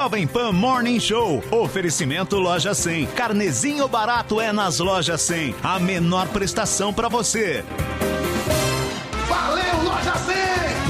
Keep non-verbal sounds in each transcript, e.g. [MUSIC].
Jovem Pan Morning Show. Oferecimento Loja 100. Carnezinho barato é nas Lojas 100. A menor prestação para você. Valeu, Loja 100!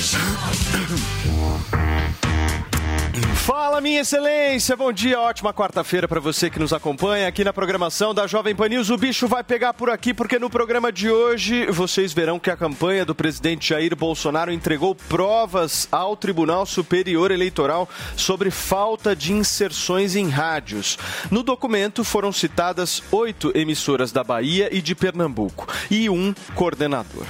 Jeez. Fala, minha excelência! Bom dia, ótima quarta-feira para você que nos acompanha aqui na programação da Jovem Pan News. O bicho vai pegar por aqui porque no programa de hoje vocês verão que a campanha do presidente Jair Bolsonaro entregou provas ao Tribunal Superior Eleitoral sobre falta de inserções em rádios. No documento foram citadas oito emissoras da Bahia e de Pernambuco e um coordenador.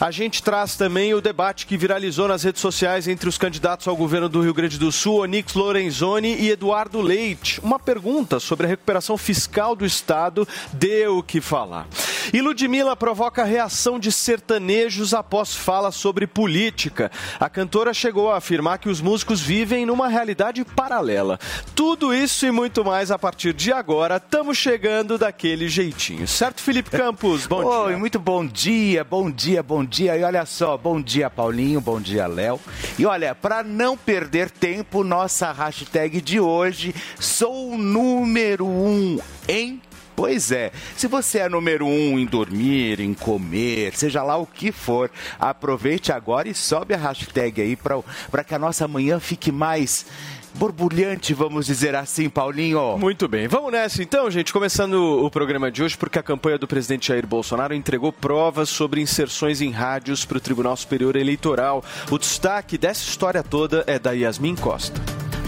A gente traz também o debate que viralizou nas redes sociais entre os candidatos ao governo do Rio Grande do Sul, Onix Lorenzoni e Eduardo Leite. Uma pergunta sobre a recuperação fiscal do Estado deu o que falar. E Ludmilla provoca reação de sertanejos após fala sobre política. A cantora chegou a afirmar que os músicos vivem numa realidade paralela. Tudo isso e muito mais a partir de agora. Estamos chegando daquele jeitinho. Certo, Felipe Campos? Bom Oi, dia. muito bom dia, bom dia, bom dia. E olha só, bom dia, Paulinho, bom dia, Léo. E olha, para não perder tempo, nossa hashtag de hoje, sou o número um em Pois é, se você é número um em dormir, em comer, seja lá o que for, aproveite agora e sobe a hashtag aí para que a nossa manhã fique mais borbulhante, vamos dizer assim, Paulinho. Muito bem, vamos nessa então, gente. Começando o programa de hoje, porque a campanha do presidente Jair Bolsonaro entregou provas sobre inserções em rádios para o Tribunal Superior Eleitoral. O destaque dessa história toda é da Yasmin Costa.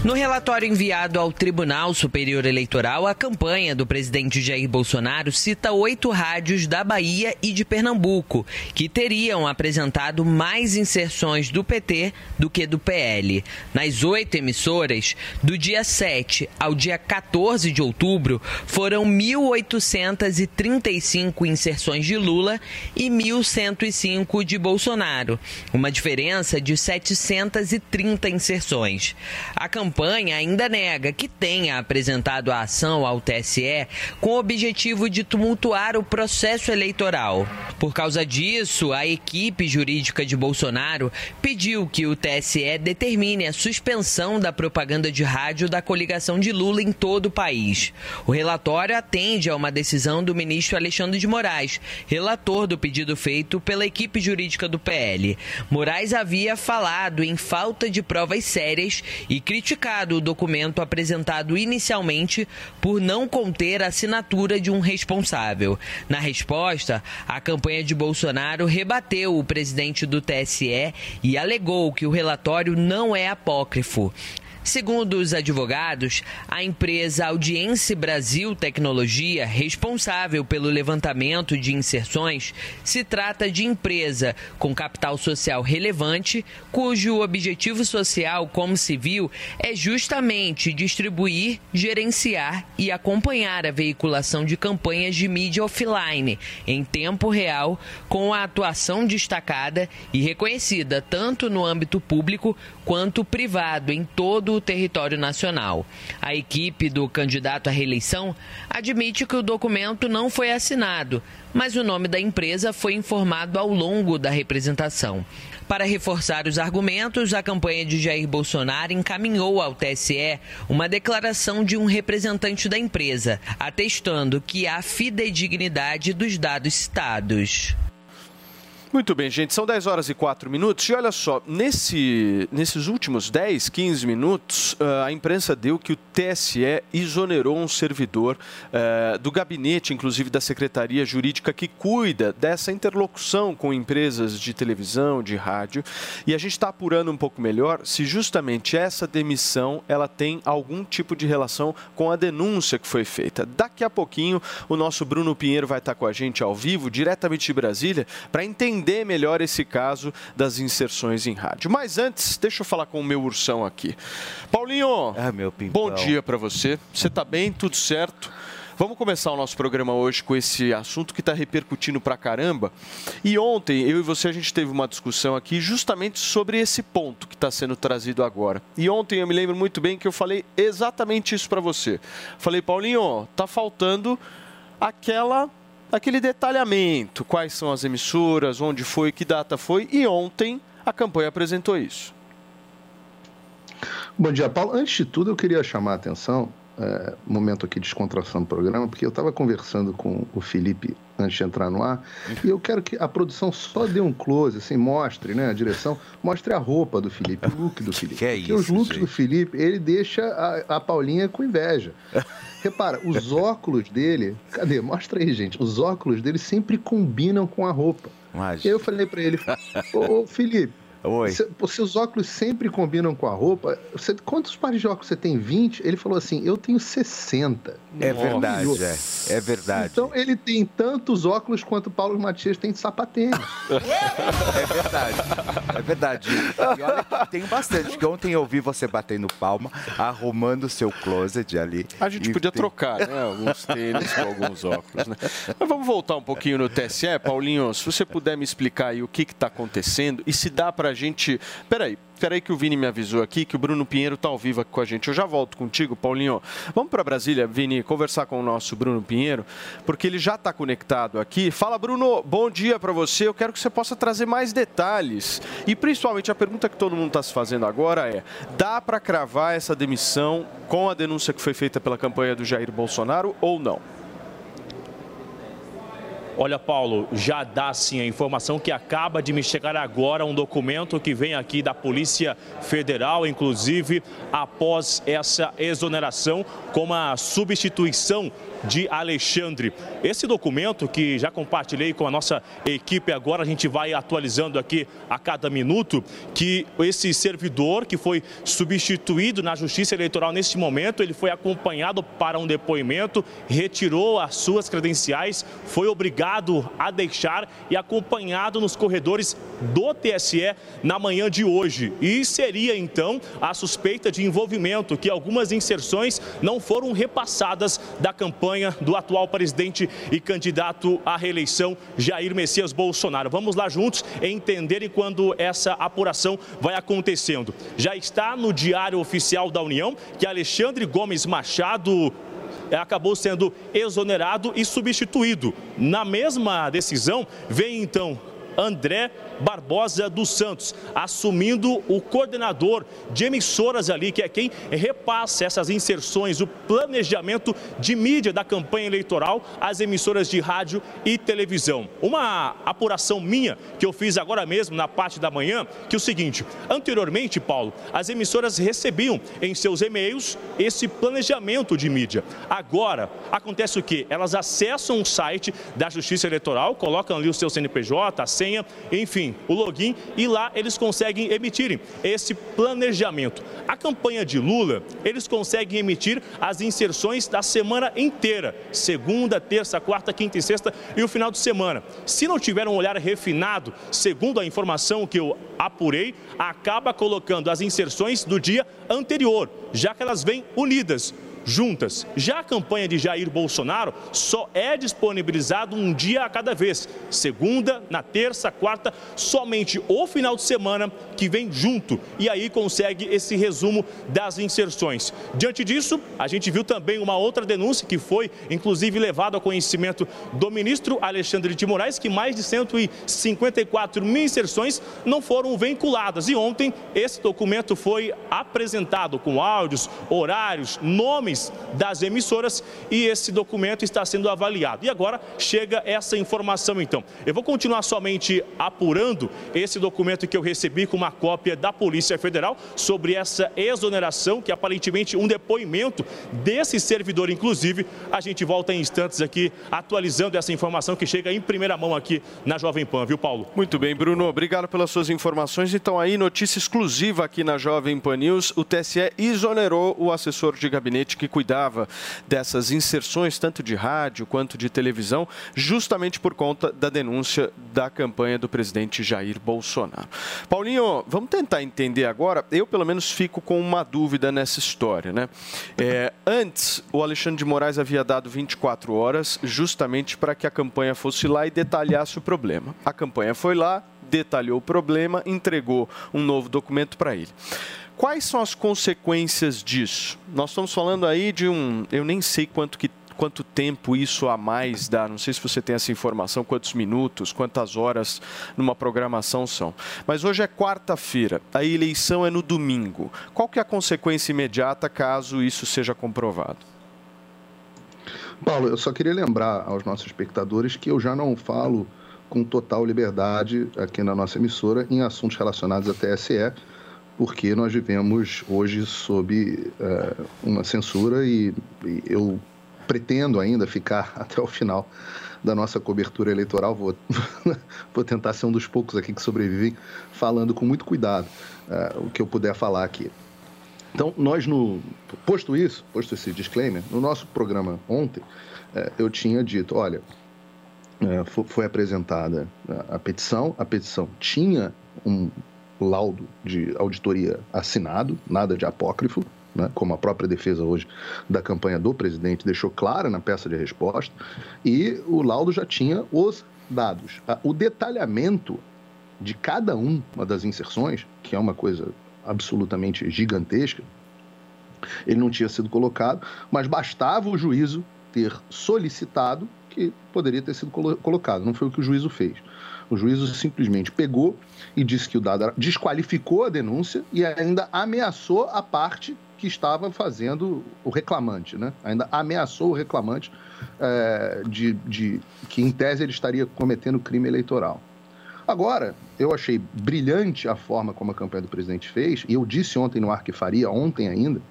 No relatório enviado ao Tribunal Superior Eleitoral, a campanha do presidente Jair Bolsonaro cita oito rádios da Bahia e de Pernambuco, que teriam apresentado mais inserções do PT do que do PL. Nas oito emissoras, do dia 7 ao dia 14 de outubro, foram 1.835 inserções de Lula e 1.105 de Bolsonaro, uma diferença de 730 inserções. A campanha ainda nega que tenha apresentado a ação ao TSE com o objetivo de tumultuar o processo eleitoral. Por causa disso, a equipe jurídica de Bolsonaro pediu que o TSE determine a suspensão da propaganda de rádio da coligação de Lula em todo o país. O relatório atende a uma decisão do ministro Alexandre de Moraes, relator do pedido feito pela equipe jurídica do PL. Moraes havia falado em falta de provas sérias e criticado o documento apresentado inicialmente por não conter a assinatura de um responsável. Na resposta, a campanha de Bolsonaro rebateu o presidente do TSE e alegou que o relatório não é apócrifo. Segundo os advogados, a empresa Audiência Brasil Tecnologia, responsável pelo levantamento de inserções, se trata de empresa com capital social relevante, cujo objetivo social, como se viu, é justamente distribuir, gerenciar e acompanhar a veiculação de campanhas de mídia offline em tempo real, com a atuação destacada e reconhecida tanto no âmbito público quanto privado em todo o território nacional. A equipe do candidato à reeleição admite que o documento não foi assinado, mas o nome da empresa foi informado ao longo da representação. Para reforçar os argumentos, a campanha de Jair Bolsonaro encaminhou ao TSE uma declaração de um representante da empresa, atestando que há fidedignidade dos dados citados. Muito bem, gente, são 10 horas e 4 minutos. E olha só, nesse, nesses últimos 10, 15 minutos, uh, a imprensa deu que o TSE exonerou um servidor uh, do gabinete, inclusive da Secretaria Jurídica, que cuida dessa interlocução com empresas de televisão, de rádio. E a gente está apurando um pouco melhor se justamente essa demissão ela tem algum tipo de relação com a denúncia que foi feita. Daqui a pouquinho, o nosso Bruno Pinheiro vai estar com a gente ao vivo, diretamente de Brasília, para entender entender melhor esse caso das inserções em rádio. Mas antes, deixa eu falar com o meu ursão aqui. Paulinho, ah, meu bom dia para você. Você está bem? Tudo certo? Vamos começar o nosso programa hoje com esse assunto que está repercutindo pra caramba. E ontem, eu e você, a gente teve uma discussão aqui justamente sobre esse ponto que está sendo trazido agora. E ontem eu me lembro muito bem que eu falei exatamente isso para você. Falei, Paulinho, tá faltando aquela aquele detalhamento, quais são as emissoras, onde foi, que data foi, e ontem a campanha apresentou isso. Bom dia, Paulo. Antes de tudo, eu queria chamar a atenção, é, momento aqui de descontração do programa, porque eu estava conversando com o Felipe antes de entrar no ar, e eu quero que a produção só dê um close, assim, mostre, né, a direção, mostre a roupa do Felipe, o look do Felipe. Que é porque isso, os looks gente? do Felipe, ele deixa a, a Paulinha com inveja. Repara, os [LAUGHS] óculos dele, cadê? Mostra aí, gente. Os óculos dele sempre combinam com a roupa. Mas... Eu falei para ele, ô Felipe, Oi. Cê, seus óculos sempre combinam com a roupa. Você, quantos pares de óculos você tem? 20? Ele falou assim: eu tenho 60. É verdade, é. É verdade. Então ele tem tantos óculos quanto o Paulo Matias tem de sapatênis. [LAUGHS] é verdade. É verdade. E olha que tem bastante, porque ontem eu vi você batendo palma, arrumando o seu closet ali. A gente podia tem- trocar, né? Alguns tênis com alguns óculos, né? Mas vamos voltar um pouquinho no TSE, Paulinho. Se você puder me explicar aí o que está acontecendo e se dá para a gente. Peraí. Que o Vini me avisou aqui que o Bruno Pinheiro está ao vivo aqui com a gente. Eu já volto contigo, Paulinho. Vamos para Brasília, Vini, conversar com o nosso Bruno Pinheiro, porque ele já está conectado aqui. Fala, Bruno, bom dia para você. Eu quero que você possa trazer mais detalhes. E principalmente a pergunta que todo mundo está se fazendo agora é: dá para cravar essa demissão com a denúncia que foi feita pela campanha do Jair Bolsonaro ou não? Olha, Paulo, já dá sim a informação que acaba de me chegar agora um documento que vem aqui da Polícia Federal, inclusive após essa exoneração com a substituição de Alexandre. Esse documento que já compartilhei com a nossa equipe agora, a gente vai atualizando aqui a cada minuto, que esse servidor que foi substituído na Justiça Eleitoral neste momento, ele foi acompanhado para um depoimento, retirou as suas credenciais, foi obrigado a deixar e acompanhado nos corredores do TSE na manhã de hoje. E seria então a suspeita de envolvimento que algumas inserções não foram repassadas da campanha do atual presidente e candidato à reeleição Jair Messias Bolsonaro. Vamos lá juntos entenderem quando essa apuração vai acontecendo. Já está no Diário Oficial da União que Alexandre Gomes Machado acabou sendo exonerado e substituído. Na mesma decisão, vem então André Barbosa dos Santos, assumindo o coordenador de emissoras ali, que é quem repassa essas inserções, o planejamento de mídia da campanha eleitoral às emissoras de rádio e televisão. Uma apuração minha que eu fiz agora mesmo na parte da manhã, que é o seguinte, anteriormente, Paulo, as emissoras recebiam em seus e-mails esse planejamento de mídia. Agora, acontece o quê? Elas acessam o site da Justiça Eleitoral, colocam ali o seu CNPJ, a senha, enfim, o login e lá eles conseguem emitirem esse planejamento. A campanha de Lula, eles conseguem emitir as inserções da semana inteira, segunda, terça, quarta, quinta e sexta e o final de semana. Se não tiver um olhar refinado, segundo a informação que eu apurei, acaba colocando as inserções do dia anterior, já que elas vêm unidas juntas. Já a campanha de Jair Bolsonaro só é disponibilizado um dia a cada vez. Segunda, na terça, quarta, somente o final de semana que vem junto e aí consegue esse resumo das inserções. Diante disso, a gente viu também uma outra denúncia que foi, inclusive, levada ao conhecimento do ministro Alexandre de Moraes, que mais de 154 mil inserções não foram vinculadas. E ontem, esse documento foi apresentado com áudios, horários, nomes das emissoras e esse documento está sendo avaliado. E agora chega essa informação, então. Eu vou continuar somente apurando esse documento que eu recebi com uma cópia da Polícia Federal sobre essa exoneração, que aparentemente um depoimento desse servidor, inclusive. A gente volta em instantes aqui atualizando essa informação que chega em primeira mão aqui na Jovem Pan, viu, Paulo? Muito bem, Bruno. Obrigado pelas suas informações. Então, aí, notícia exclusiva aqui na Jovem Pan News: o TSE exonerou o assessor de gabinete que cuidava dessas inserções, tanto de rádio quanto de televisão, justamente por conta da denúncia da campanha do presidente Jair Bolsonaro. Paulinho, vamos tentar entender agora. Eu, pelo menos, fico com uma dúvida nessa história, né? É, antes, o Alexandre de Moraes havia dado 24 horas justamente para que a campanha fosse lá e detalhasse o problema. A campanha foi lá, detalhou o problema, entregou um novo documento para ele. Quais são as consequências disso? Nós estamos falando aí de um, eu nem sei quanto que quanto tempo isso a mais dá. Não sei se você tem essa informação, quantos minutos, quantas horas numa programação são. Mas hoje é quarta-feira, a eleição é no domingo. Qual que é a consequência imediata caso isso seja comprovado? Paulo, eu só queria lembrar aos nossos espectadores que eu já não falo com total liberdade aqui na nossa emissora em assuntos relacionados à TSE, porque nós vivemos hoje sob é, uma censura e, e, eu pretendo ainda ficar [LAUGHS] até o final da nossa cobertura eleitoral. Vou, [LAUGHS] vou tentar ser um dos poucos aqui que sobrevivem, falando com muito cuidado é, o que eu puder falar aqui. Então, nós, no, posto isso, posto esse disclaimer, no nosso programa ontem, é, eu tinha dito: olha, foi apresentada a petição, a petição tinha um laudo de auditoria assinado, nada de apócrifo, né, como a própria defesa hoje da campanha do presidente deixou clara na peça de resposta, e o laudo já tinha os dados. O detalhamento de cada uma das inserções, que é uma coisa absolutamente gigantesca, ele não tinha sido colocado, mas bastava o juízo ter solicitado que poderia ter sido colocado. Não foi o que o juízo fez. O juízo simplesmente pegou e disse que o dado era, desqualificou a denúncia e ainda ameaçou a parte que estava fazendo o reclamante, né? Ainda ameaçou o reclamante é, de, de que, em tese, ele estaria cometendo crime eleitoral. Agora, eu achei brilhante a forma como a campanha do presidente fez, e eu disse ontem no ar que faria, ontem ainda,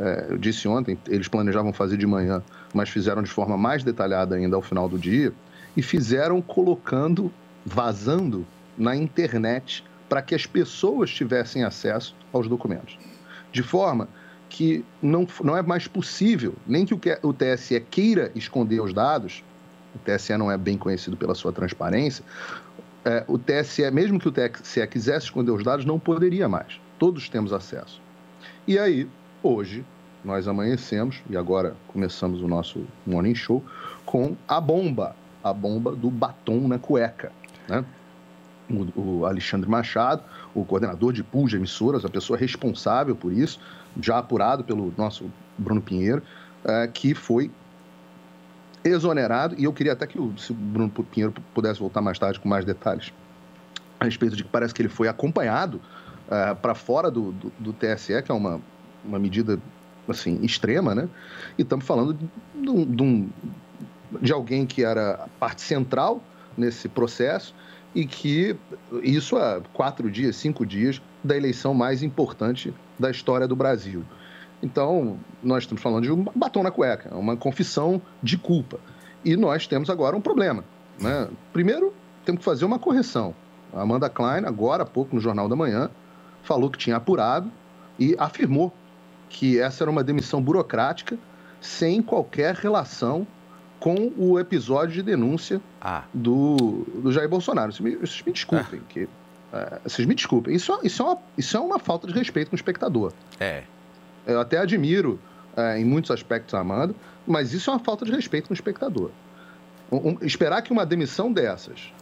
é, eu disse ontem, eles planejavam fazer de manhã, mas fizeram de forma mais detalhada ainda ao final do dia, e fizeram colocando vazando na internet para que as pessoas tivessem acesso aos documentos. De forma que não, não é mais possível, nem que o, o TSE queira esconder os dados, o TSE não é bem conhecido pela sua transparência, é, o TSE, mesmo que o TSE quisesse esconder os dados, não poderia mais. Todos temos acesso. E aí, hoje, nós amanhecemos, e agora começamos o nosso Morning Show, com a bomba, a bomba do batom na cueca né? O, o, Alexandre Machado, o coordenador de pool de emissoras, a pessoa responsável por isso, já apurado pelo nosso Bruno Pinheiro, é, que foi exonerado, e eu queria até que o, se o Bruno Pinheiro pudesse voltar mais tarde com mais detalhes a respeito de que parece que ele foi acompanhado é, para fora do, do, do, TSE, que é uma, uma medida assim extrema, né? E estamos falando de, de, um, de alguém que era parte central nesse processo e que isso há quatro dias, cinco dias da eleição mais importante da história do Brasil. Então, nós estamos falando de um batom na cueca, uma confissão de culpa. E nós temos agora um problema. Né? Primeiro, temos que fazer uma correção. A Amanda Klein, agora há pouco no Jornal da Manhã, falou que tinha apurado e afirmou que essa era uma demissão burocrática sem qualquer relação com o episódio de denúncia ah. do, do Jair Bolsonaro. Vocês me, vocês me desculpem, ah. que, uh, vocês me desculpem. Isso, isso, é uma, isso é uma falta de respeito com o espectador. É. Eu até admiro, uh, em muitos aspectos, a mas isso é uma falta de respeito com o espectador. Um, um, esperar que uma demissão dessas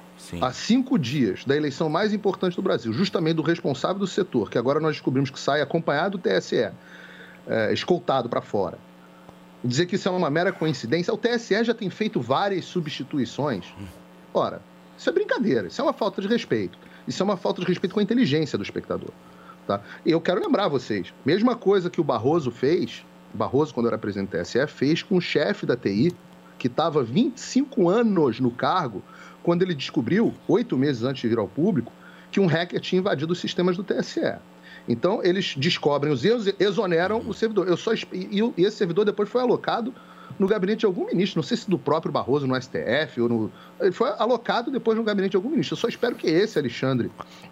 a cinco dias da eleição mais importante do Brasil, justamente do responsável do setor, que agora nós descobrimos que sai acompanhado do TSE, é, escoltado para fora. Dizer que isso é uma mera coincidência, o TSE já tem feito várias substituições. Ora, isso é brincadeira, isso é uma falta de respeito. Isso é uma falta de respeito com a inteligência do espectador. Tá? Eu quero lembrar vocês, mesma coisa que o Barroso fez, o Barroso, quando era presidente do TSE, fez com o chefe da TI, que estava 25 anos no cargo, quando ele descobriu, oito meses antes de vir ao público, que um hacker tinha invadido os sistemas do TSE. Então, eles descobrem os erros, exoneram o servidor. Eu só, e, e esse servidor depois foi alocado no gabinete de algum ministro, não sei se do próprio Barroso no STF ou no. Ele foi alocado depois no gabinete de algum ministro. Eu só espero que esse Alexandre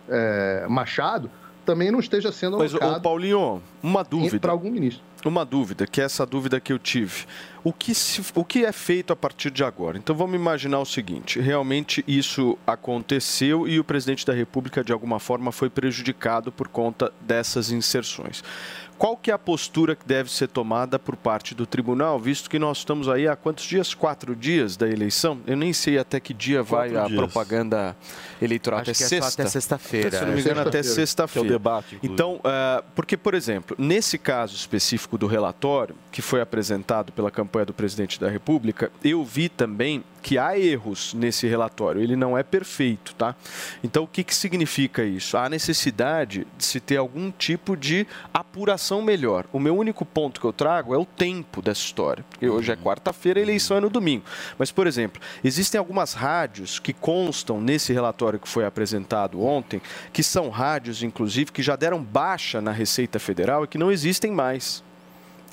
é, Machado também não esteja sendo Mas, alocado. ô, Paulinho, uma dúvida. Para algum ministro. Uma dúvida, que é essa dúvida que eu tive. O que, se, o que é feito a partir de agora? Então vamos imaginar o seguinte: realmente isso aconteceu e o presidente da República, de alguma forma, foi prejudicado por conta dessas inserções. Qual que é a postura que deve ser tomada por parte do tribunal, visto que nós estamos aí há quantos dias? Quatro dias da eleição? Eu nem sei até que dia vai a dias. propaganda eleitoral. Acho até que é só sexta? até sexta-feira, Se não me é. engano, até Sexta-feira. é o debate, inclusive. Então, ah, porque, por exemplo, nesse caso específico do relatório, que foi apresentado pela campanha do presidente da República, eu vi também que há erros nesse relatório. Ele não é perfeito, tá? Então, o que, que significa isso? Há necessidade de se ter algum tipo de apuração melhor. O meu único ponto que eu trago é o tempo dessa história. Porque hoje é quarta-feira, a eleição é no domingo. Mas, por exemplo, existem algumas rádios que constam nesse relatório que foi apresentado ontem, que são rádios, inclusive, que já deram baixa na Receita Federal e que não existem mais.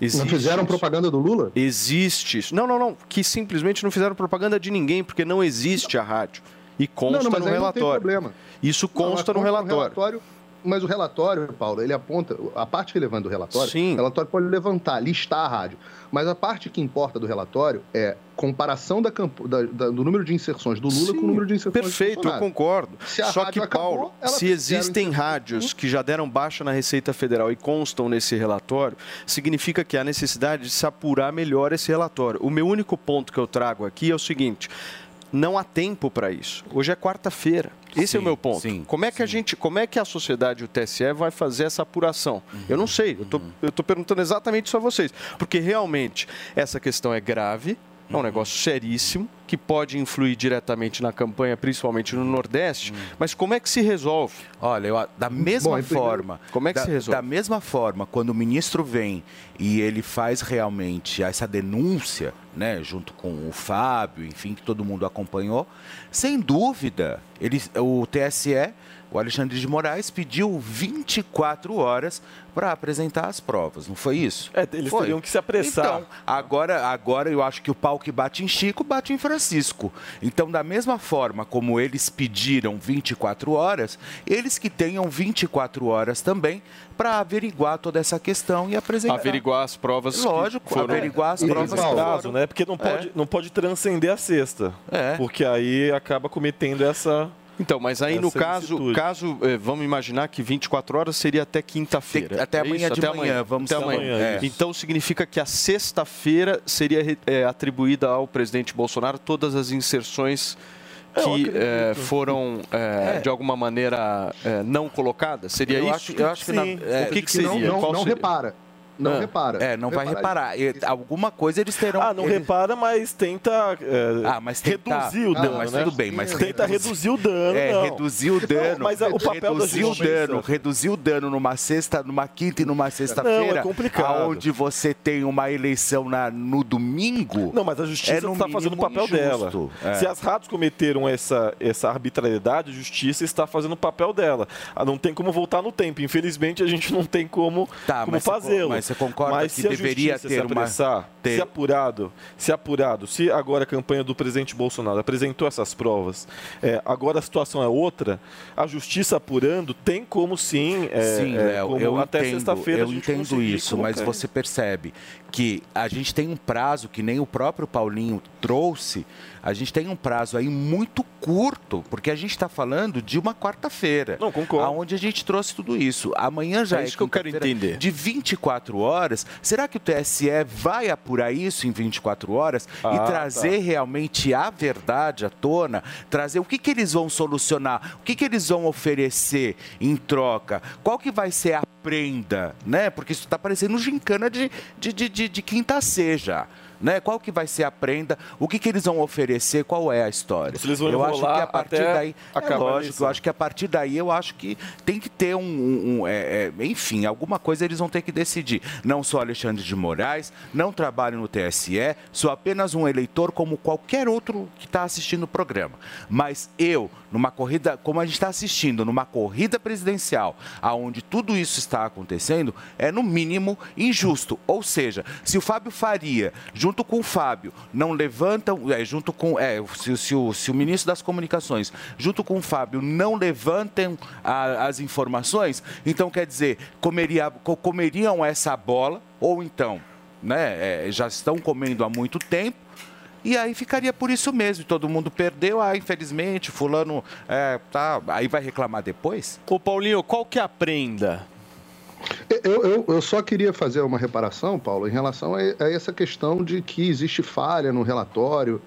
Não fizeram isso. propaganda do Lula? Existe isso. Não, não, não. Que simplesmente não fizeram propaganda de ninguém, porque não existe a rádio. E consta Não, não, no relatório. Isso Não, mas consta no consta relatório. Mas o relatório, Paulo, ele aponta. A parte relevante do relatório, o relatório pode levantar, listar a rádio. Mas a parte que importa do relatório é comparação da da- da- do número de inserções do Lula com o número de inserções do Perfeito, eu Bolsonaro. concordo. Só que, acabou, Paulo, se existem rádios que já deram baixa na Receita Federal e constam nesse relatório, significa que há necessidade de se apurar melhor esse relatório. O meu único ponto que eu trago aqui é o seguinte: não há tempo para isso. Hoje é quarta-feira. Esse é o meu ponto. como é que a gente, como é que a sociedade o TSE vai fazer essa apuração? Eu não sei. Eu tô, eu tô perguntando exatamente isso a vocês, porque realmente essa questão é grave. É um negócio seríssimo que pode influir diretamente na campanha, principalmente no Nordeste. Mas como é que se resolve? Olha, eu, da mesma Bom, em primeiro- forma. como é que da, se resolve? Da mesma forma, quando o ministro vem e ele faz realmente essa denúncia, né, junto com o Fábio, enfim, que todo mundo acompanhou, sem dúvida, ele, o TSE, o Alexandre de Moraes, pediu 24 horas para apresentar as provas, não foi isso? É, eles Foi. teriam que se apressar. Então, agora, agora eu acho que o pau que bate em Chico bate em Francisco. Então, da mesma forma como eles pediram 24 horas, eles que tenham 24 horas também para averiguar toda essa questão e apresentar. Averiguar as provas Lógico, foram- averiguar as provas. foram. né? Porque não pode, não pode transcender a sexta. É. Porque aí acaba cometendo essa. Então, mas aí no essa caso, caso eh, vamos imaginar que 24 horas seria até quinta-feira. Até É amanhã isso? de Até manhã, vamos até amanhã. É. Então significa que a sexta-feira seria eh, atribuída ao presidente Bolsonaro todas as inserções Eu que eh, foram eh, de alguma maneira não colocadas. Seria Eu isso? acho- eu acho que na- é, o que, que que não- seria? não- Qual não seria? repara. Não Ah. repara. É, não vai reparar. Alguma coisa eles terão. Ah, não eles- repara, mas tenta é, Ah, mas tentar- reduzir o Não, dano, mas né? tudo bem, mas tenta reduzir- o dano. É, não. reduzir o Não, dano. mas a- o papel da reduzir o justiça- dano, reduzir o dano numa sexta, numa quinta e numa sexta-feira. Não, é complicado. Onde você tem uma eleição na, no domingo. Não, mas a é justiça no está fazendo o papel injusto. dela. É. Se as rádios cometeram essa, essa arbitrariedade, a justiça está fazendo o papel dela. Ah, Não tem como voltar no tempo. Infelizmente, a gente não tem como, Tá, como fazê-lo. mas você concorda Mas que deveria ter uma- ter- se apurado, se apurado, se agora a campanha do presidente Bolsonaro apresentou essas provas, é, agora a situação é outra, a justiça apurando tem como sim, é, Sim, é, Léo, eu até sexta-feira eu entendo isso, mas você percebe que a gente tem um prazo que nem o próprio Paulinho trouxe, a gente tem um prazo aí muito curto, porque a gente está falando de uma quarta-feira. Não, concordo. Aonde a gente trouxe tudo isso. Amanhã já É é, isso que eu quero entender. De 24 horas, será que o TSE vai apurar isso em 24 horas Ah, e trazer tá. realmente a verdade à tona? Trazer o que, que eles vão solucionar, o que, que eles vão oferecer em troca, qual que vai ser a prenda, né? Porque isso está parecendo gincana de, de, de, de, de quinta seja. Né? Qual que vai ser a prenda? O que, que eles vão oferecer? Qual é a história? Se eles vão eu acho que a partir daí, é lógico, eu acho que a partir daí eu acho que tem que ter um, um- um, é, é, enfim, alguma coisa eles vão ter que decidir. Não sou Alexandre de Moraes, não trabalho no TSE, sou apenas um eleitor como qualquer outro que está assistindo o programa. Mas eu, numa corrida, como a gente está assistindo, numa corrida presidencial, aonde tudo isso está acontecendo, é no mínimo injusto. Ou seja, se o Fábio Faria, junto com o Fábio, não levantam, é, junto com, é, se, se o, se o ministro das Comunicações, junto com o Fábio, não levantam a- as informações, então quer dizer, comeria, co- comeriam essa bola, ou então, né, é, já estão comendo há muito tempo, e aí ficaria por isso mesmo. Todo mundo perdeu, ah, infelizmente, fulano é, tá. Aí vai reclamar depois? Ô Paulinho, qual que é a prenda? Eu, eu, eu só queria fazer uma reparação, Paulo, em relação a, a essa questão de que existe falha no relatório.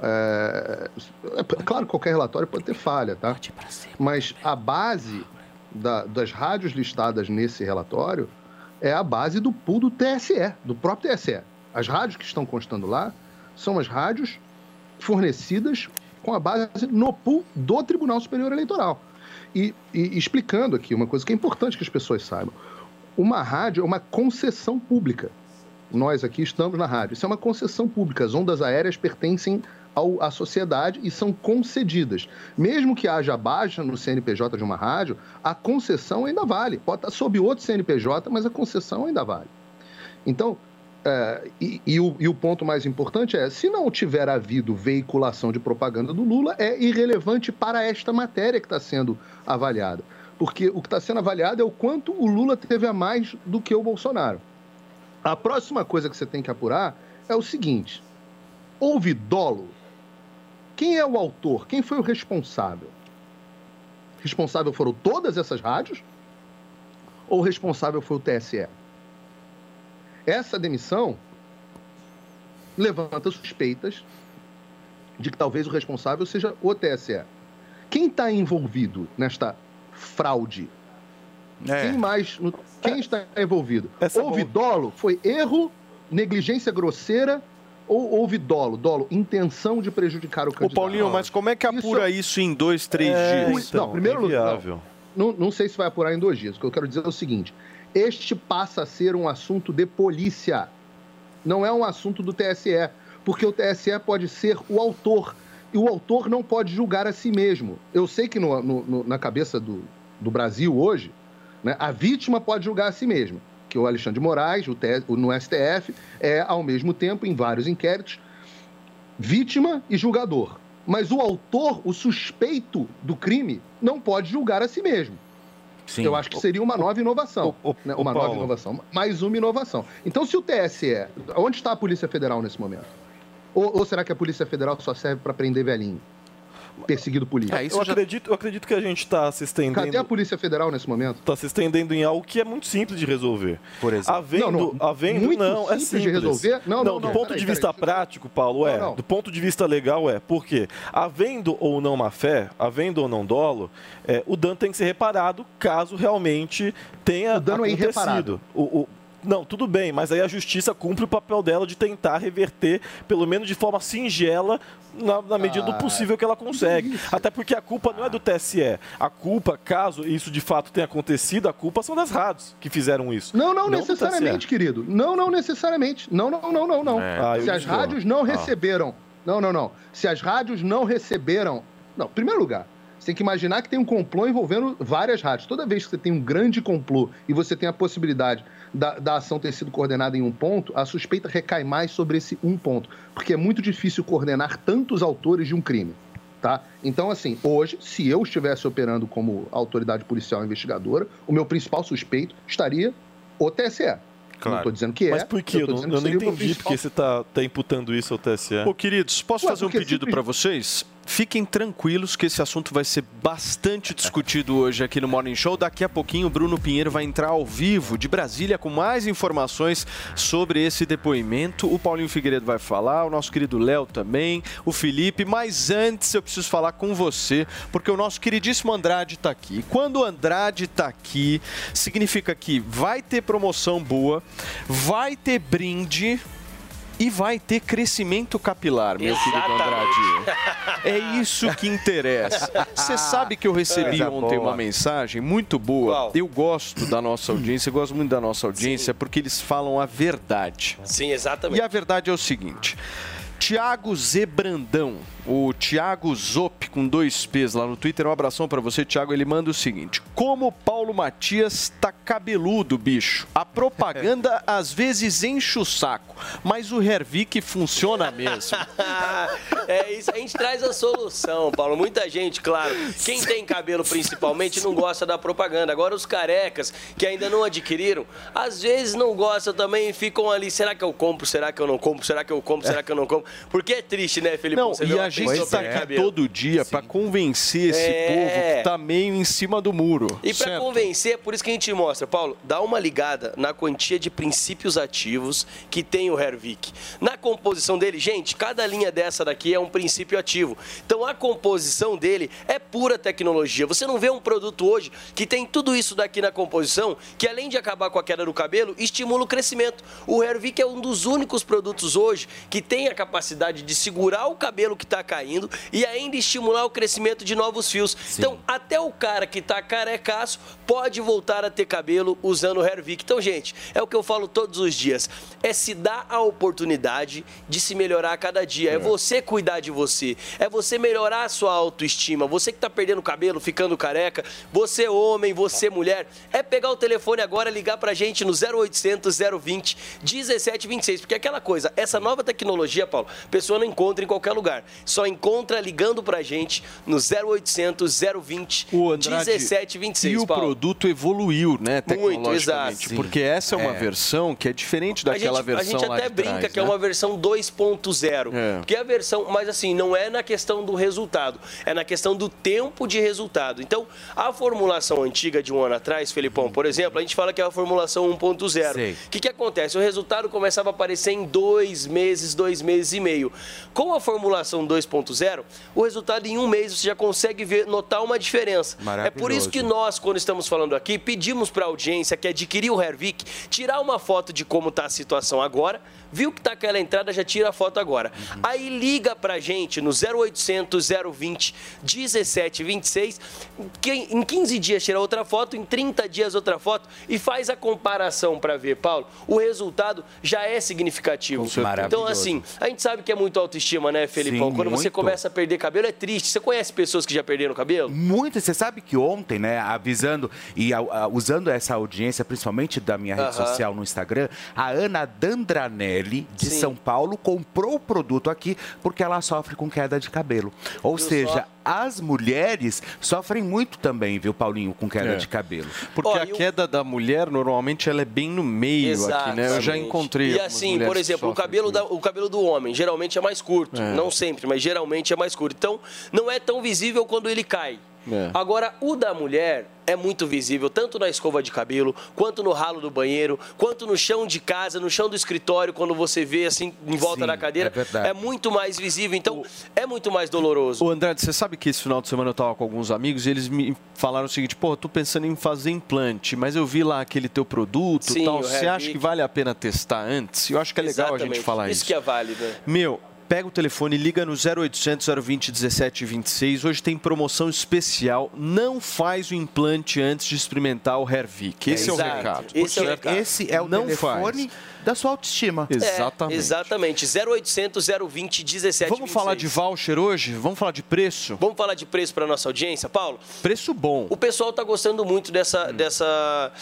É, é claro que qualquer relatório pode ter falha, tá? Mas a base da- das rádios listadas nesse relatório é a base do pool do TSE, do próprio TSE. As rádios que estão constando lá são as rádios fornecidas com a base no pool do Tribunal Superior Eleitoral. E, e explicando aqui uma coisa que é importante que as pessoas saibam. Uma rádio é uma concessão pública. Nós aqui estamos na rádio. Isso é uma concessão pública. As ondas aéreas pertencem ao- à sociedade e são concedidas. Mesmo que haja baixa no CNPJ de uma rádio, a concessão ainda vale. Pode estar sob outro CNPJ, mas a concessão ainda vale. Então, é, e, e o, e o ponto mais importante é: se não tiver havido veiculação de propaganda do Lula, é irrelevante para esta matéria que está sendo avaliada. Porque o que está sendo avaliado é o quanto o Lula teve a mais do que o Bolsonaro. A próxima coisa que você tem que apurar é o seguinte: houve dolo? Quem é o autor? Quem foi o responsável? Responsável foram todas essas rádios? Ou responsável foi o TSE? Essa demissão levanta suspeitas de que talvez o responsável seja o TSE. Quem está envolvido nesta fraude? É. Quem mais? no- Quem está envolvido? Essa houve bom- dolo? Foi erro, negligência grosseira ou houve dolo? Dolo, intenção de prejudicar o Ô candidato. Paulinho, mas como é que apura isso, em dois, três É, dias? então, não, primeiro inviável. não, não sei se vai apurar em dois dias. O que eu quero dizer é o seguinte: este passa a ser um assunto de polícia. Não é um assunto do TSE. Porque o TSE pode ser o autor. E o autor não pode julgar a si mesmo. Eu sei que no- no- na cabeça do, do Brasil hoje, né, a vítima pode julgar a si mesma. Que o Alexandre de Moraes, o- no STF, é, ao mesmo tempo, em vários inquéritos, vítima e julgador. Mas o autor, o suspeito do crime, não pode julgar a si mesmo. Sim. Eu acho que seria uma nova inovação. né? Uma nova inovação. Mais uma inovação. Então, se o TSE. Onde está a Polícia Federal nesse momento? Ou, ou será que a Polícia Federal só serve para prender velhinho? Perseguido político? É, eu, acredito, eu acredito que a gente está se estendendo. Cadê a Polícia Federal nesse momento? Está se estendendo em algo que é muito simples de resolver. Por exemplo. Havendo, Não, não, havendo muito não, é simples de simples. resolver? Não, não, do não, ponto peraí, de peraí, vista eu- prático, Paulo, é. Do ponto de vista legal, é. Por quê? Havendo ou não má fé, havendo ou não dolo, é, o dano tem que ser reparado caso realmente tenha O dano é acontecido. irreparável. O, o- não, tudo bem, mas aí a justiça cumpre o papel dela de tentar reverter, pelo menos de forma singela, na, na medida do Ah, possível que ela consegue. Até porque a culpa não é do TSE. A culpa, caso isso de fato tenha acontecido, a culpa são das rádios que fizeram isso. Não, não, do necessariamente, querido. Não, não necessariamente. Não, não, não, não, não. É. Ah, Se as rádios não Ah. receberam. Não, não, não. Se as rádios não receberam. Não, em primeiro lugar, você tem que imaginar que tem um complô envolvendo várias rádios. Toda vez que você tem um grande complô e você tem a possibilidade da, da ação ter sido coordenada em um ponto, a suspeita recai mais sobre esse um ponto. Porque é muito difícil coordenar tantos autores de um crime. Tá? Então, assim, hoje, se eu estivesse operando como autoridade policial investigadora, o meu principal suspeito estaria o TSE. Não estou dizendo que é. Mas por quê? Eu, tô não, dizendo eu que não entendi porque você está tá imputando isso ao TSE. Ô, queridos, posso Ué, fazer um pedido simples- para vocês? Fiquem tranquilos que esse assunto vai ser bastante discutido hoje aqui no Morning Show. Daqui a pouquinho o Bruno Pinheiro vai entrar ao vivo de Brasília com mais informações sobre esse depoimento. O Paulinho Figueiredo vai falar, o nosso querido Léo também, o Felipe. Mas antes eu preciso falar com você, porque o nosso queridíssimo Andrade está aqui. Quando o Andrade está aqui, significa que vai ter promoção boa, vai ter brinde e vai ter crescimento capilar, meu querido Andrade. É isso que interessa. Você sabe que eu recebi Coisa ontem boa. uma mensagem muito boa. Qual? Eu gosto da nossa audiência, eu gosto muito da nossa audiência porque eles falam a verdade. Sim, exatamente. E a verdade é o seguinte. Tiago Zebrandão, o Tiago Zop com dois P's lá no Twitter, um abração pra você, Tiago. Ele manda o seguinte: Como o Paulo Matias tá cabeludo, bicho. A propaganda [LAUGHS] às vezes enche o saco, mas o Hervik funciona mesmo. [LAUGHS] é isso, a gente traz a solução, Paulo. Muita gente, claro, quem tem cabelo principalmente não gosta da propaganda. Agora os carecas que ainda não adquiriram, às vezes não gostam também e ficam ali, será que eu compro? Será que eu não compro? Será que eu compro? Será que eu não compro? Porque é triste, né, Felipe? Não, Você e a gente tá sem aqui todo dia pra convencer esse É. povo que tá meio em cima do muro. E para convencer, é por isso que a gente mostra, Paulo, dá uma ligada na quantia de princípios ativos que tem o Hervik. Na composição dele, gente, cada linha dessa daqui é um princípio ativo. Então a composição dele é pura tecnologia. Você não vê um produto hoje que tem tudo isso daqui na composição, que além de acabar com a queda do cabelo, estimula o crescimento. O Hervik é um dos únicos produtos hoje que tem a capacidade de segurar o cabelo que está caindo e ainda estimular o crescimento de novos fios. Então, até o cara que tá carecaço pode voltar a ter cabelo usando o Hervik. Então, gente, é o que eu falo todos os dias. É se dar a oportunidade de se melhorar a cada dia. É, você cuidar de você. É você melhorar a sua autoestima. Você que tá perdendo cabelo, ficando careca. Você homem, você mulher. É pegar o telefone agora, ligar pra gente no 0800 020 1726. Porque é aquela coisa, essa nova tecnologia, Paulo, a pessoa não encontra em qualquer lugar. Só encontra ligando pra gente no 0800 020 O Andrade, 1726. E o Paulo. produto evoluiu, né, tecnologicamente. exato. Porque essa é uma É. versão que é diferente A daquela gente, versão a gente lá até de brinca trás, que é né? uma versão 2.0. É. Porque a versão, mas assim, não é na questão do resultado, é na questão do tempo de resultado. Então, a formulação antiga de um ano atrás, Felipão, por exemplo, a gente fala que é a formulação 1.0. Sei. O que, que acontece? O resultado começava a aparecer em dois meses, dois meses e meio. Com a formulação 2.0, o resultado em um mês você já consegue ver, notar uma diferença. É por isso que nós, quando estamos falando aqui, pedimos para a audiência que adquiriu o Hervik tirar uma foto de como está a situação agora, viu que está aquela entrada, já tira a foto agora. Aí liga para a gente no 0800 020 1726, que em 15 dias tira outra foto, em 30 dias outra foto e faz a comparação para ver, Paulo. O resultado já é significativo. Então, assim, a gente sabe que é muito autoestima, né, Felipão? Sim, Quando você muito. começa a perder cabelo, é triste. Você conhece pessoas que já perderam cabelo? Muito. Você sabe que ontem, né, avisando e a- a- usando essa audiência, principalmente da minha rede social no Instagram, a Ana De Sim. São Paulo, comprou o produto aqui porque ela sofre com queda de cabelo. Ou Viu seja, só? as mulheres sofrem muito também, viu, Paulinho, com queda É. de cabelo. Porque a queda da mulher, normalmente, ela é bem no meio aqui, né? Eu já Exatamente. encontrei E assim, por exemplo, o cabelo, da- o cabelo do homem geralmente é mais curto. É. Não sempre, mas geralmente é mais curto. Então, não é tão visível quando ele cai. É. Agora, o da mulher é muito visível, tanto na escova de cabelo, quanto no ralo do banheiro, quanto no chão de casa, no chão do escritório, quando você vê assim em volta Sim, da cadeira. é verdade. muito mais visível, então é muito mais doloroso. O Andrade, você sabe que esse final de semana eu tava com alguns amigos e eles me falaram o seguinte, pô, eu tô pensando em fazer implante, mas eu vi lá aquele teu produto Sim, e tal. o Você acha que vale a pena testar antes? Eu acho que é legal a gente Exatamente. falar isso. Isso que é válido. né? Meu, pega o telefone, liga no 0800 020 1726. Hoje tem promoção especial. Não faz o implante antes de experimentar o Hervik. Esse é, o Exato. recado. Esse é o. Esse é o não telefone faz. Da sua autoestima. Exatamente. É, exatamente. 0800 020 17 Vamos falar de voucher hoje? Vamos falar de preço? Vamos falar de preço para nossa audiência, Paulo? Preço bom. O pessoal tá gostando muito Hum. dessa, dessa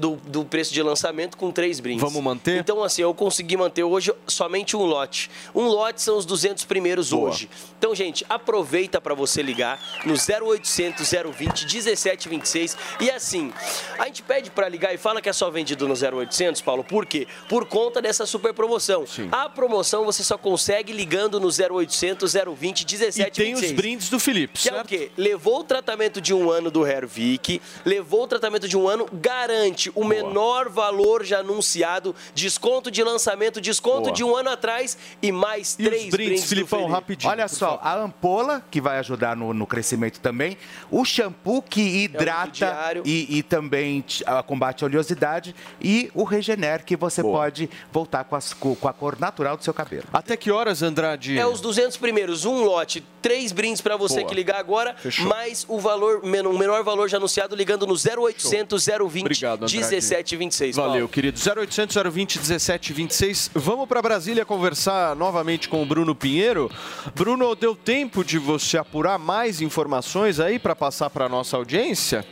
do, do preço de lançamento com três brindes. Vamos manter? Então, assim, eu consegui manter hoje somente um lote. Um lote são os 200 primeiros Boa. hoje. Então, gente, aproveita para você ligar no 0800 020 1726 e assim, a gente pede para ligar e fala que é só vendido no 0800, Paulo, por quê? Por conta dessa super promoção. A promoção você só consegue ligando no 0800 020 1726. E tem os brindes do Felipe, Que é o quê? Levou o tratamento de um ano do Hervik, levou o tratamento de um ano, garante o menor valor já anunciado, desconto de lançamento, desconto Boa. de um ano atrás e mais três brindes, do Felipe. Olha só, a ampola, que vai ajudar no, no crescimento também, o shampoo que hidrata e, e também a combate a oleosidade e o Regener, que você pode voltar com, as- com- a cor natural do seu cabelo. Até que horas, Andrade? É os 200 primeiros, um lote, três brindes para você Boa. que ligar agora, Fechou. mais o valor, o menor valor já anunciado ligando no 0800 020 Obrigado, Andrade. 1726. Valeu, Paulo. querido. 0800 020 1726. Vamos para Brasília conversar novamente com o Bruno Pinheiro. Bruno, deu tempo de você apurar mais informações aí para passar para nossa audiência?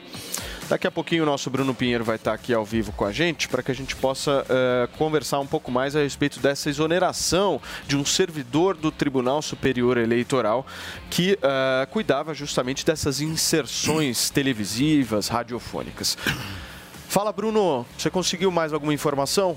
Daqui a pouquinho o nosso Bruno Pinheiro vai estar aqui ao vivo com a gente para que a gente possa eh, conversar um pouco mais a respeito dessa exoneração de um servidor do Tribunal Superior Eleitoral que eh, cuidava justamente dessas inserções televisivas, radiofônicas. Fala, Bruno, você conseguiu mais alguma informação?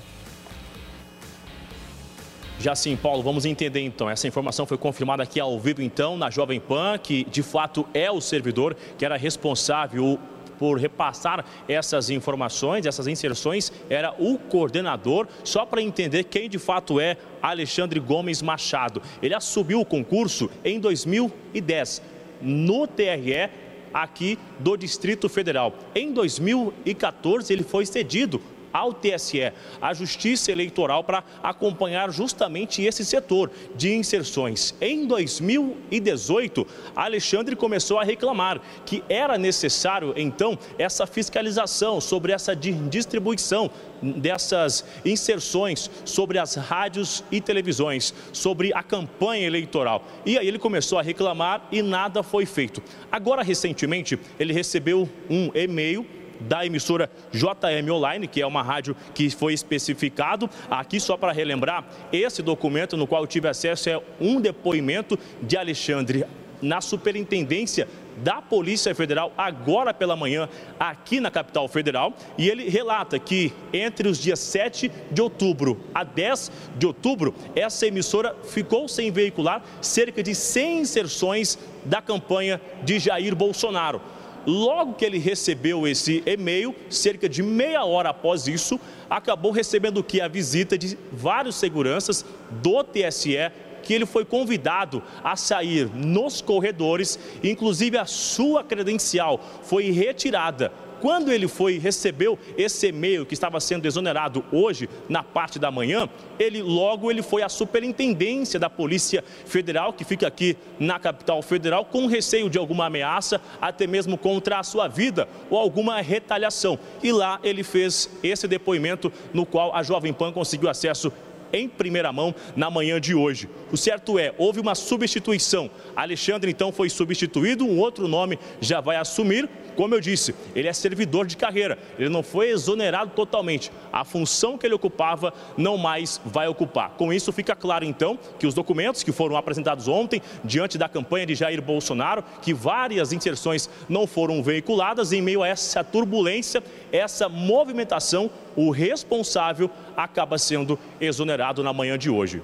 Já sim, Paulo, vamos entender então. Essa informação foi confirmada aqui ao vivo, então, na Jovem Pan, que de fato é o servidor que era responsável por repassar essas informações, essas inserções, era o coordenador, só para entender quem de fato é Alexandre Gomes Machado. Ele assumiu o concurso em 2010, no TRE aqui do Distrito Federal. Em 2014, ele foi cedido ao TSE, a Justiça Eleitoral, para acompanhar justamente esse setor de inserções. Em 2018, Alexandre começou a reclamar que era necessário, então, essa fiscalização sobre essa di- distribuição dessas inserções sobre as rádios e televisões, sobre a campanha eleitoral. E aí ele começou a reclamar e nada foi feito. Agora, recentemente, ele recebeu um e-mail da emissora JM Online, que é uma rádio que foi especificado. Aqui, só para relembrar, esse documento no qual eu tive acesso é um depoimento de Alexandre na superintendência da Polícia Federal agora pela manhã aqui na capital federal e ele relata que entre os dias 7 de outubro a 10 de outubro essa emissora ficou sem veicular cerca de 100 inserções da campanha de Jair Bolsonaro. Logo que ele recebeu esse e-mail, cerca de meia hora após isso, acabou recebendo que? A visita de vários seguranças do TSE, que ele foi convidado a sair nos corredores, inclusive a sua credencial foi retirada. Quando ele foi recebeu esse e-mail que estava sendo exonerado hoje na parte da manhã, ele logo ele foi à superintendência da Polícia Federal que fica aqui na capital federal com receio de alguma ameaça, até mesmo contra a sua vida ou alguma retaliação. E lá ele fez esse depoimento no qual a Jovem Pan conseguiu acesso em primeira mão na manhã de hoje. O certo é, houve uma substituição. Alexandre então foi substituído, um outro nome já vai assumir. Como eu disse, ele é servidor de carreira, ele não foi exonerado totalmente. A função que ele ocupava não mais vai ocupar. Com isso, fica claro então que os documentos que foram apresentados ontem, diante da campanha de Jair Bolsonaro, que várias inserções não foram veiculadas, em meio a essa turbulência, essa movimentação, o responsável acaba sendo exonerado na manhã de hoje.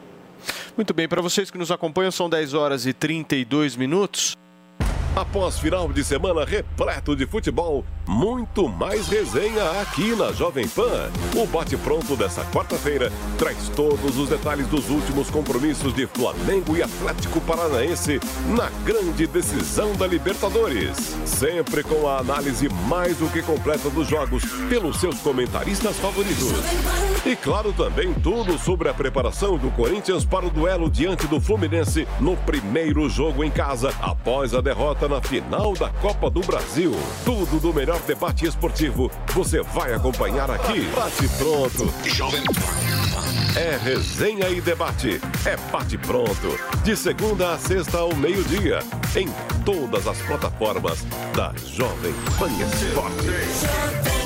Muito bem, para vocês que nos acompanham, são 10 horas e 32 minutos. Após final de semana repleto de futebol, muito mais resenha aqui na Jovem Pan. O bate-pronto dessa quarta-feira traz todos os detalhes dos últimos compromissos de Flamengo e Atlético Paranaense na grande decisão da Libertadores. Sempre com a análise mais do que completa dos jogos pelos seus comentaristas favoritos. E claro também tudo sobre a preparação do Corinthians para o duelo diante do Fluminense no primeiro jogo em casa após a derrota na final da Copa do Brasil. Tudo do melhor debate esportivo você vai acompanhar aqui. Bate pronto. É resenha e debate. É bate pronto. De segunda a sexta ao meio-dia. Em todas as plataformas da Jovem Pan Esportes.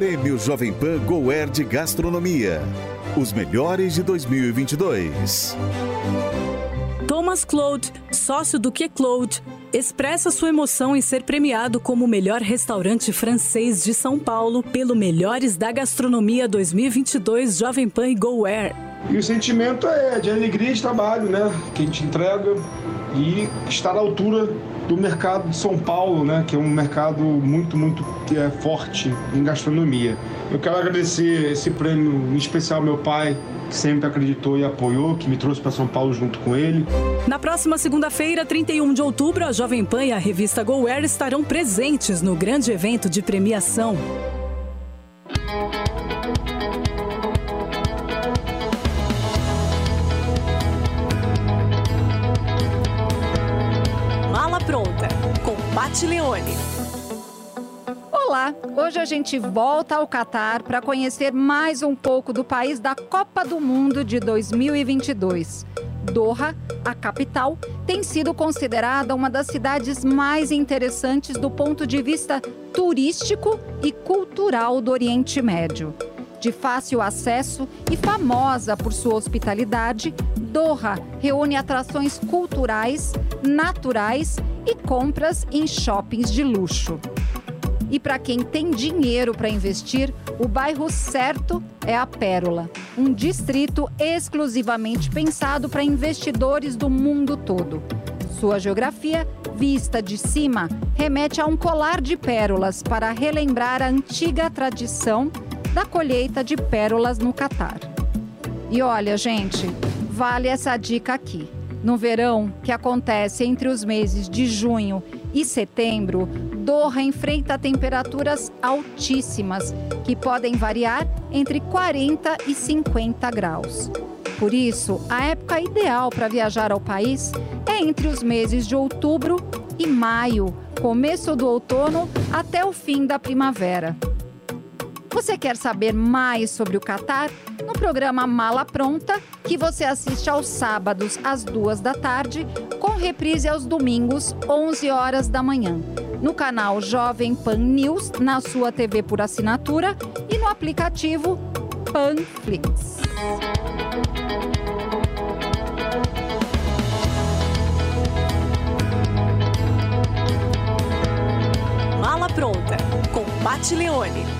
Prêmio Jovem Pan Goer de Gastronomia. Os melhores de 2022. Thomas Claude, sócio do Que Claude, expressa sua emoção em ser premiado como o melhor restaurante francês de São Paulo pelo Melhores da Gastronomia 2022 Jovem Pan e GoWare. E o sentimento é de alegria de trabalho, né? Que a gente entrega e estar à altura do mercado de São Paulo, né? Que é um mercado muito, muito é, forte em gastronomia. Eu quero agradecer esse prêmio, em especial ao meu pai, que sempre acreditou e apoiou, que me trouxe para São Paulo junto com ele. Na próxima segunda-feira, 31 de outubro, a Jovem Pan e a revista GoWare estarão presentes no grande evento de premiação. Pat Leone. Olá, hoje a gente volta ao Catar para conhecer mais um pouco do país da Copa do Mundo de 2022. Doha, a capital, tem sido considerada uma das cidades mais interessantes do ponto de vista turístico e cultural do Oriente Médio. De fácil acesso e famosa por sua hospitalidade, Doha reúne atrações culturais, naturais e compras em shoppings de luxo. E para quem tem dinheiro para investir, o bairro certo é a Pérola, um distrito exclusivamente pensado para investidores do mundo todo. Sua geografia, vista de cima, remete a um colar de pérolas para relembrar a antiga tradição da colheita de pérolas no Catar. E olha, gente, vale essa dica aqui. No verão, que acontece entre os meses de junho e setembro, Doha enfrenta temperaturas altíssimas, que podem variar entre 40 e 50 graus. Por isso, a época ideal para viajar ao país é entre os meses de outubro e maio, começo do outono até o fim da primavera. Você quer saber mais sobre o Catar? No programa Mala Pronta, que você assiste aos sábados às duas da tarde, com reprise aos domingos, 11 horas da manhã. No canal Jovem Pan News, na sua TV por assinatura e no aplicativo Panflix. Mala pronta, com Pat Leone.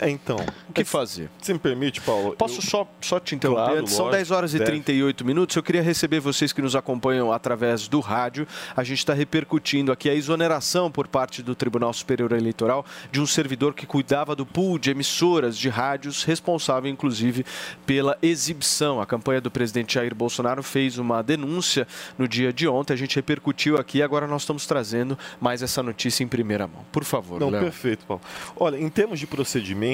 É, então. O que fazer? Se me permite, Paulo. Posso eu... só, só te interromper? Claro, São lógico, 10 horas e deve. 38 minutos. Eu queria receber vocês que nos acompanham através do rádio. A gente está repercutindo aqui a exoneração por parte do Tribunal Superior Eleitoral de um servidor que cuidava do pool de emissoras de rádios, responsável inclusive pela exibição. A campanha do presidente Jair Bolsonaro fez uma denúncia no dia de ontem. A gente repercutiu aqui. Agora nós estamos trazendo mais essa notícia em primeira mão. Por favor, Não, Léo. perfeito, Paulo. Olha, em termos de procedimento,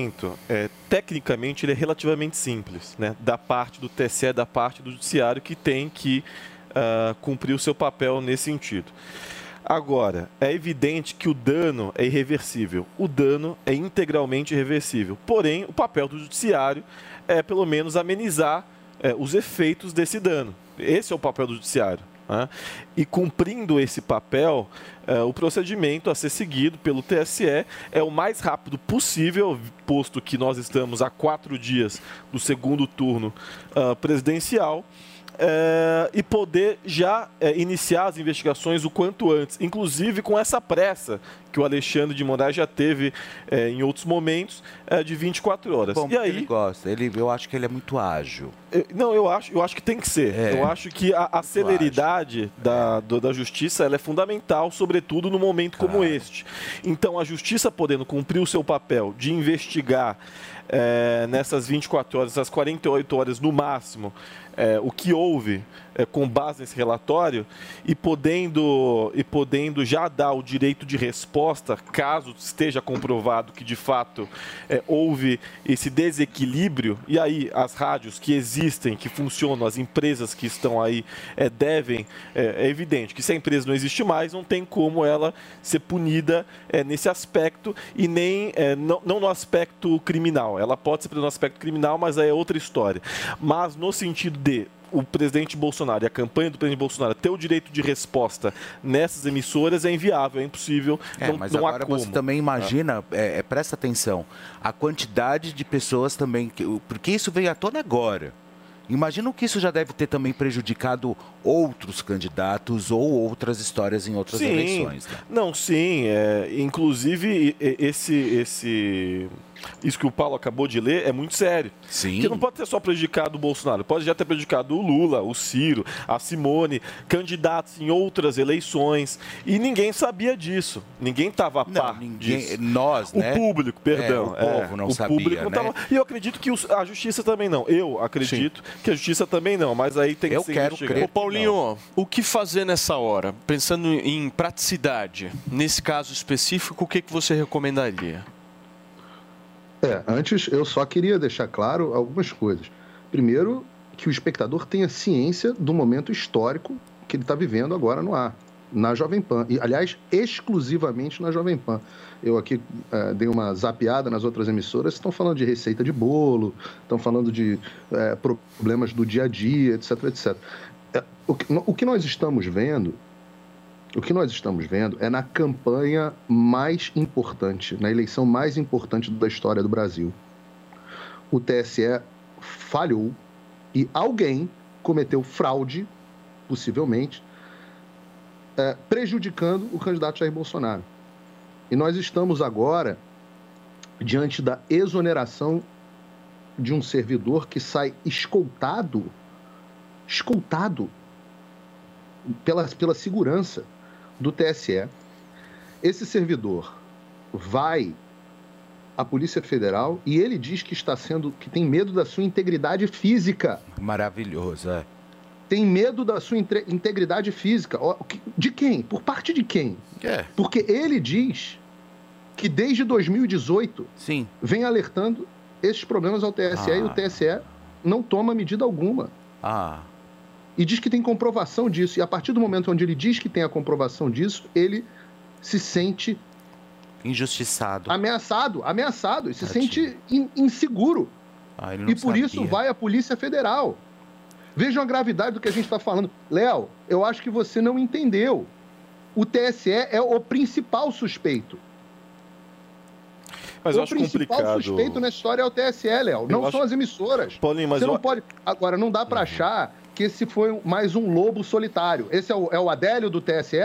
é, tecnicamente ele é relativamente simples, né? Da parte do TSE, da parte do Judiciário, que tem que ah, cumprir o seu papel nesse sentido. Agora, é evidente que o dano é irreversível. O dano é integralmente irreversível. Porém, o papel do Judiciário é, pelo menos, amenizar é, os efeitos desse dano. Esse é o papel do Judiciário. Né? E cumprindo esse papel, é, o procedimento a ser seguido pelo TSE é o mais rápido possível, posto que nós estamos a quatro dias do segundo turno ah, presidencial. É, e poder já é, iniciar as investigações o quanto antes, inclusive com essa pressa que o Alexandre de Moraes já teve é, em outros momentos é, de 24 horas. Bom, e aí, ele gosta. Ele, eu acho que ele é muito ágil. eu- Não, eu acho, eu acho que tem que ser. É. Eu acho que a, a celeridade da, do- da justiça é fundamental, sobretudo no momento como este. Então, a justiça podendo cumprir o seu papel de investigar é, nessas 24 horas, essas 48 horas no máximo, é, o que houve é, com base nesse relatório e podendo, e podendo já dar o direito de resposta, caso esteja comprovado que de fato é, houve esse desequilíbrio, e aí as rádios que existem, que funcionam, as empresas que estão aí é, devem, é, é evidente que se a empresa não existe mais, não tem como ela ser punida é, nesse aspecto e nem não, não no aspecto criminal. Ela pode ser punida no aspecto criminal, mas aí é outra história. Mas no sentido de o presidente Bolsonaro e a campanha do presidente Bolsonaro ter o direito de resposta nessas emissoras é inviável, é impossível, É, não, mas não agora você também imagina, é, é, presta atenção, a quantidade de pessoas também, que, porque isso veio à tona agora. Imagina o que isso já deve ter também prejudicado outros candidatos ou outras histórias em outras sim, eleições. né? Não, sim. é, inclusive, esse, esse, isso que o Paulo acabou de ler é muito sério. Sim. Porque não pode ter só prejudicado o Bolsonaro, pode já ter prejudicado o Lula, o Ciro, a Simone, candidatos em outras eleições. E ninguém sabia disso. Ninguém estava a par ninguém- disso. nós, o né? público, perdão. É, o povo não o sabia, Público não né? tava- E eu acredito que os- a justiça também não. Eu acredito que a justiça também não, mas aí tem que ser investigado. Ô, Paulinho, o que fazer nessa hora? Pensando em praticidade, nesse caso específico, o que, que você recomendaria? É, antes eu só queria deixar claro algumas coisas. Primeiro, que o espectador tenha ciência do momento histórico que ele está vivendo agora no ar, na Jovem Pan. E, aliás, exclusivamente na Jovem Pan. Eu aqui eh, dei uma zapeada nas outras emissoras, estão falando de receita de bolo, estão falando de eh, problemas do dia a dia, etc, etc. É, o, que, o que nós estamos vendo o que nós estamos vendo é na campanha mais importante, na eleição mais importante da história do Brasil. O TSE falhou e alguém cometeu fraude, possivelmente, eh, prejudicando o candidato Jair Bolsonaro. E nós estamos agora diante da exoneração de um servidor que sai escoltado, escoltado pela, pela segurança do TSE. Esse servidor vai à Polícia Federal e ele diz que está sendo que tem medo da sua integridade física. Maravilhoso, é. Tem medo da sua inte- integridade física. De quem? Por parte de quem? É. Porque ele diz que desde 2018 Sim. vem alertando esses problemas ao TSE e o Ah. TSE não toma medida alguma. Ah, E diz que tem comprovação disso. E a partir do momento onde ele diz que tem a comprovação disso, ele se sente injustiçado. ameaçado, ameaçado, e se sente in- inseguro. Ah, E por isso sabia. vai a Polícia Federal. Vejam a gravidade do que a gente está falando. Léo, eu acho que você não entendeu. O TSE é o principal suspeito. Mas o eu acho principal complicado. suspeito nessa história é o TSE, Léo. Não acho- são as emissoras. Paulinho, mas Você eu- Uhum. não pode. Agora, não dá para achar que esse foi mais um lobo solitário. Esse é o, é o Adélio do TSE?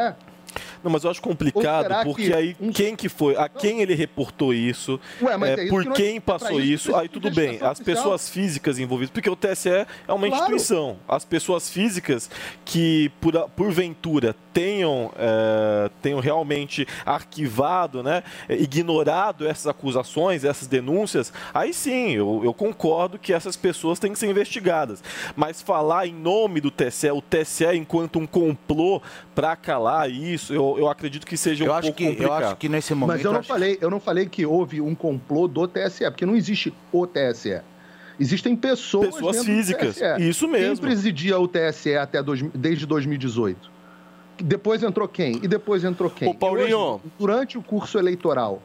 Não, mas eu acho complicado, porque que aí quem que foi, a quem ele reportou isso, Ué, é, é por que quem passou isso isso, aí tudo bem. As oficial. pessoas físicas envolvidas, porque o TSE é uma Claro. instituição. As pessoas físicas que, por, porventura, tenham, é, tenham realmente arquivado, né, ignorado essas acusações, essas denúncias, aí sim, eu, eu concordo que essas pessoas têm que ser investigadas. Mas falar em nome do TSE, o TSE enquanto um complô para calar isso, eu, eu acredito que seja um Eu acho pouco que- eu complicado. acho que nesse Mas eu não, falei, eu não falei que houve um complô do TSE, porque não existe o TSE. Existem pessoas, Pessoas físicas, TSE. isso mesmo. Quem presidia o TSE até dois, desde 2018? Depois entrou quem? E depois entrou quem? Ô, Paulinho. Hoje, durante o curso eleitoral,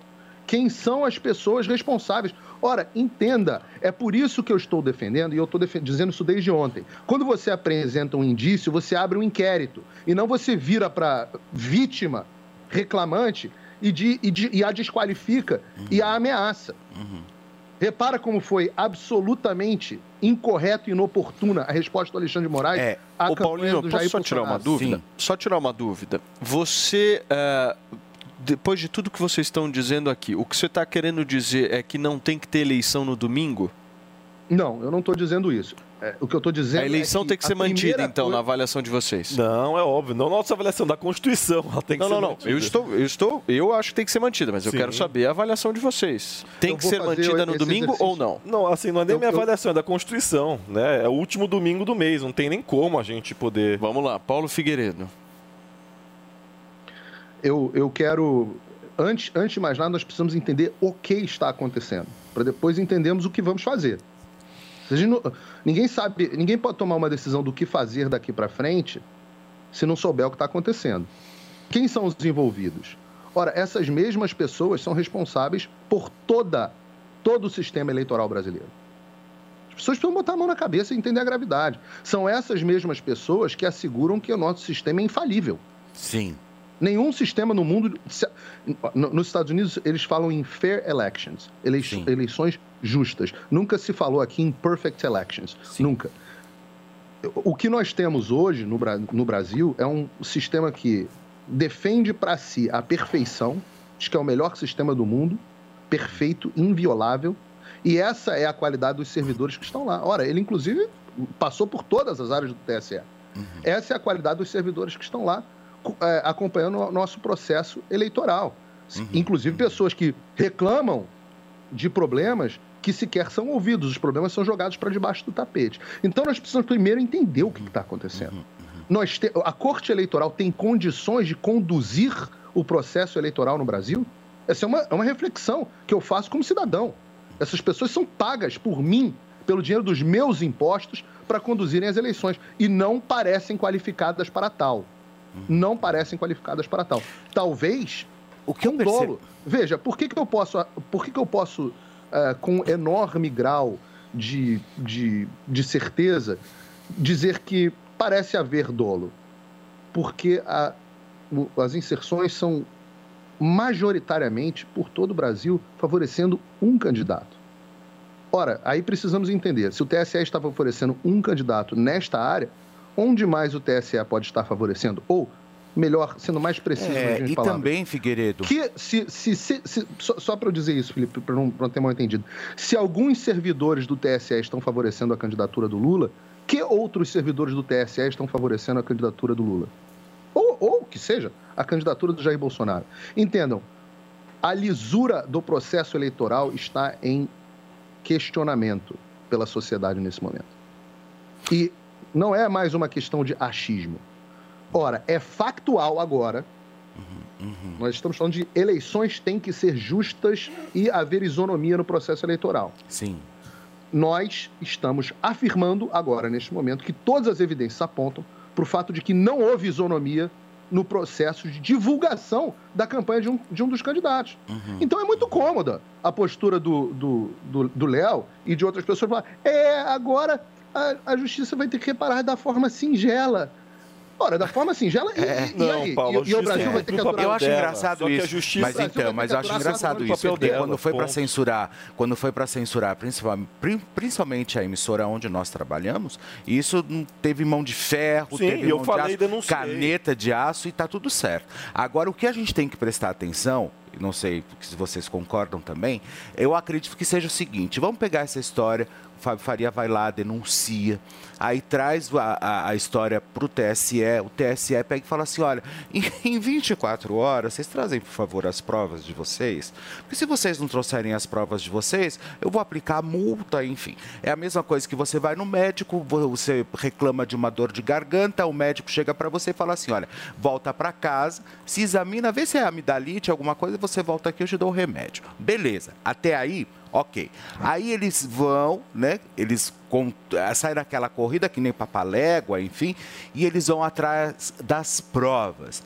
quem são as pessoas responsáveis? Ora, entenda, é por isso que eu estou defendendo, e eu estou dizendo isso desde ontem. Quando você apresenta um indício, você abre um inquérito. E não você vira para vítima, reclamante, e, de- e de- e a desqualifica e a ameaça. Repara como foi absolutamente incorreto e inoportuna a resposta do Alexandre de Moraes à Ô, campanha Paulinho, do posso só tirar uma dúvida? Só tirar uma dúvida. Você, eh, depois de tudo que vocês estão dizendo aqui, o que você está querendo dizer é que não tem que ter eleição no domingo? Não, eu não estou dizendo isso. É, o que eu estou dizendo A eleição é tem que ser mantida, então, coisa- na avaliação de vocês. Não, é óbvio. Não nossa avaliação da Constituição. Ela tem que Não, ser não, não. Eu estou, eu estou, eu acho que tem que ser mantida, mas eu Sim. quero saber a avaliação de vocês. Tem Eu que ser mantida no domingo exercício. ou não? Não, assim, não é nem Eu- minha eu- avaliação, é da Constituição, né? É o último domingo do mês, não tem nem como a gente poder... Vamos lá, Paulo Figueiredo. eu, eu quero. Antes, antes de mais nada, nós precisamos entender o que está acontecendo, para depois entendermos o que vamos fazer. Não- ninguém sabe, ninguém pode tomar uma decisão do que fazer daqui para frente se não souber o que está acontecendo. Quem são os envolvidos? Ora, essas mesmas pessoas são responsáveis por toda, todo o sistema eleitoral brasileiro. As pessoas precisam botar a mão na cabeça e entender a gravidade. São essas mesmas pessoas que asseguram que o nosso sistema é infalível. Sim. Nenhum sistema no mundo. se- no- Nos Estados Unidos, eles falam em fair elections elei- eleições justas. Nunca se falou aqui em perfect elections. Nunca. O que nós temos hoje no, no Brasil é um sistema que defende para si a perfeição, diz que é o melhor sistema do mundo, perfeito, inviolável, e essa é a qualidade dos servidores que estão lá. Ora, ele, inclusive, passou por todas as áreas do TSE. Essa é a qualidade dos servidores que estão lá é, acompanhando o nosso processo eleitoral. Inclusive pessoas que reclamam de problemas que sequer são ouvidos. Os problemas são jogados para debaixo do tapete. Então nós precisamos primeiro entender o que está acontecendo. Nós te- a Corte Eleitoral tem condições de conduzir o processo eleitoral no Brasil? Essa é uma, é uma reflexão que eu faço como cidadão. Essas pessoas são pagas por mim, pelo dinheiro dos meus impostos, para conduzirem as eleições. E não parecem qualificadas para tal. Não parecem qualificadas para tal. Talvez o que um dolo. Veja, por que, que eu posso, por que, que eu posso eh, com enorme grau de, de, de certeza, dizer que parece haver dolo? Porque a- as inserções são majoritariamente por todo o Brasil favorecendo um candidato. Ora, aí precisamos entender, se o TSE está favorecendo um candidato nesta área, onde mais o TSE pode estar favorecendo? Ou, melhor, sendo mais preciso É, e palavras, também, Figueiredo. que se, se, se- se- só, só para eu dizer isso, Felipe, para não, pra não ter mal entendido, se alguns servidores do TSE estão favorecendo a candidatura do Lula, que outros servidores do TSE estão favorecendo a candidatura do Lula? Ou, ou que seja, a candidatura do Jair Bolsonaro. Entendam, a lisura do processo eleitoral está em questionamento pela sociedade nesse momento. E não é mais uma questão de achismo. Ora, é factual agora. Nós estamos falando de eleições têm que ser justas e haver isonomia no processo eleitoral. Sim. Nós estamos afirmando agora, neste momento, que todas as evidências apontam para o fato de que não houve isonomia no processo de divulgação da campanha de um, de um dos candidatos. Então é muito cômoda a postura do do- do- do Léo e de outras pessoas falar: é, agora a, a justiça vai ter que reparar da forma singela. Ora, da forma singela, e, [LAUGHS] É. e, Não, e? Paulo, e, e o Brasil é. vai ter que aturar Eu o acho dela. engraçado isso. justiça- Mas então, mas eu acho engraçado isso, papel porque dela, quando foi para censurar, quando foi para censurar, principalmente, pri- principalmente a emissora onde nós trabalhamos, isso teve mão de ferro, Sim, teve eu mão falei de aço, caneta de aço e tá tudo certo. Agora, o que a gente tem que prestar atenção não sei se vocês concordam também, eu acredito que seja o seguinte: vamos pegar essa história, Fábio Faria vai lá, denuncia, aí traz a, a, a história para o TSE, o TSE pega e fala assim: olha, em, [LAUGHS] em 24 horas, vocês trazem, por favor, as provas de vocês, porque se vocês não trouxerem as provas de vocês, eu vou aplicar multa, enfim. É a mesma coisa que você vai no médico, você reclama de uma dor de garganta, o médico chega para você e fala assim: olha, volta para casa, se examina, vê se é amidalite, alguma coisa, você volta aqui, eu te dou o remédio. Beleza, até aí, ok. Aí eles vão, né? Eles eh, saem naquela corrida que nem papalégua, enfim, e eles vão atrás das provas.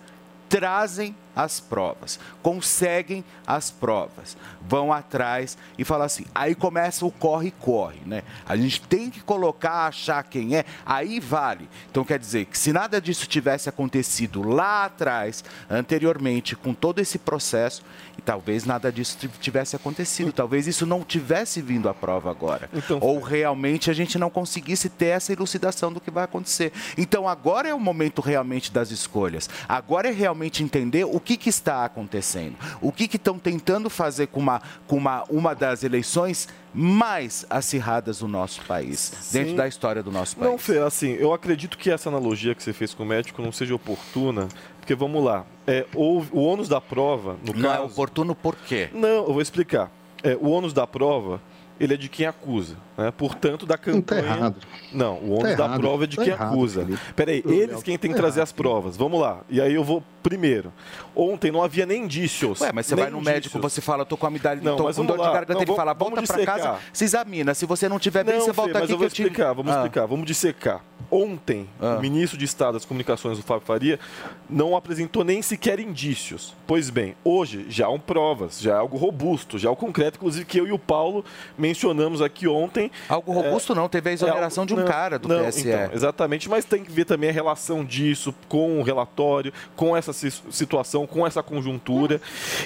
Trazem as provas, conseguem as provas, vão atrás e falam assim. Aí começa o corre-corre, né? A gente tem que colocar, achar quem é, aí vale. Então quer dizer que se nada disso tivesse acontecido lá atrás, anteriormente, com todo esse processo, e talvez nada disso tivesse acontecido, talvez isso não tivesse vindo à prova agora. Ou realmente a gente não conseguisse ter essa elucidação do que vai acontecer. Então agora é o momento realmente das escolhas. Agora é realmente entender o que, que está acontecendo. O que estão tentando fazer com uma, com uma, uma das eleições mais acirradas do nosso país, dentro Sim. da história do nosso país. Não, Fê, assim, eu acredito que essa analogia que você fez com o médico não seja oportuna, porque vamos lá, é, o, o ônus da prova, no Não é caso... oportuno por quê? Não, eu vou explicar. É, o ônus da prova, ele é de quem acusa, né? Portanto, da campanha... errado. Não, o ônus Tá da errado. prova é de Tá quem errado, acusa. Felipe. Peraí, eles quem tem que tá trazer errado, as provas. Vamos lá. E aí eu vou primeiro. Ontem não havia nem indícios. Ué, mas você vai no indícios. médico, você fala, tô com amidalite, Não, tô mas com dor de lá. garganta, Não, ele vamos- fala, volta pra casa, se examina. Se você não tiver bem, Não, você Fê, volta mas aqui eu vou que eu te... explicar, vamos Ah. explicar, vamos dissecar. Ontem, o ministro de Estado das Comunicações, o Fábio Faria, não apresentou nem sequer indícios. Pois bem, hoje já há um provas, já é algo robusto, já é o concreto, inclusive que eu e o Paulo mencionamos aqui ontem. Algo robusto não, teve a exoneração de um cara do não, TSE. então, exatamente, mas tem que ver também a relação disso com o relatório, com essa si- situação, com essa conjuntura.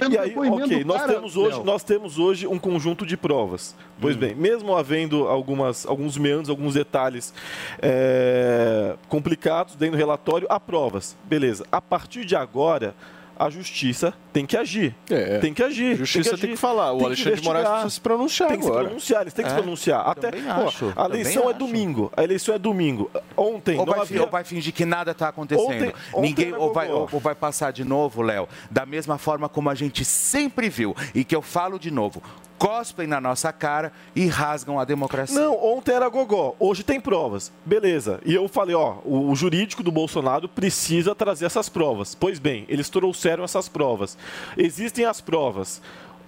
E aí, ok, nós cara, temos hoje, nós temos hoje um conjunto de provas. Pois bem, mesmo havendo algumas, alguns meandros, alguns detalhes é, complicados dentro do relatório, há provas. Beleza. A partir de agora, a justiça tem que agir. Tem que agir. A justiça agir, tem que falar. O tem Alexandre de Moraes precisa se pronunciar Tem que agora. se pronunciar, eles têm que É, se pronunciar. Até, pô, acho, a eleição é domingo. A eleição é domingo. Ontem Ou não vai, havia... ou vai fingir que nada está acontecendo. Ontem- ontem Ninguém ou vai, ou vai passar de novo, Léo, da mesma forma como a gente sempre viu e que eu falo de novo. Cospem na nossa cara e rasgam a democracia. Não, ontem era gogó, hoje tem provas. Beleza. E eu falei, ó, o, o jurídico do Bolsonaro precisa trazer essas provas. Pois bem, eles trouxeram essas provas. Existem as provas.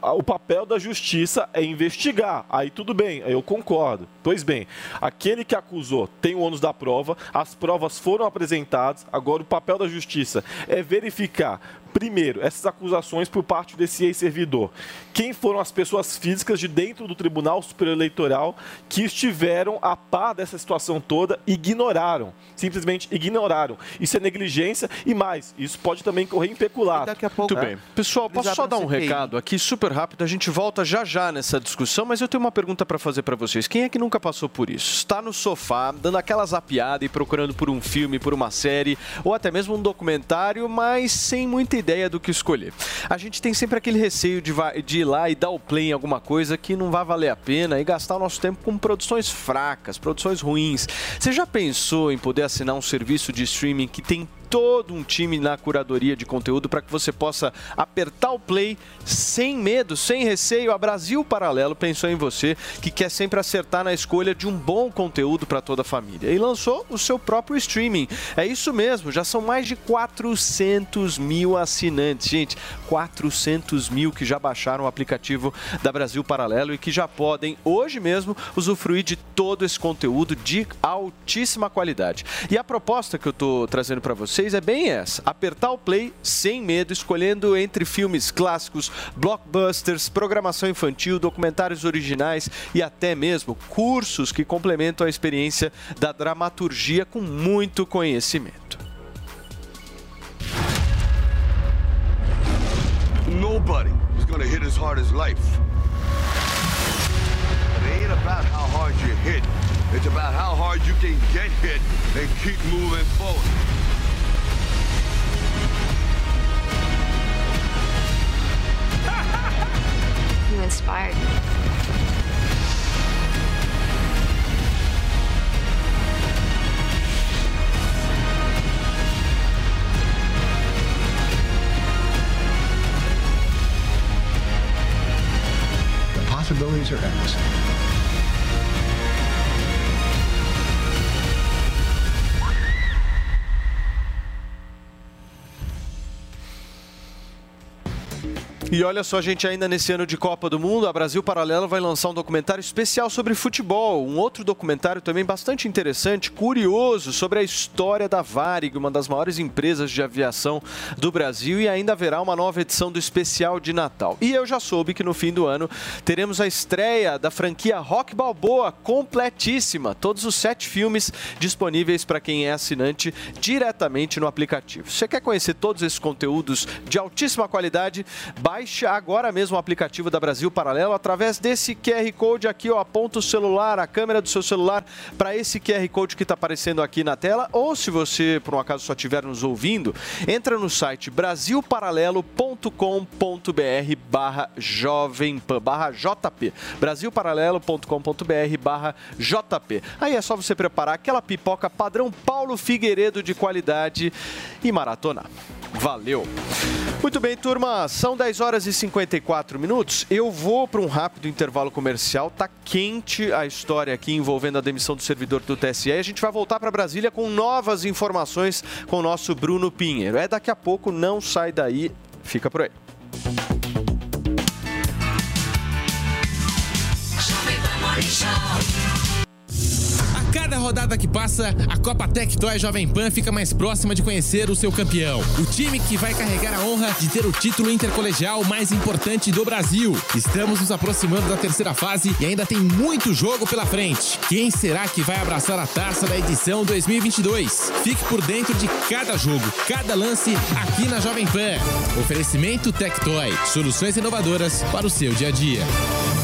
O papel da justiça é investigar. Aí tudo bem, eu concordo. Pois bem, aquele que acusou tem o ônus da prova, as provas foram apresentadas, agora o papel da justiça é verificar Primeiro, essas acusações por parte desse ex-servidor. Quem foram as pessoas físicas de dentro do Tribunal Superior Eleitoral que estiveram a par dessa situação toda e ignoraram? Simplesmente ignoraram. Isso é negligência e mais, isso pode também correr em peculato. Daqui a pouco. Muito bem. Pessoal, posso só dar um recado aqui, super rápido. A gente volta já já nessa discussão, mas eu tenho uma pergunta para fazer para vocês. Quem é que nunca passou por isso? Está no sofá, dando aquela zapiada e procurando por um filme, por uma série, ou até mesmo um documentário, mas sem muita ideia do que escolher. A gente tem sempre aquele receio de, de ir lá e dar o play em alguma coisa que não vai valer a pena e gastar o nosso tempo com produções fracas, produções ruins. Você já pensou em poder assinar um serviço de streaming que tem todo um time na curadoria de conteúdo para que você possa apertar o play sem medo, sem receio. A Brasil Paralelo pensou em você que quer sempre acertar na escolha de um bom conteúdo para toda a família e lançou o seu próprio streaming. É isso mesmo, já são mais de 400 mil assinantes, gente. 400 mil que já baixaram o aplicativo da Brasil Paralelo e que já podem hoje mesmo usufruir de todo esse conteúdo de altíssima qualidade. E a proposta que eu estou trazendo para vocês vocês é bem essa: apertar o play sem medo, escolhendo entre filmes clássicos, blockbusters, programação infantil, documentários originais e até mesmo cursos que complementam a experiência da dramaturgia com muito conhecimento. Nobody is gonna hit as hard as life. It ain't about how hard you hit. It's about how hard you can get hit and keep moving forward. Inspired me. The possibilities are endless. E olha só, gente, ainda nesse ano de Copa do Mundo, a Brasil Paralelo vai lançar um documentário especial sobre futebol. Um outro documentário também bastante interessante, curioso, sobre a história da Varig, uma das maiores empresas de aviação do Brasil. E ainda haverá uma nova edição do especial de Natal. E eu já soube que no fim do ano teremos a estreia da franquia Rock Balboa, completíssima. Todos os sete filmes disponíveis para quem é assinante diretamente no aplicativo. Você quer conhecer todos esses conteúdos de altíssima qualidade, baixe agora mesmo o aplicativo da Brasil Paralelo através desse QR Code aqui, ó, aponta o celular, a câmera do seu celular para esse QR Code que está aparecendo aqui na tela, ou se você por um acaso só estiver nos ouvindo, entra no site brasilparalelo.com.br barra jovem barra JP, brasilparalelo.com.br barra JP. Aí é só você preparar aquela pipoca padrão Paulo Figueiredo de qualidade e maratona. Valeu! Muito bem, turma, são 10 horas e 54 minutos. Eu vou para um rápido intervalo comercial. Tá quente a história aqui envolvendo a demissão do servidor do TSE. A gente vai voltar para Brasília com novas informações com o nosso Bruno Pinheiro. É daqui a pouco, não sai daí, fica por aí. A cada rodada que passa, a Copa Tectoy Jovem Pan fica mais próxima de conhecer o seu campeão. O time que vai carregar a honra de ter o título intercolegial mais importante do Brasil. Estamos nos aproximando da terceira fase e ainda tem muito jogo pela frente. Quem será que vai abraçar a taça da edição 2022? Fique por dentro de cada jogo, cada lance aqui na Jovem Pan. Oferecimento Tectoy, soluções inovadoras para o seu dia a dia.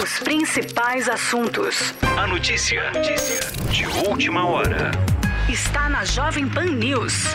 Os principais assuntos. A notícia, de última hora. Está na Jovem Pan News.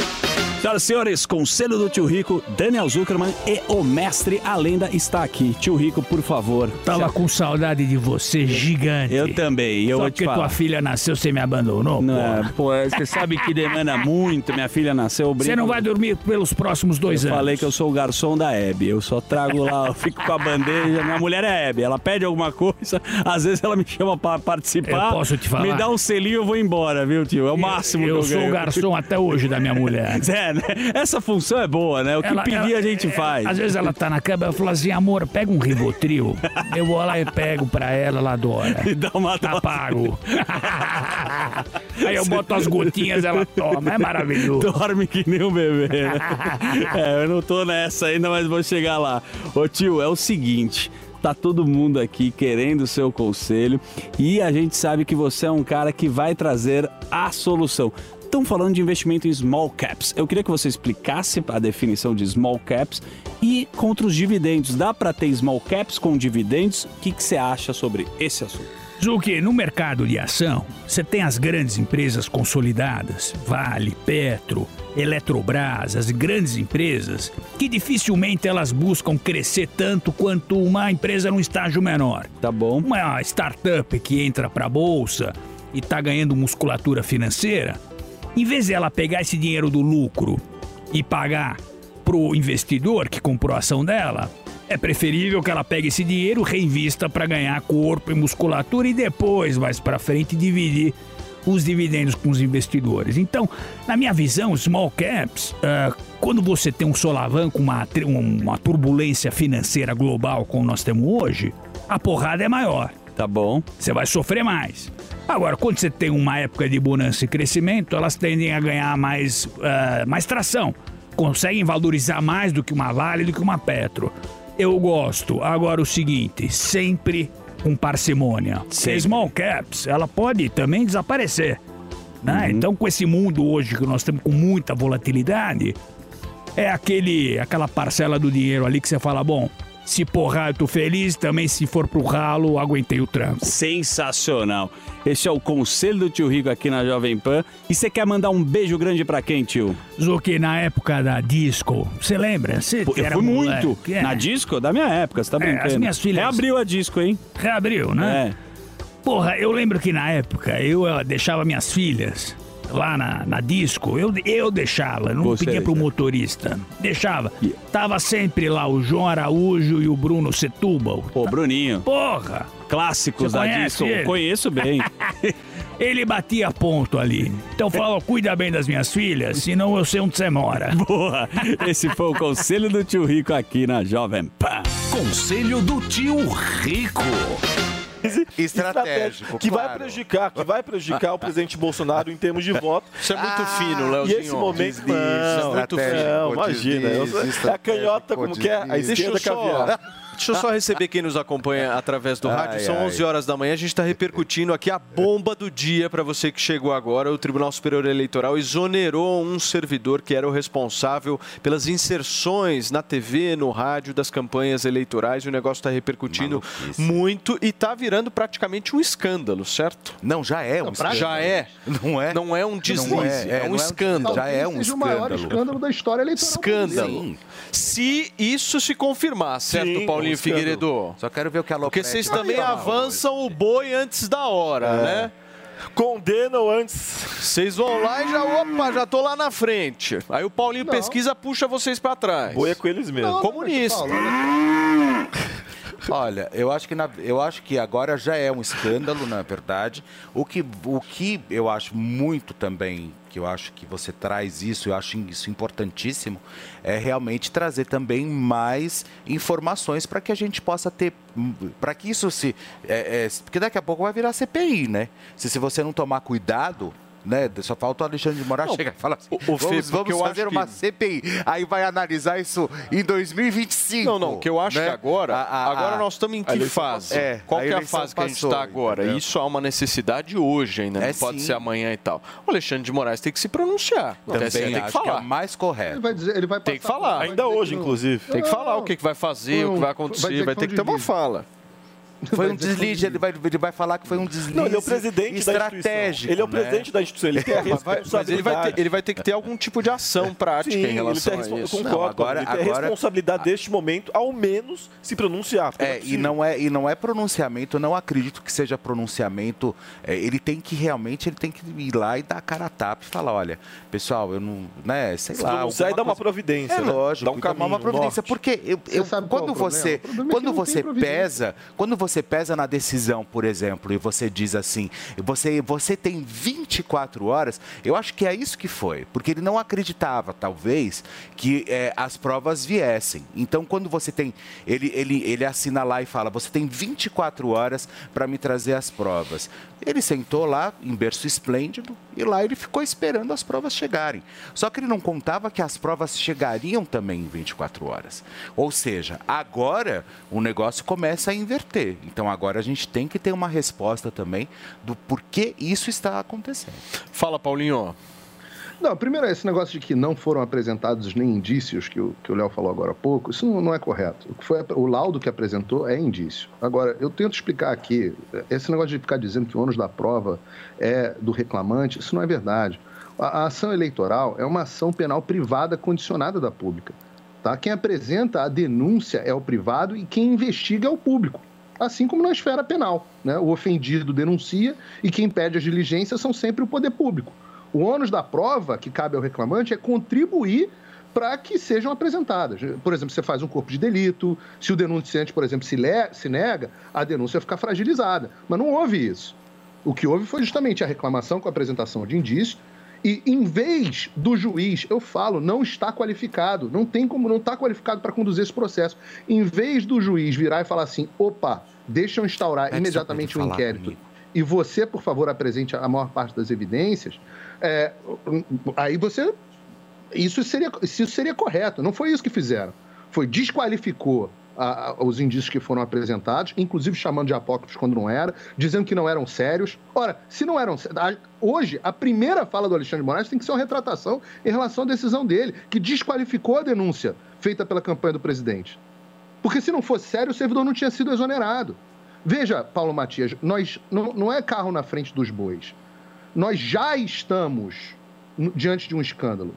Senhoras e senhores, Conselho do Tio Rico, Daniel Zuckerman e o mestre, a lenda, está aqui. Tio Rico, por favor. Tava com saudade de você, gigante. Eu também. Eu Só falar. tua filha nasceu, você me abandonou, Não, é, pô, você sabe que demanda muito. Minha filha nasceu. Você não vai dormir pelos próximos dois eu anos. falei que eu sou o garçom da Hebe. Eu só trago lá, eu fico com a bandeja. Minha mulher é Hebe. Ela pede alguma coisa, às vezes ela me chama pra participar. Eu posso te falar? Me dá um selinho, eu vou embora, viu, tio? É o máximo eu que eu sou ganho. o garçom até hoje da minha mulher. Sério? [LAUGHS] É, né? Essa função é boa, né? O que Ela- pedir ela- a gente é, faz. Às vezes ela tá na cama e fala assim, amor, pega um Rivotril. [LAUGHS] Eu vou lá e pego pra ela, ela adora. E dá uma Tá pago. [LAUGHS] Aí eu boto as gotinhas, ela toma. É maravilhoso. Dorme que nem um bebê, né? [LAUGHS] É, eu não tô nessa ainda, mas vou chegar lá. Ô tio, é o seguinte. Tá todo mundo aqui querendo o seu conselho e a gente sabe que você é um cara que vai trazer a solução. Estão falando de investimento em small caps. Eu queria que você explicasse a definição de small caps e contra os dividendos. Dá para ter small caps com dividendos? O que, que você acha sobre esse assunto? Zuki, no mercado de ação, você tem as grandes empresas consolidadas, Vale, Petro, Eletrobras, as grandes empresas, que dificilmente elas buscam crescer tanto quanto uma empresa num estágio menor. Tá bom. Uma startup que entra para a bolsa e está ganhando musculatura financeira, em vez de ela pegar esse dinheiro do lucro e pagar pro investidor que comprou a ação dela, é preferível que ela pegue esse dinheiro, reinvista para ganhar corpo e musculatura e depois, mais para frente, dividir os dividendos com os investidores. Então, na minha visão, small caps, ah, quando você tem um solavanco, uma, uma turbulência financeira global como nós temos hoje, a porrada é maior. Tá bom. Você vai sofrer mais. Agora, quando você tem uma época de bonança e crescimento, elas tendem a ganhar mais, ah, mais tração. Conseguem valorizar mais do que uma Vale, do que uma Petro. Eu gosto. Agora, o seguinte, sempre com parcimônia. Porque small caps, ela pode também desaparecer. né? Então, com esse mundo hoje que nós temos com muita volatilidade, é aquele, aquela parcela do dinheiro ali que você fala, bom, se porrar eu tô feliz, também se for pro ralo, aguentei o tranco. Sensacional. Este é o conselho do tio Rico aqui na Jovem Pan. E você quer mandar um beijo grande pra quem, tio? Zuki, na época da disco, você lembra? Você Pô, eu fui moleque, muito. é. Na disco? Da minha época, você tá É, brincando. as minhas filhas- Reabriu a disco, hein? Reabriu, né? Porra, eu lembro que na época eu eh, deixava minhas filhas lá na, na disco, eu, eu deixava, não Você pedia pro motorista. Deixava. Tava sempre lá o João Araújo e o Bruno Setúbal. Pô, Bruninho. Porra! Clássicos da disco. ele? Conheço bem. [LAUGHS] Ele batia ponto ali. Então fala, cuida bem das minhas filhas, senão eu sei onde você mora. [LAUGHS] Boa! Esse foi o conselho do tio Rico aqui na Jovem Pan. Conselho do tio Rico. [LAUGHS] Estratégico, Que vai claro. prejudicar, que vai prejudicar o presidente Bolsonaro em termos de voto. Isso é muito Ah, fino, E Leozinho. esse momento, não, muito fino. estratégico, Não, imagina. deslize, É a canhota, como que é? A Deixa esquerda caviar. Deixa eu só receber quem nos acompanha através do Ai, rádio. São ai. 11 horas da manhã. A gente está repercutindo aqui a bomba do dia para você que chegou agora. O Tribunal Superior Eleitoral exonerou um servidor que era o responsável pelas inserções na TV, no rádio das campanhas eleitorais. E o negócio está repercutindo muito e está virando praticamente um escândalo, certo? Não, já é um escândalo. Já é. Não é? Não é um deslize, é, um escândalo. Já é um Seja o maior escândalo. escândalo da história eleitoral. Escândalo. Se isso se confirmar, certo, Sim, Paulinho escândalo. Figueiredo? Só quero ver o que a Porque vocês também avançam o boi antes da hora, É. né? Condenam antes. Vocês vão lá e já, opa, já tô lá na frente. Aí o Paulinho pesquisa, puxa vocês pra trás. Boi é com eles mesmo. Comunista. Olha, eu acho que na- eu acho que agora já é um escândalo, na verdade. O que o que eu acho muito também que eu acho que você traz isso, eu acho isso importantíssimo, é realmente trazer também mais informações para que a gente possa ter, para que isso se, é, é, porque daqui a pouco vai virar CPI, né? Se, se você não tomar cuidado, né? Só falta o Alexandre de Moraes Não, chegar e falar assim, o- o Fê, vamos, porque vamos fazer uma que- CPI, aí vai analisar isso em 2025. Não, não, que eu acho né? que agora, A- a- agora nós estamos em que eleição fase? passou. É, Qual é a fase que a gente passou, está agora? entendeu? Isso é uma necessidade hoje ainda, É não pode sim. ser amanhã e tal. O Alexandre de Moraes tem que se pronunciar. Também tem que acho que é falar. mais correto. Ele vai dizer, ele vai Tem que falar. vai Ainda hoje, inclusive. Tem que falar o que, que vai fazer, o que vai acontecer, vai, ter que ter uma fala. [LAUGHS] Foi um deslize, ele vai, ele vai falar que foi um deslize Não, ele é o presidente estratégico. Ele é o né? presidente da instituição, ele tem a [LAUGHS] mas ele, vai responsabilidade. ter, ele vai ter que ter algum tipo de ação prática Sim, em relação ele tem a a isso. Eu concordo, Não, agora- ele tem a agora- responsabilidade deste momento, ao menos, se pronunciar. É, é e não é e não é pronunciamento, eu não acredito que seja pronunciamento. é, ele tem que realmente ele tem que ir lá e dar a cara a tapa e falar, olha, pessoal, eu não, né, sei Se lá, pronunciar e dar uma providência, É né? lógico, Dar um uma caminho, providência, norte. porque eu, eu- sabe qual quando é você é quando você pesa, quando você você pesa na decisão, por exemplo, e você diz assim, você, você tem 24 horas, eu acho que é isso que foi, porque ele não acreditava, talvez, que é, as provas viessem. Então, quando você tem, ele, ele, ele assina lá e fala, você tem 24 horas para me trazer as provas. Ele sentou lá, em berço esplêndido, e lá ele ficou esperando as provas chegarem. Só que ele não contava que as provas chegariam também em 24 horas. Ou seja, agora o negócio começa a inverter. Então agora a gente tem que ter uma resposta também do porquê isso está acontecendo. Fala, Paulinho. Não, primeiro, esse negócio de que não foram apresentados nem indícios, que o que o Léo falou agora há pouco, isso não, não é correto. O, que foi, o laudo que apresentou é indício. Agora, eu tento explicar aqui, esse negócio de ficar dizendo que o ônus da prova é do reclamante, isso não é verdade. A, a ação eleitoral é uma ação penal privada condicionada da pública. Tá? Quem apresenta a denúncia é o privado e quem investiga é o público. Assim como na esfera penal. Né? O ofendido denuncia e quem pede as diligências são sempre o poder público. O ônus da prova que cabe ao reclamante é contribuir para que sejam apresentadas. Por exemplo, você faz um corpo de delito, se o denunciante, por exemplo, se, le se nega, a denúncia fica fragilizada. Mas não houve isso. O que houve foi justamente a reclamação com a apresentação de indícios e em vez do juiz, eu falo, não está qualificado, não tem como, não está qualificado para conduzir esse processo. Em vez do juiz virar e falar assim, opa, deixa eu instaurar imediatamente o um inquérito comigo. e você, por favor, apresente a maior parte das evidências, é, aí você. Isso seria, isso seria correto. Não foi isso que fizeram. Foi desqualificou a, a, os indícios que foram apresentados, inclusive chamando de apócrifos quando não era, dizendo que não eram sérios. Ora, se não eram hoje, a primeira fala do Alexandre de Moraes tem que ser uma retratação em relação à decisão dele, que desqualificou a denúncia feita pela campanha do presidente. Porque se não fosse sério, o servidor não tinha sido exonerado. Veja, Paulo Matias, nós não, não é carro na frente dos bois nós já estamos diante de um escândalo.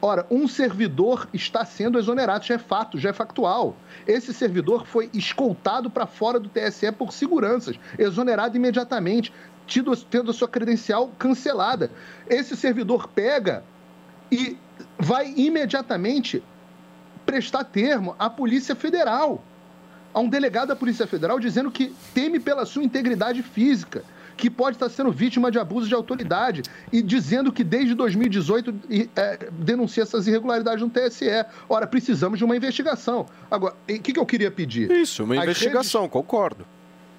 Ora, um servidor está sendo exonerado, já é fato, já é factual. Esse servidor foi escoltado para fora do TSE por seguranças, exonerado imediatamente, tido, tendo a sua credencial cancelada. Esse servidor pega e vai imediatamente prestar termo à Polícia Federal, a um delegado da Polícia Federal dizendo que teme pela sua integridade física que pode estar sendo vítima de abuso de autoridade e dizendo que desde 2018 é, denuncia essas irregularidades no TSE. Ora, precisamos de uma investigação. Agora, o que, que eu queria pedir? Isso, uma As investigação, redes... concordo.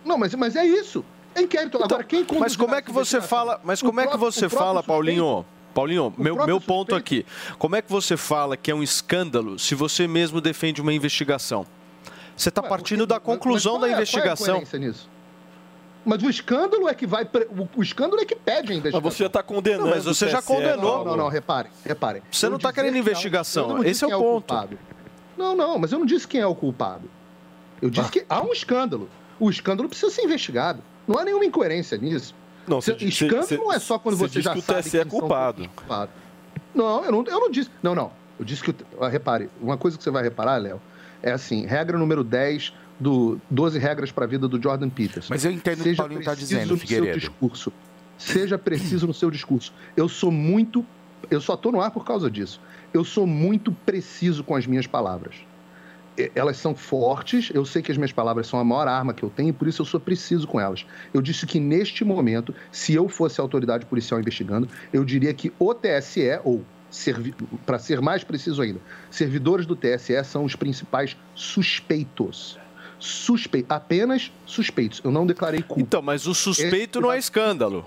Não, mas, mas é isso. É inquérito. Então, Agora, quem Mas como é que você fala, mas como é que você fala, Paulinho? Paulinho, meu, meu ponto aqui. Como é que você fala que é um escândalo se você mesmo defende uma investigação? Você está partindo da conclusão da investigação. Qual é a nisso? Mas o escândalo é que vai. O, escândalo é que pede a investigação. Mas você já está condenando. Não, mas você já condenou. Não, não, não, repare, repare. Você não está querendo investigação. Esse é o ponto. É o não, não, mas eu não disse quem é o culpado. Eu disse ah. que há um escândalo. O escândalo precisa ser investigado. Não há nenhuma incoerência nisso. Não, você, escândalo cê, não é só quando você, já que sabe o TSE é culpado. Não, eu não, eu não disse. Não, não. Eu disse que. Repare, uma coisa que você vai reparar, Léo, é assim: regra número 10 do 12 regras para a vida do Jordan Peterson. Mas eu entendo o que o Paulinho está dizendo, Figueiredo. Seu discurso. Seja preciso no seu discurso. Eu sou muito. Eu só estou no ar por causa disso. Eu sou muito preciso com as minhas palavras. Elas são fortes, eu sei que as minhas palavras são a maior arma que eu tenho, por isso eu sou preciso com elas. Eu disse que neste momento, se eu fosse a autoridade policial investigando, eu diria que o TSE, ou para ser mais preciso ainda, servidores do TSE são os principais suspeitos suspeito, apenas suspeitos. Eu não declarei culpa. Então, mas o suspeito Esse... não é escândalo.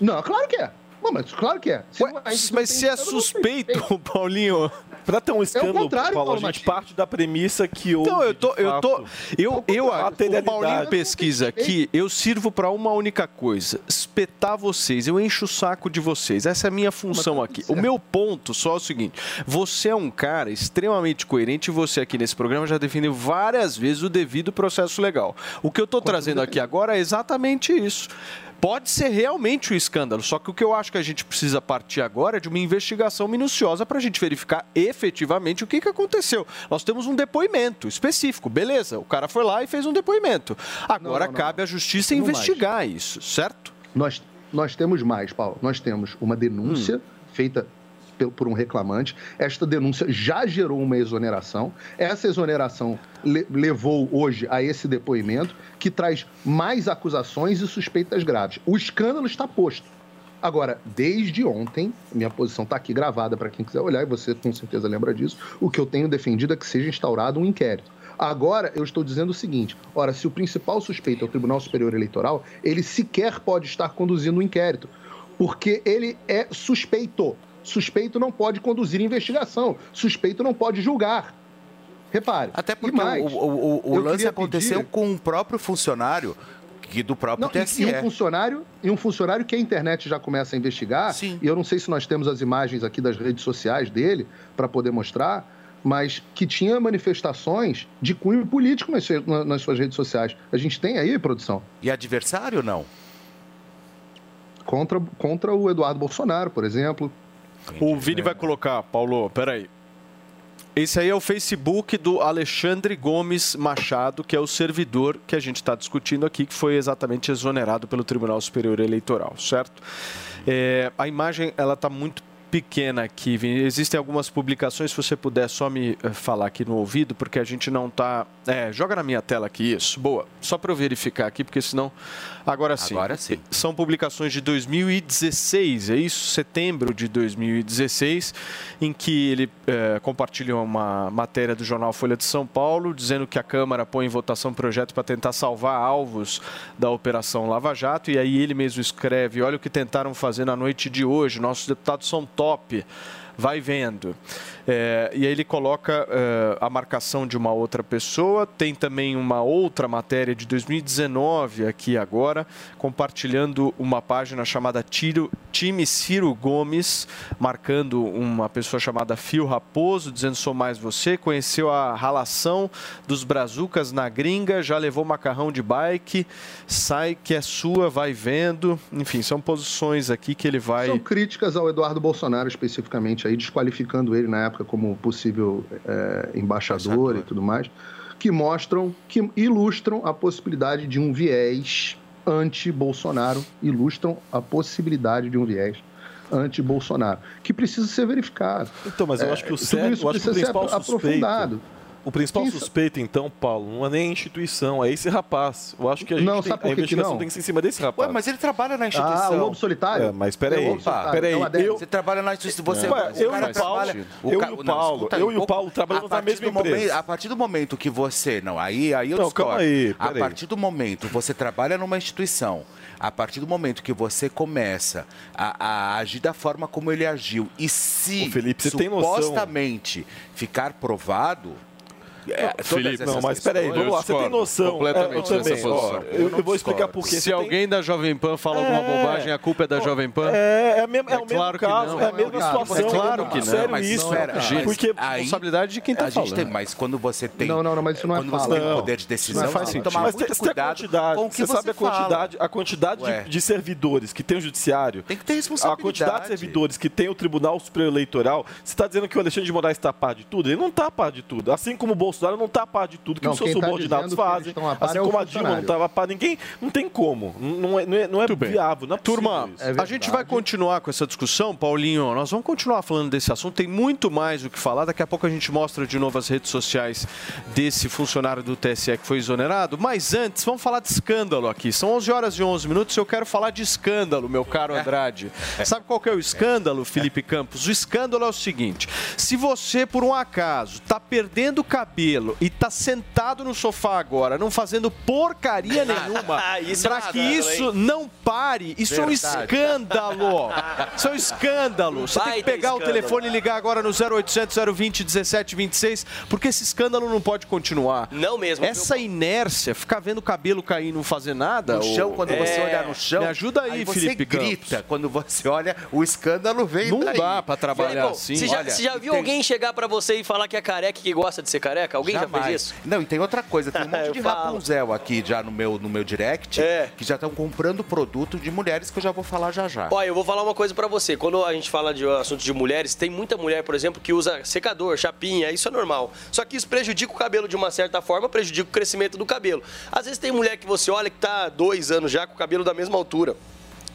Não, claro que é. Bom, mas claro que é. Se Ué, mas se é suspeito, [LAUGHS] Paulinho, Pra ter um escândalo, é Paulo, a gente parte da premissa que houve. Então, eu tô. Eu, tô eu, eu, o Paulinho pesquisa aqui, eu sirvo para uma única coisa: espetar vocês. Eu encho o saco de vocês. Essa é a minha função aqui. O meu ponto só é o seguinte: você é um cara extremamente coerente e você aqui nesse programa já definiu várias vezes o devido processo legal. O que eu tô trazendo aqui agora é exatamente isso pode ser realmente um escândalo. Só que o que eu acho que a gente precisa partir agora é de uma investigação minuciosa para a gente verificar efetivamente o que, que aconteceu. Nós temos um depoimento específico, beleza? O cara foi lá e fez um depoimento. Agora não, não, cabe à justiça investigar mais. isso, certo? Nós, nós temos mais, Paulo. Nós temos uma denúncia hum. feita por um reclamante. Esta denúncia já gerou uma exoneração. Essa exoneração le- levou hoje a esse depoimento, que traz mais acusações e suspeitas graves. O escândalo está posto. Agora, desde ontem, minha posição está aqui gravada para quem quiser olhar, e você com certeza lembra disso, o que eu tenho defendido é que seja instaurado um inquérito. Agora, eu estou dizendo o seguinte: ora, se o principal suspeito é o Tribunal Superior Eleitoral, ele sequer pode estar conduzindo um inquérito, porque ele é suspeito. Suspeito não pode conduzir investigação, suspeito não pode julgar. Repare. Até e porque mais, o, o- o eu lance aconteceu pedir- com o próprio funcionário que do próprio Não, e- TSE. E um funcionário, e um funcionário que a internet já começa a investigar. E eu não sei se nós temos as imagens aqui das redes sociais dele para poder mostrar, mas que tinha manifestações de cunho político nas, nas suas redes sociais. A gente tem aí, produção? E adversário não? Contra, contra o Eduardo Bolsonaro, por exemplo. O Vini vai colocar, Paulo, peraí. Esse aí é o Facebook do Alexandre Gomes Machado, que é o servidor que a gente está discutindo aqui, que foi exatamente exonerado pelo Tribunal Superior Eleitoral, certo? É, a imagem ela está muito pequena aqui, Vini. Existem algumas publicações, se você puder só me eh, falar aqui no ouvido, porque a gente não está. É, joga na minha tela aqui isso. Boa. Só para eu verificar aqui, porque senão. Agora sim. Agora sim. São publicações de 2016, é isso? Setembro de 2016, em que ele eh, compartilha uma matéria do jornal Folha de São Paulo, dizendo que a Câmara põe em votação um projeto para tentar salvar alvos da Operação Lava Jato, e aí ele mesmo escreve: olha o que tentaram fazer na noite de hoje, nossos deputados são top. Vai vendo. É, e aí ele coloca é, a marcação de uma outra pessoa. Tem também uma outra matéria de 2019 aqui agora, compartilhando uma página chamada Tiro, Time Ciro Gomes, marcando uma pessoa chamada Fio Raposo, dizendo sou mais você. Conheceu a ralação dos brazucas na gringa, já levou macarrão de bike, sai que é sua, vai vendo. Enfim, são posições aqui que ele vai. São críticas ao Eduardo Bolsonaro especificamente, aí desqualificando ele na época como possível eh, embaixador e tudo mais, que mostram, que ilustram a possibilidade de um viés anti-Bolsonaro, ilustram a possibilidade de um viés anti-Bolsonaro, que precisa ser verificado. Então, mas eu É, acho que o isso eu acho que o ser principal suspeito, aprofundado. O principal sa- suspeito, então, Paulo, não é nem a instituição, é esse rapaz. Eu acho que a gente Não, tem, sabe por a investigação não? tem que ser em cima desse rapaz. Ué, mas ele trabalha na instituição. Ah, o lobo solitário? É, mas peraí, É o lobo solitário, peraí, o adepto. eu, Você trabalha na instituição. Você, Ué, o eu cara e o Paulo, trabalha- eu ca- e o não, Paulo, escuta, eu e o Paulo trabalhamos a na partir mesma do momento- empresa. A partir do momento que você. Não, aí, aí eu Não, discordo. calma aí, A partir do momento você trabalha numa instituição. A partir do momento que você começa a, a agir da forma como ele agiu, e se Ô, Felipe, supostamente ficar provado. É, Felipe, não, mas peraí, vamos lá, você tem noção. Completamente É, eu também, ó, eu- eu vou explicar por quê. Se Você tem- alguém da Jovem Pan fala alguma É. bobagem, a culpa é da Jovem Pan? É, é, a mesma- é o mesmo claro que caso, não, é a é mesma claro, situação. é claro que não, Sério mas isso. não é, gente, porque aí- responsabilidade de quem tá a gente tem, falando. mas quando você tem. Não, não, não, mas isso não é Quando você fala. tem Não. poder de Isso decisão, não faz você tem que sentido. tomar Mas muito tem, você tem a cuidado quantidade, com o que você você sabe a quantidade, a quantidade de, servidores que tem o judiciário. Tem que ter A responsabilidade. quantidade de servidores que tem o Tribunal Superior Eleitoral. Você está dizendo que o Alexandre de Moraes está a par de tudo? Ele não está a par de tudo. Assim como o Bolsonaro não está a par de tudo que Não, os seus tá subordinados eles fazem. estão a par Assim é como a Dilma não estava a par ninguém. Não tem como. Não é, não é, não é viável. Não é Turma, isso. a gente vai continuar com essa discussão, Paulinho. Nós vamos continuar falando desse assunto. Tem muito mais o que falar. Daqui a pouco a gente mostra de novo as redes sociais desse funcionário do TSE que foi exonerado. Mas antes, vamos falar de escândalo aqui. São 11 horas e 11 minutos e eu quero falar de escândalo, meu caro Andrade. Sabe qual que é o escândalo, Felipe Campos? O escândalo é o seguinte: se você, por um acaso, tá perdendo cabelo e tá sentado no sofá agora, não fazendo porcaria nenhuma, [LAUGHS] um para que isso hein? não pare, isso é um Verdade. escândalo. [LAUGHS] Isso é um escândalo. Você tem que pegar o telefone e ligar agora no 0800 020 1726, porque esse escândalo não pode continuar. Não mesmo. Essa inércia, ficar vendo o cabelo cair e não fazer nada. No chão, ô- quando você É. olhar no chão. Me ajuda aí, você Felipe grita. Quando você olha, o escândalo vem Não daí. dá pra trabalhar Felipão, assim. Você já, Olha, você já viu tem- alguém chegar pra você e falar que é careca e que gosta de ser careca? Alguém já Jamais. fez isso? Não, e tem outra coisa, tem um [LAUGHS] monte de falo. Rapunzel aqui já no meu, no meu direct É. que já estão comprando produto de mulheres que eu já vou falar já já. Olha, eu vou falar uma coisa pra você. Quando a gente fala de assunto de mulheres, tem muita mulher, por exemplo, que usa secador, chapinha, isso é normal. Só que isso prejudica o cabelo de uma certa forma, prejudica o crescimento do cabelo. Às vezes tem mulher que você olha que tá há dois anos já com o cabelo da mesma altura.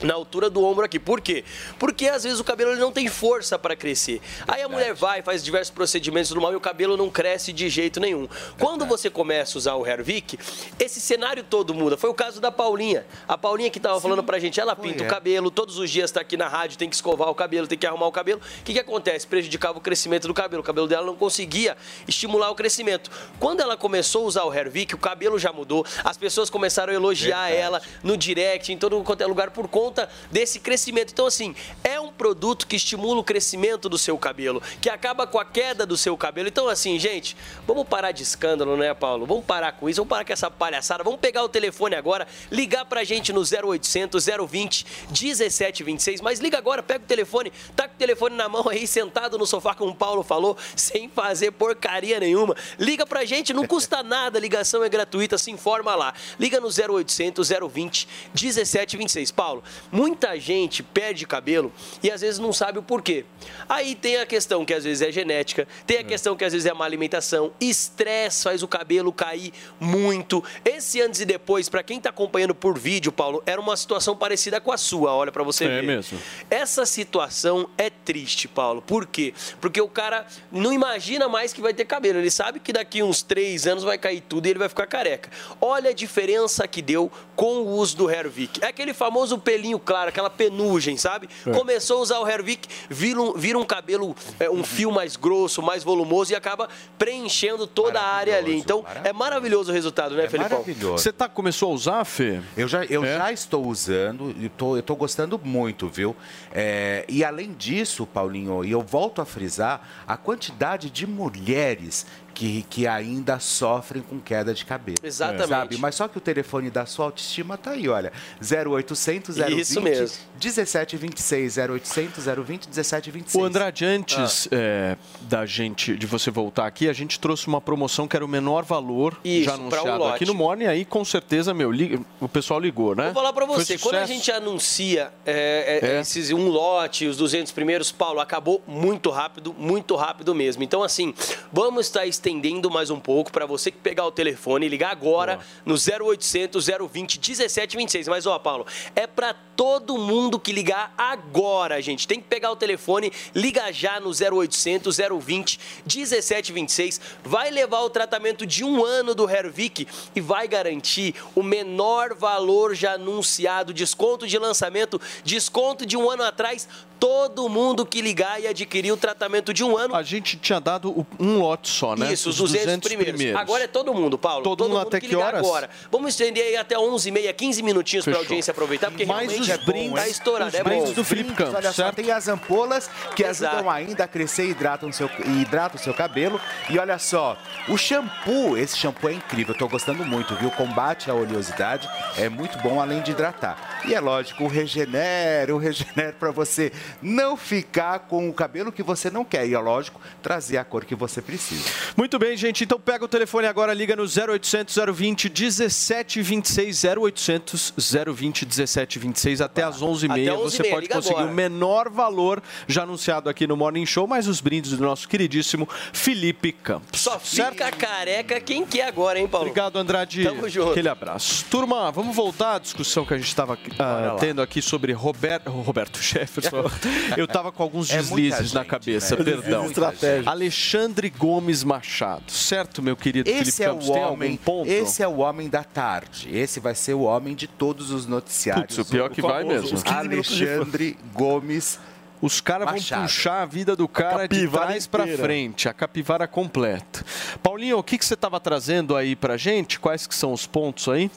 Na altura do ombro aqui. Por quê? Porque às vezes o cabelo ele não tem força para crescer. Aí a mulher vai, faz diversos procedimentos do mal e o cabelo não cresce de jeito nenhum. Quando você começa a usar o Hervik, esse cenário todo muda. Foi o caso da Paulinha. A Paulinha que estava falando pra gente, ela pinta é. o cabelo, todos os dias está aqui na rádio, tem que escovar o cabelo, tem que arrumar o cabelo. O que, que acontece? Prejudicava o crescimento do cabelo. O cabelo dela não conseguia estimular o crescimento. Quando ela começou a usar o Hervik, o cabelo já mudou. As pessoas começaram a elogiar Verdade. ela no direct, em todo quanto é lugar, por conta desse crescimento. Então, assim, é um produto que estimula o crescimento do seu cabelo, que acaba com a queda do seu cabelo. Então, assim, gente, vamos parar de escândalo, né, Paulo? Vamos parar com isso, vamos parar com essa palhaçada. Vamos pegar o telefone agora, ligar pra gente no 0800 020 1726. Mas liga agora, pega o telefone, tá com o telefone na mão aí, sentado no sofá, como o Paulo falou, sem fazer porcaria nenhuma. Liga pra gente, não custa [LAUGHS] nada, a ligação é gratuita, se informa lá. Liga no 0800 020 1726. Paulo, muita gente perde cabelo e às vezes não sabe o porquê. Aí tem a questão que às vezes é genética, tem a questão que às vezes é má alimentação, estresse faz o cabelo cair muito. Esse antes e depois, pra quem tá acompanhando por vídeo, Paulo, era uma situação parecida com a sua, olha pra você É ver. mesmo. Essa situação é triste, Paulo. Por quê? Porque o cara não imagina mais que vai ter cabelo. Ele sabe que daqui uns três anos vai cair tudo e ele vai ficar careca. Olha a diferença que deu com o uso do Hervik. É aquele famoso pelinho claro, aquela penugem, sabe? É. Começou a usar o Hervik, vira um, vira um cabelo, é, um fio mais grosso, mais volumoso e acaba preenchendo toda a área ali. Então, é maravilhoso o resultado, né, É Felipão? maravilhoso. Você tá, começou a usar, Fê? Eu já, eu É? já estou usando e tô, eu tô gostando muito, viu? É, e além disso, Paulinho, e eu volto a frisar, a quantidade de mulheres que, que ainda sofrem com queda de cabelo. Exatamente. Sabe? Mas só que o telefone da sua autoestima tá aí, olha. 0800 020 Isso mesmo. 1726 0800 020 1726. O Andrade, antes Ah. é, da gente, de você voltar aqui, a gente trouxe uma promoção que era o menor valor Isso, já um anunciado aqui no Morning, aí com certeza, meu, li- o pessoal ligou, né? Vou falar pra Foi você, quando a gente anuncia é, é, É. esses um lote, os 200 primeiros, Paulo, acabou muito rápido, muito rápido mesmo. Então, assim, vamos estar estendendo mais um pouco para você que pegar o telefone e ligar agora no 0800 020 1726. Mas, ó, Paulo, é para todo mundo que ligar agora, gente. Tem que pegar o telefone, liga já no 0800 020 1726. Vai levar o tratamento de um ano do Hervik e vai garantir o menor valor já anunciado, desconto de lançamento, desconto de um ano atrás. Todo mundo que ligar e adquirir o tratamento de um ano. A gente tinha dado um lote só, né? Isso, os 200, primeiros. Agora é todo mundo, Paulo. Todo mundo até que que ligar horas? agora. Vamos estender aí até 11h30, 15 minutinhos para a audiência aproveitar, porque Mais realmente os brindes, tá estourado. os é brindes bom. do Felipe Campos, Olha só, certo? tem as ampolas que Exato. ajudam ainda a crescer e hidratam o seu, e hidratam o seu cabelo. E olha só, o shampoo, esse shampoo é incrível, eu tô gostando muito, viu? Combate a oleosidade, é muito bom além de hidratar. E é lógico, o Regenera, o Regenera para você não ficar com o cabelo que você não quer. E é lógico, trazer a cor que você precisa. Muito bem, gente. Então pega o telefone agora, liga no 0800 020 1726 0800 020 1726 até às 11h30. Até Você 11h30, pode conseguir agora. o menor valor já anunciado aqui no Morning Show, mais os brindes do nosso queridíssimo Felipe Campos. Só fica careca quem quer agora, hein, Paulo? Obrigado, Andrade. Tamo junto. Aquele abraço. Turma, vamos voltar à discussão que a gente estava lá. tendo aqui sobre Robert, Roberto Jefferson. [LAUGHS] [LAUGHS] Eu estava com alguns É deslizes na gente, cabeça, né? perdão. Gente. Alexandre Gomes Machado. Certo, meu querido Esse Felipe é Campos? o Tem homem, algum ponto? esse é o homem da tarde. Esse vai ser o homem de todos os noticiários. Putz, o pior que vai mesmo. Os 15 minutos de fama. Alexandre Gomes. Os caras vão puxar a vida do cara de trás pra inteira. frente, a capivara completa. Paulinho, o que, que você estava trazendo aí pra gente? Quais que são os pontos aí?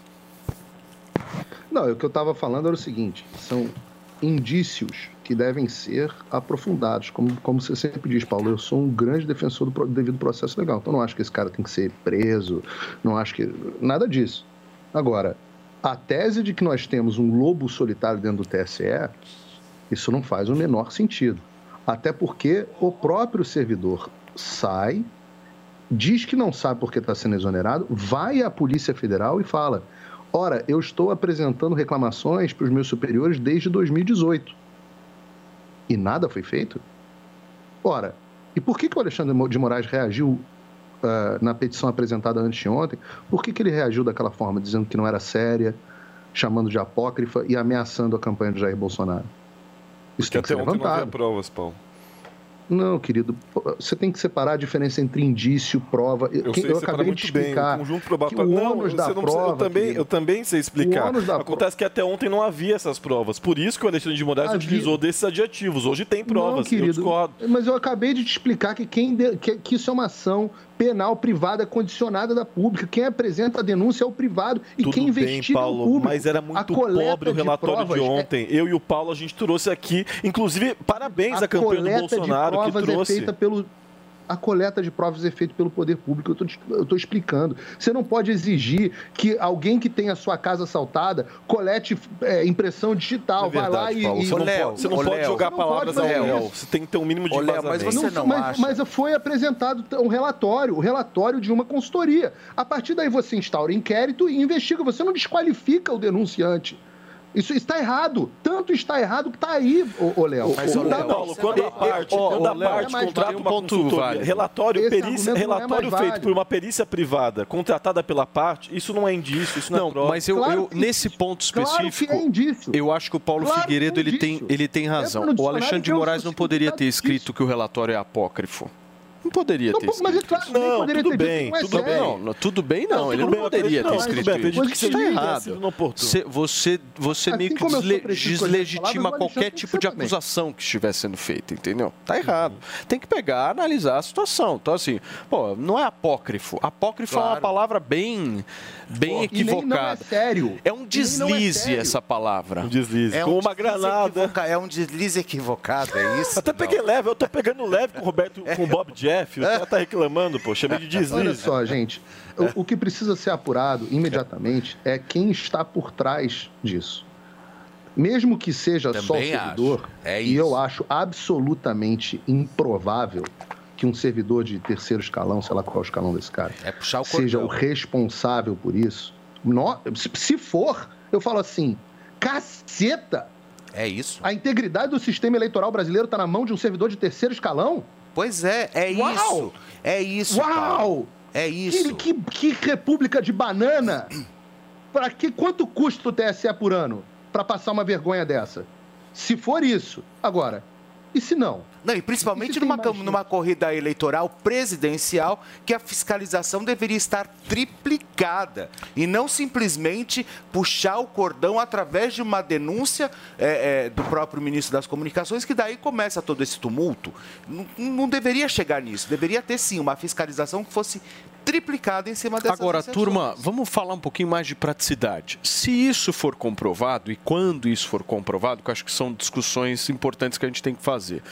Não, o que eu estava falando era o seguinte: são indícios que devem ser aprofundados. Como, como você sempre diz, Paulo, eu sou um grande defensor do devido processo legal. Então, não acho que esse cara tem que ser preso, não acho que. nada disso. Agora, a tese de que nós temos um lobo solitário dentro do TSE, isso não faz o menor sentido. Até porque o próprio servidor sai, diz que não sabe porque está sendo exonerado, vai à Polícia Federal e fala: Ora, eu estou apresentando reclamações para os meus superiores desde 2018. E nada foi feito? Ora, e por que, que o Alexandre de Moraes reagiu ah, na petição apresentada antes de ontem? Por que, que ele reagiu daquela forma, dizendo que não era séria? chamando de apócrifa e ameaçando a campanha de Jair Bolsonaro. Isso Porque tem que ser até ontem não havia levantado. provas, Paulo. Não, querido, você tem que separar a diferença entre indício, prova. Eu Quem- sei eu acabei de bem explicar o conjunto que o Não, ônus da não precisa- prova, eu, também, querido, eu também sei explicar. Acontece que até ontem não havia essas provas. Por isso que o Alexandre de Moraes Havia. utilizou desses adjetivos. Hoje tem Não, provas. eu querido, discordo. mas eu acabei de te explicar que, quem de- que, que isso é uma ação penal privada condicionada da pública. Quem apresenta a denúncia é o privado e Tudo quem bem, investiga é o Paulo, público. mas era A muito pobre o de relatório de, provas é- ontem. Eu e o Paulo, a gente trouxe aqui. Inclusive, parabéns à campanha do Bolsonaro de que provas é trouxe. feita pelo a coleta de provas é feita pelo poder público. Eu estou explicando. Você não pode exigir que alguém que tenha a sua casa assaltada colete é, impressão digital, É vai lá verdade, e. Paulo. e- Você não pode, você não pode jogar Você não palavras pode ao Léo. Você tem que ter um mínimo de Léo, mas você não mas, acha? mas foi apresentado um relatório, o relatório de uma consultoria. A partir daí você instaura inquérito e investiga. Você não desqualifica o denunciante. Isso está errado. Tanto está errado que está aí, ô, ô Léo. Mas, ô, Não dá Léo, Paulo, quando a parte, quando a parte é contrata uma ponto consultoria, relatório, Esse perícia, é relatório mais feito válido. por uma perícia privada, contratada pela parte, isso não é indício, isso não, Não, é prova. mas eu, eu- nesse ponto claro que específico, é indício. eu acho que o Paulo Claro Figueiredo é ele tem, ele tem razão. O Alexandre de é Moraes não poderia ter escrito que o relatório é apócrifo. Não poderia Não, ter pô, mas é escrito. claro, Não, poderia tudo ter bem, é tudo sério. Não, tudo bem não, Não, ele não bem, poderia ter não, escrito bem, isso. que está errado. Você, você, você Assim meio que desle- deslegitima palavras, qualquer tipo de ser também. acusação que estiver sendo feita, entendeu? Tá errado. Tem que pegar, analisar a situação. Então, assim, pô, não é apócrifo. Apócrifo é uma Claro. palavra bem, bem E nem não é equivocada. sério. É um é deslize sério. essa palavra. Um deslize. É com um uma deslize granada. equivoca- É um deslize equivocado, é isso? Até peguei leve, eu tô pegando leve com o Roberto, com o Bob Jeff. O cara tá reclamando, pô. Chamei de deslize. Olha só, gente. O, o que precisa ser apurado imediatamente é quem está por trás disso. Mesmo que seja só o Também servidor. É e eu acho absolutamente improvável que um servidor de terceiro escalão, sei lá qual é o escalão desse cara, É puxar o seja o responsável por isso. No- se- for, eu falo assim, caceta! É isso. A integridade do sistema eleitoral brasileiro está na mão de um servidor de terceiro escalão? Pois é, é Uau! isso. É isso. Uau! É isso. Que, que, que república de banana! [CLEARS THROAT] Para que quanto custa o TSE por ano para passar uma vergonha dessa? Se for isso, agora. E se não? Não, e principalmente numa, numa corrida eleitoral presidencial que a fiscalização deveria estar triplicada e não simplesmente puxar o cordão através de uma denúncia é, é, do próprio ministro das Comunicações, que daí começa todo esse tumulto. Não, não deveria chegar nisso. Deveria ter sim uma fiscalização que fosse triplicada em cima dessas Agora, turma, vamos falar um pouquinho mais de praticidade. Se isso for comprovado e quando isso for comprovado, que eu acho que são discussões importantes que a gente tem que fazer.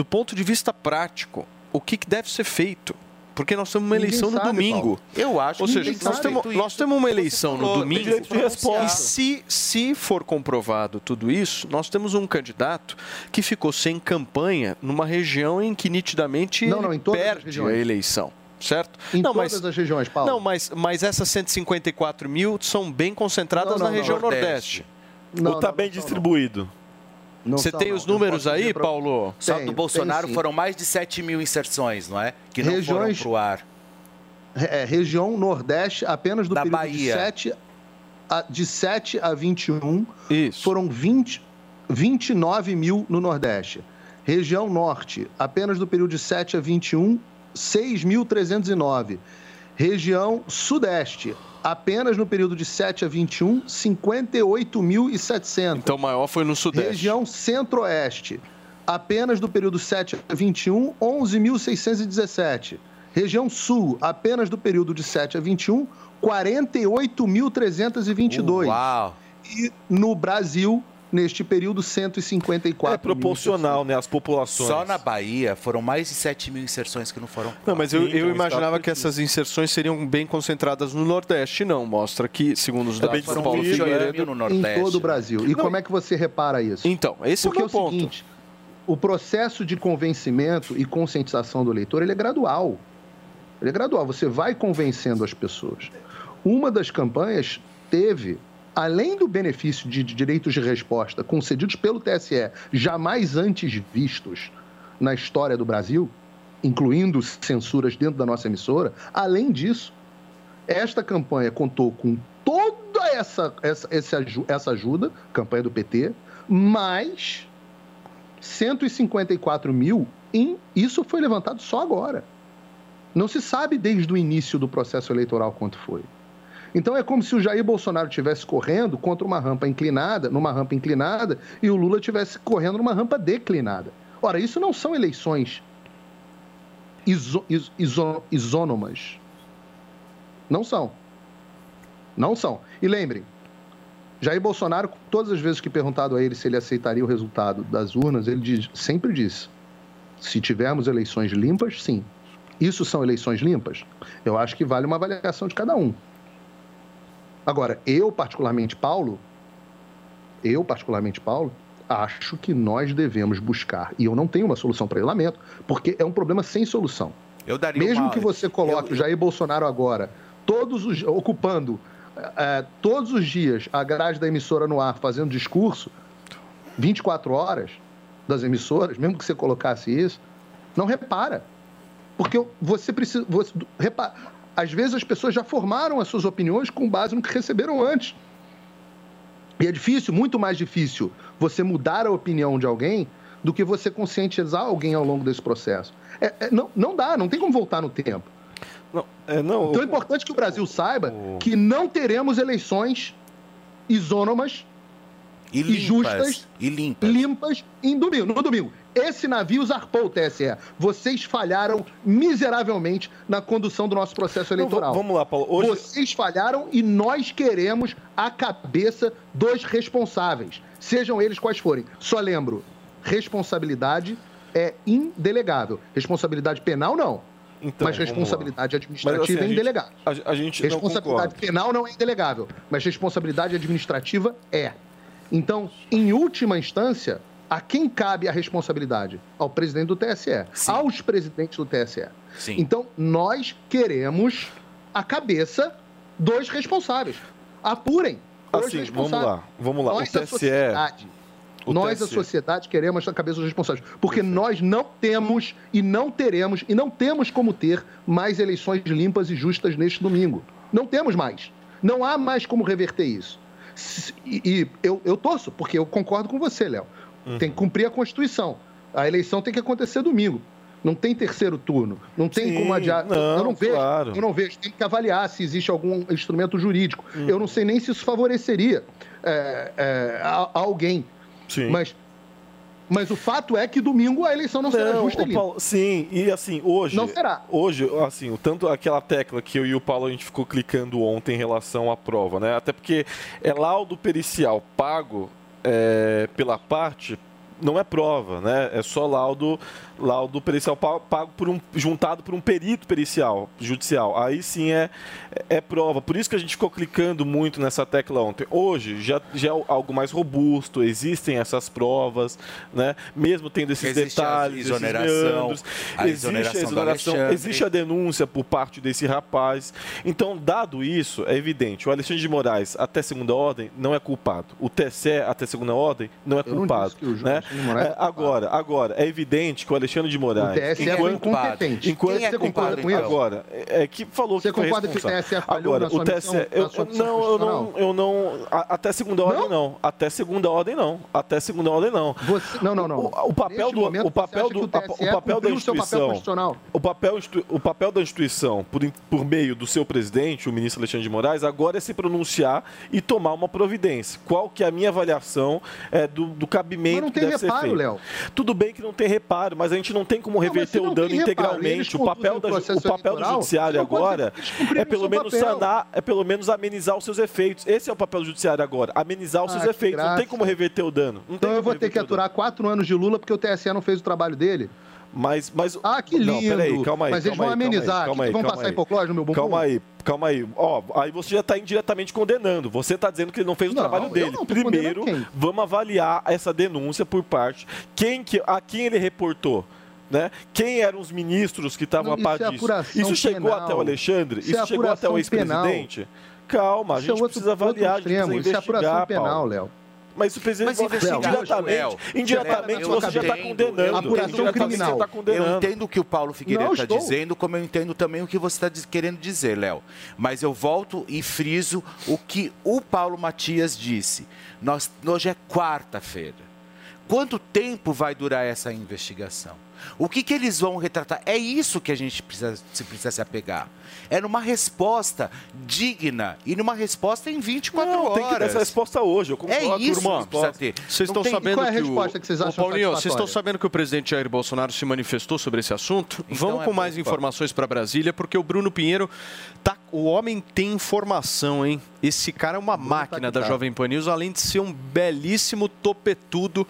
Do ponto de vista prático, o que, que deve ser feito? Porque nós temos uma Ninguém eleição no sabe, domingo. Paulo. Eu acho Ou que seja, nós temos, nós temos uma eleição no falou, tem domingo. direito de resposta. E se, se for comprovado tudo isso, nós temos um candidato que ficou sem campanha numa região em que nitidamente Não, não, perde a eleição. Certo? Em não, todas mas, as regiões, Paulo. Não, mas, mas essas 154 mil são bem concentradas Não, não, na não, região Nordeste. Nordeste. Não, Ou tá não, bem distribuído? Não. Você são, tem não. os números aí, pra- Paulo? Só Tenho, do Bolsonaro tenho foram mais de 7 mil inserções, não é? Que não Regiões- foram pro ar. É, região Nordeste, apenas do Da período Bahia. de 7 a, de 7 a 21, Isso. foram 20, 29 mil no Nordeste. Região Norte, apenas do período de 7 a 21, 6.309. Região Sudeste, apenas no período de 7 a 21, 58.700. Então o maior foi no Sudeste. Região Centro-Oeste, apenas do período 7 a 21, 11.617. Região Sul, apenas do período de 7 a 21, 48.322. Uau! E no Brasil, neste período, 154 É proporcional, né? As populações. Só na Bahia foram mais de 7 mil inserções que não foram. Não, mas eu, eu então, imaginava que essas inserções seriam bem concentradas no Nordeste, não. Mostra que, segundo os É bem dados do Foram Paulo 28 Figueiredo... no em Nordeste. todo o Brasil. E como é que você repara isso? Então, esse Porque é é o o meu ponto. seguinte, o processo de convencimento e conscientização do eleitor ele é gradual. Ele é gradual, você vai convencendo as pessoas. Uma das campanhas teve, além do benefício de direitos de resposta concedidos pelo TSE, jamais antes vistos na história do Brasil, incluindo censuras dentro da nossa emissora, além disso, esta campanha contou com toda essa, essa, essa ajuda, campanha do PT, mais 154 mil, em, isso foi levantado só agora. Não se sabe desde o início do processo eleitoral quanto foi. Então é como se o Jair Bolsonaro estivesse correndo contra uma rampa inclinada, numa rampa inclinada, e o Lula estivesse correndo numa rampa declinada. Ora, isso não são eleições iso, is- iso- isônomas. Não são. Não são. E lembrem, Jair Bolsonaro, todas as vezes que perguntado a ele se ele aceitaria o resultado das urnas, ele diz- sempre disse: se tivermos eleições limpas, sim. Isso são eleições limpas? Eu acho que vale uma avaliação de cada um. Agora, eu, particularmente, Paulo, eu, particularmente, Paulo, acho que nós devemos buscar, e eu não tenho uma solução para ele, lamento, porque é um problema sem solução. Eu daria Mesmo uma- que você coloque o Jair Bolsonaro agora, todos os, ocupando eh, todos os dias a grade da emissora no ar, fazendo discurso, 24 horas das emissoras, mesmo que você colocasse isso, não repara. Porque você precisa. Você, repara, às vezes as pessoas já formaram as suas opiniões com base no que receberam antes. E é difícil, muito mais difícil, você mudar a opinião de alguém do que você conscientizar alguém ao longo desse processo. É- é- não, não dá, não tem como voltar no tempo. É, não, então é importante que o Brasil saiba que não teremos eleições isônomas e, e justas e limpas. limpas em domingo, no domingo. Esse navio zarpou o TSE. Vocês falharam miseravelmente na condução do nosso processo eleitoral. vamos lá, Paulo. Hoje- Vocês falharam e nós queremos a cabeça dos responsáveis, sejam eles quais forem. Só lembro, responsabilidade é indelegável. Responsabilidade penal, não. Então, mas responsabilidade administrativa Mas, assim, a é indelegável. A, a gente não Responsabilidade concorda. penal não é indelegável, mas responsabilidade administrativa é. Então, em última instância, a quem cabe a responsabilidade? Ao presidente do TSE, aos presidentes do TSE. Sim. Então, nós queremos a cabeça dos responsáveis. Apurem os Assim, responsáveis. vamos lá, vamos lá. O Nós, a TSE sociedade, o nós, a TSE. sociedade, queremos a cabeça dos responsáveis. Porque nós não temos e não teremos e não temos como ter mais eleições limpas e justas neste domingo. Não temos mais. Não há mais como reverter isso. E, e eu, eu torço, porque eu concordo com você, Léo. Uhum. Tem que cumprir a Constituição. A eleição tem que acontecer domingo. Não tem terceiro turno. Não tem Sim, como adiar. eu não, não vejo. claro. Eu não vejo. Tem que avaliar se existe algum instrumento jurídico. Uhum. Eu não sei nem se isso favoreceria é, é, a, a alguém. Sim. Mas, mas o fato é que domingo a eleição não, será Não, justa e ô, limpa. Paulo, sim, e assim, hoje. Não será. Hoje, assim, o tanto aquela tecla que eu e o Paulo a gente ficou clicando ontem em relação à prova, né? Até porque é laudo pericial pago é, pela parte. Não é prova, né? É só laudo, laudo pericial pa- pago por um, juntado por um perito pericial judicial. Aí sim é, é prova. Por isso que a gente ficou clicando muito nessa tecla ontem. Hoje já, já é algo mais robusto, existem essas provas, né? Mesmo tendo esses Existe a detalhes, esses exoneração, meandros, a existe a exoneração do exoneração, existe a denúncia por parte desse rapaz. Então, dado isso, é evidente, o Alexandre de Moraes, até segunda ordem, não é culpado. O TSE, até segunda ordem, não é Eu não culpado. disse que o né? Alexandre de Moraes É, agora, agora, é evidente que o Alexandre de Moraes... O TSE foi incompetente. Enquanto, Quem é você culpado, concorda com isso? Agora, é, é que falou Você que concorda que o. TSE falhou Agora, na sua o TSE, missão, na eu, sua não, eu não, eu não, a- até segunda ordem não. até segunda ordem não, até segunda ordem não. não, não, não. O, o papel Neste do, momento, o papel você do, o o papel da papel instituição, constitucional? o papel, o papel da instituição, por, por meio do seu presidente, o ministro Alexandre de Moraes, agora é se pronunciar e tomar uma providência. Qual que é a minha avaliação é, do, do cabimento Mas não que tem deve reparo, ser feito? Léo. Tudo bem que não tem reparo, mas a gente não tem como reverter não o dano integralmente. O papel, da, o papel do judiciário agora é pelo menos papel. sanar, é pelo menos amenizar os seus efeitos. Esse é o papel do judiciário agora, amenizar os Ah, seus efeitos. Não tem graça. como reverter o dano. Então eu vou ter que aturar quatro anos de Lula porque o TSE não fez o trabalho dele? Mas, mas... Ah, que lindo. Não, peraí, calma aí. Mas eles calma vão aí, amenizar. calma aí, que vão calma passar aí. hipoclose no meu bumbum? Calma aí, calma aí. Ó, aí você já está indiretamente condenando. Você está dizendo que ele não fez o Não, trabalho dele. Primeiro, vamos avaliar essa denúncia por parte. Quem que, a quem ele reportou? Né? Quem eram os ministros que estavam a par é disso? apuração Isso chegou penal. até o Alexandre? Isso Isso, é chegou até o ex-presidente? Calma, a é gente outro- precisa avaliar, a gente precisa isso é apuração investigar, penal. Léo. Mas o presidente Mas indiretamente, indiretamente você já está condenando. entendo, Indiretamente você tá condenando. Eu entendo o que o Paulo Figueiredo Não, está dizendo, como eu entendo também o que você está querendo dizer, Léo. Mas eu volto e friso o que o Paulo Matias disse. Nós, hoje é quarta-feira. Quanto tempo vai durar essa investigação? O que, que eles vão retratar? É isso que a gente precisa se, precisa se apegar. É numa resposta digna e numa resposta em 24 Não, horas. tem que dar essa resposta hoje, eu concordo, É isso turma. que ter. Vocês Não estão tem- sabendo qual é a que resposta o... que vocês Ô, acham Paulinho, vocês estão sabendo que o presidente Jair Bolsonaro se manifestou sobre esse assunto? Então Vamos é com bom, mais Paulo. informações para Brasília, porque o Bruno Pinheiro tá, o homem tem informação, hein? Esse cara é uma máquina da tá. Jovem Pan News, além de ser um belíssimo topetudo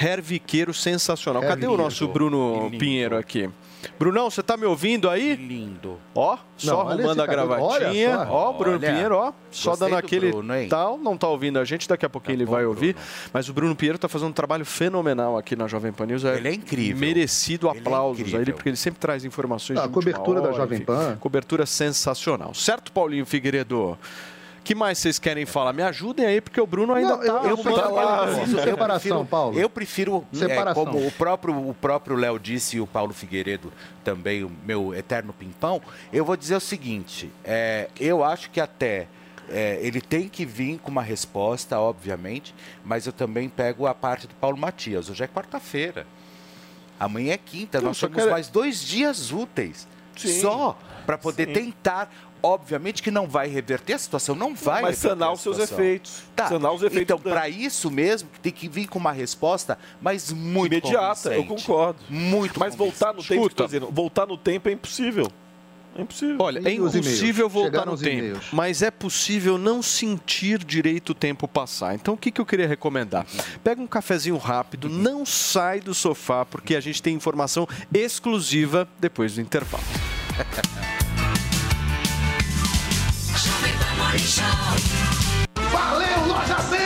herviqueiro sensacional. Cadê o Herviqueiro. nosso Bruno Pinheiro aqui? Brunão, você tá me ouvindo aí? Lindo. Ó, só arrumando a gravatinha. olha. Ó, Bruno Olha, Pinheiro, ó. Só gostei dando do aquele Bruno, tal. Não tá ouvindo a gente, daqui a pouquinho Tá ele vai bom, ouvir. Bruno. Mas o Bruno Pinheiro tá fazendo um trabalho fenomenal aqui na Jovem Pan News. Ele é incrível. Merecido Ele é aplausos a ele, incrível. porque ele sempre traz informações Ah, de a cobertura da hora, Jovem enfim. Pan. Cobertura sensacional. Certo, Paulinho Figueiredo? Que mais vocês querem falar? Me ajudem aí, porque o Bruno ainda Não, tá... eu- eu prefiro- lá. eu separação, Paulo. Eu prefiro, é, como o próprio o próprio Léo disse e o Paulo Figueiredo também, o meu eterno pimpão, eu vou dizer o seguinte, é, eu acho que até é, ele tem que vir com uma resposta, obviamente, mas eu também pego a parte do Paulo Matias. Hoje é quarta-feira. Amanhã é quinta, Não, nós temos quero- mais dois dias úteis. Sim. Só para poder Sim. tentar. Obviamente que não vai reverter a situação, não vai Mas sanar os seus efeitos. Tá. Sanar os efeitos Então, para isso mesmo, tem que vir com uma resposta, mas muito Imediata, eu concordo. Muito Mas voltar no tempo, dizendo, voltar no tempo é impossível. É impossível. Olha, é E os impossível voltar no tempo, mas é possível não sentir direito o tempo passar. Então, o que, que eu queria recomendar? Pega um cafezinho rápido, não sai do sofá, porque a gente tem informação exclusiva depois do intervalo. [LAUGHS] Valeu, Loja 100!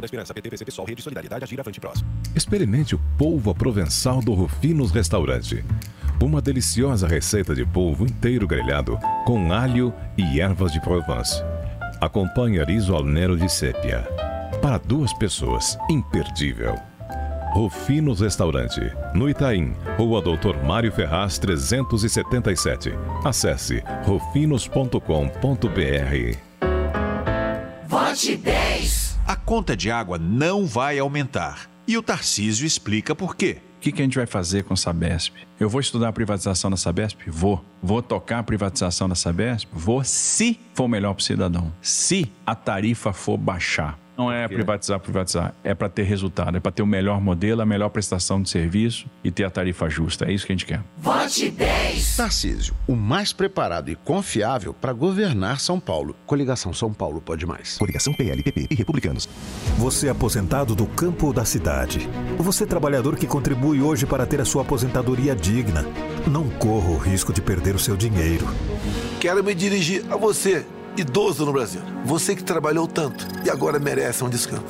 Da Esperança, PT, PCP, Sol, Rede Solidariedade, Agir, Avante, Próximo. Experimente o polvo provençal do Rufinos Restaurante. Uma deliciosa receita de polvo inteiro grelhado com alho e ervas de Provence. Acompanhe riso al nero de sépia. Para duas pessoas, imperdível. Rufinos Restaurante, no Itaim, Rua Doutor Mário Ferraz 377. Acesse rufinos.com.br. Vote 10. A conta de água não vai aumentar. E o Tarcísio explica por quê. O que, que a gente vai fazer com a Sabesp? Eu vou estudar a privatização da Sabesp? Vou. Vou tocar a privatização da Sabesp? Vou, se for melhor para o cidadão. Se a tarifa for baixar. Não é privatizar, privatizar. É para ter resultado. É para ter o melhor modelo, a melhor prestação de serviço e ter a tarifa justa. É isso que a gente quer. Vote 10. Tarcísio, o mais preparado e confiável para governar São Paulo. Coligação São Paulo pode mais. Coligação PLPP e Republicanos. Você é aposentado do campo ou da cidade. Você é trabalhador que contribui hoje para ter a sua aposentadoria digna. Não corra o risco de perder o seu dinheiro. Quero me dirigir a você, idoso no Brasil. Você que trabalhou tanto e agora merece um descanso.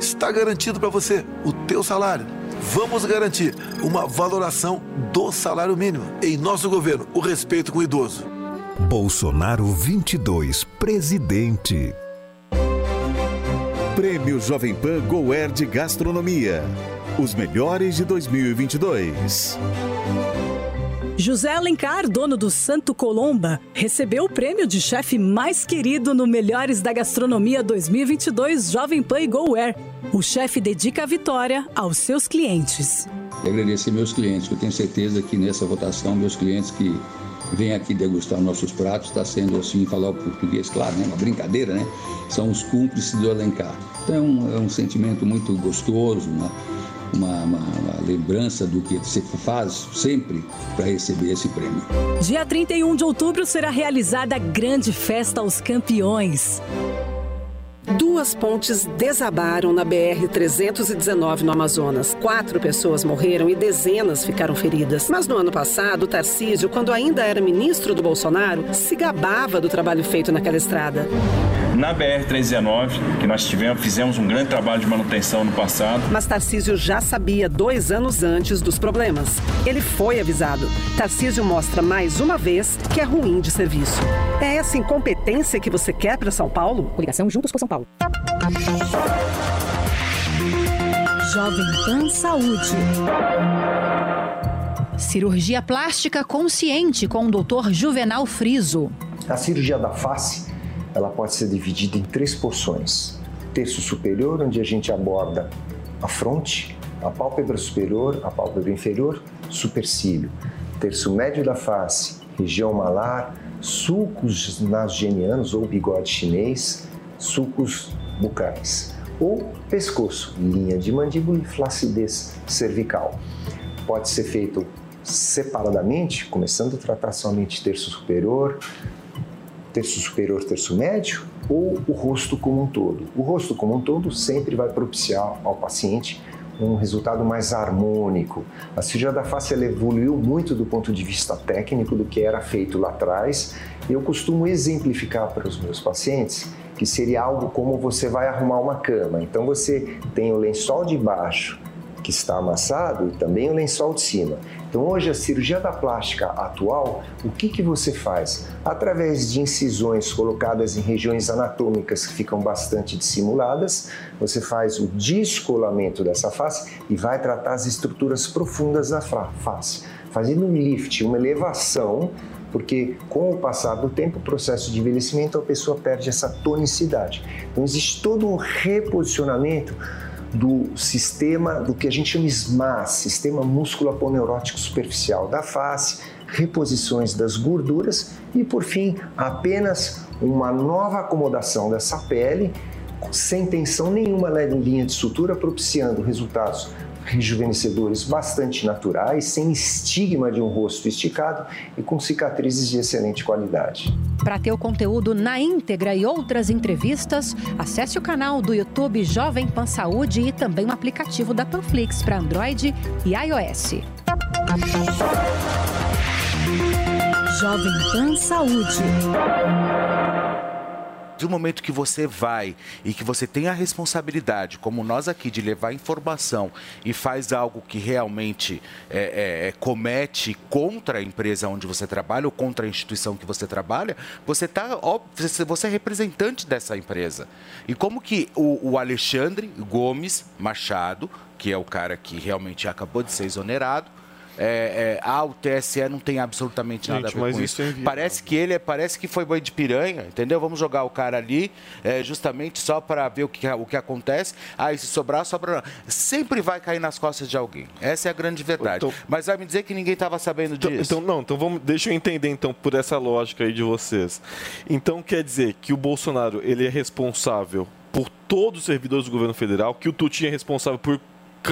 Está garantido para você o teu salário. Vamos garantir uma valoração do salário mínimo. Em nosso governo, o respeito com o idoso. Bolsonaro 22, presidente. Prêmio Jovem Pan Goer de Gastronomia. Os melhores de 2022. José Alencar, dono do Santo Colomba, recebeu o prêmio de chefe mais querido no Melhores da Gastronomia 2022 Jovem Pan e GoWare. O chefe dedica a vitória aos seus clientes. Agradecer meus clientes, eu tenho certeza que nessa votação, meus clientes que vêm aqui degustar nossos pratos, está sendo assim, falar o português, claro, né? uma brincadeira, né? São os cúmplices do Alencar. Então é um, é um sentimento muito gostoso, né? Uma, uma, uma lembrança do que você faz sempre para receber esse prêmio. Dia 31 de outubro será realizada a grande festa aos campeões. Duas pontes desabaram na BR-319 no Amazonas. Quatro pessoas morreram e dezenas ficaram feridas. Mas no ano passado, Tarcísio, quando ainda era ministro do Bolsonaro, se gabava do trabalho feito naquela estrada. Na BR-319, que nós tivemos, fizemos um grande trabalho de manutenção no passado. Mas Tarcísio já sabia dois anos antes dos problemas. Ele foi avisado. Tarcísio mostra mais uma vez que é ruim de serviço. É essa incompetência que você quer para São Paulo? Coligação Juntos por São Paulo. Jovem Pan Saúde. Cirurgia plástica consciente com o Dr. Juvenal Friso. A cirurgia da face, ela pode ser dividida em três porções. Terço superior, onde a gente aborda a fronte, a pálpebra superior, a pálpebra inferior, supercílio. Terço médio da face, região malar, sulcos nasogenianos ou bigode chinês, sulcos bucais. Ou pescoço, linha de mandíbula e flacidez cervical. Pode ser feito separadamente, começando a tratar somente terço superior, terço superior, terço médio, ou o rosto como um todo. O rosto como um todo sempre vai propiciar ao paciente um resultado mais harmônico. A cirurgia da face evoluiu muito do ponto de vista técnico do que era feito lá atrás. Eu costumo exemplificar para os meus pacientes que seria algo como você vai arrumar uma cama. Então você tem o lençol de baixo que está amassado e também o lençol de cima. Então hoje a cirurgia da plástica atual, o que, que você faz? Através de incisões colocadas em regiões anatômicas que ficam bastante dissimuladas, você faz o descolamento dessa face e vai tratar as estruturas profundas da face, fazendo um lift, uma elevação porque com o passar do tempo, o processo de envelhecimento, a pessoa perde essa tonicidade. Então existe todo um reposicionamento do sistema, do que a gente chama SMAS, Sistema Músculo-Aponeurótico Superficial da face, reposições das gorduras e, por fim, apenas uma nova acomodação dessa pele sem tensão nenhuma em linha de sutura, propiciando resultados rejuvenescedores bastante naturais, sem estigma de um rosto esticado e com cicatrizes de excelente qualidade. Para ter o conteúdo na íntegra e outras entrevistas, acesse o canal do YouTube Jovem Pan Saúde e também o aplicativo da Panflix para Android e iOS. Jovem Pan Saúde do momento que você vai e que você tem a responsabilidade, como nós aqui, de levar informação e faz algo que realmente é, é, é comete contra a empresa onde você trabalha ou contra a instituição que você trabalha, você tá, você é representante dessa empresa. E como que o, o Alexandre Gomes Machado, que é o cara que realmente acabou de ser exonerado, é, é, ah, o TSE não tem absolutamente nada Gente, a ver com isso. isso. Parece que ele é, parece que foi banho de piranha, entendeu? Vamos jogar o cara ali é, justamente só para ver o que, o que acontece. Ah, e se sobrar, sobra. Sempre vai cair nas costas de alguém. Essa é a grande verdade. Então, Mas vai me dizer que ninguém estava sabendo então, disso. Então, não, então vamos, deixa eu entender então por essa lógica aí de vocês. Então quer dizer que o Bolsonaro ele é responsável por todos os servidores do governo federal, que o Tutinho é responsável por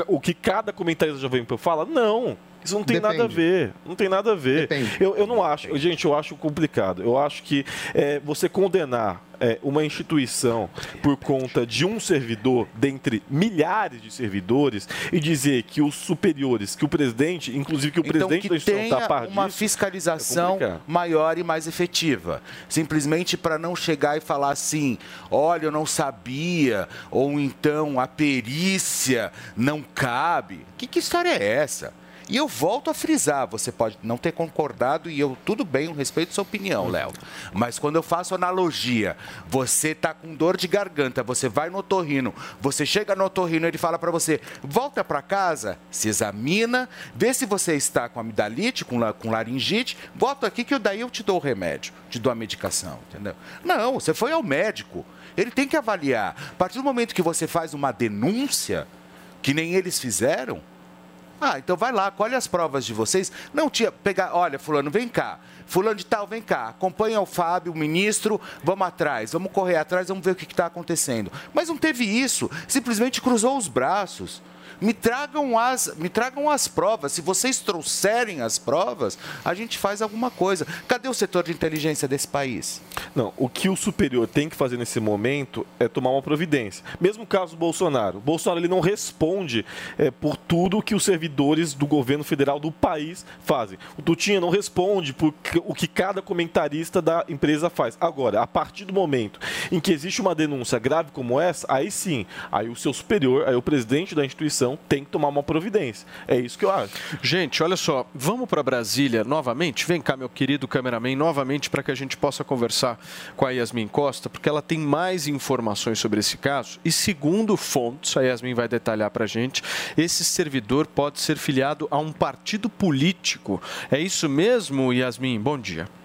o que cada comentarista Jovem Pan fala? Não. Isso não tem Depende. nada a ver. Não tem nada a ver. Eu, eu não acho, gente, eu acho complicado. Eu acho que é, você condenar é, uma instituição por conta de um servidor dentre milhares de servidores e dizer que os superiores, que o presidente, inclusive que o então, presidente que da instituição está par uma disso, fiscalização é maior e mais efetiva. Simplesmente para não chegar e falar assim, olha, eu não sabia, ou então a perícia não cabe. Que, que história é essa? E eu volto a frisar, você pode não ter concordado e eu tudo bem, eu respeito sua opinião, Léo. Mas quando eu faço analogia, você tá com dor de garganta, você vai no otorrino, você chega no otorrino, ele fala para você: "Volta para casa, se examina, vê se você está com amidalite, com, la- com laringite, volta aqui que eu daí eu te dou o remédio, te dou a medicação", entendeu? Não, você foi ao médico. Ele tem que avaliar. A partir do momento que você faz uma denúncia, que nem eles fizeram, ah, então vai lá, colhe as provas de vocês. Não tinha. Pegar, olha, fulano, vem cá. Fulano de tal, vem cá. Acompanha o Fábio, o ministro, vamos atrás, vamos correr atrás, vamos ver o que está acontecendo. Mas não teve isso. Simplesmente cruzou os braços. Me tragam as, me tragam as provas. Se vocês trouxerem as provas, a gente faz alguma coisa. Cadê o setor de inteligência desse país? Não, o que o superior tem que fazer nesse momento é tomar uma providência. Mesmo caso do Bolsonaro. O Bolsonaro ele não responde é, por tudo que os servidores do governo federal do país fazem. O Tutinha não responde por o que cada comentarista da empresa faz. Agora, a partir do momento em que existe uma denúncia grave como essa, aí sim, aí o seu superior, aí o presidente da instituição tem que tomar uma providência. É isso que eu acho. Gente, olha só, vamos para Brasília novamente? Vem cá, meu querido cameraman, novamente para que a gente possa conversar com a Yasmin Costa, porque ela tem mais informações sobre esse caso. E segundo fontes, a Yasmin vai detalhar para a gente, esse servidor pode ser filiado a um partido político. É isso mesmo, Yasmin? Bom dia.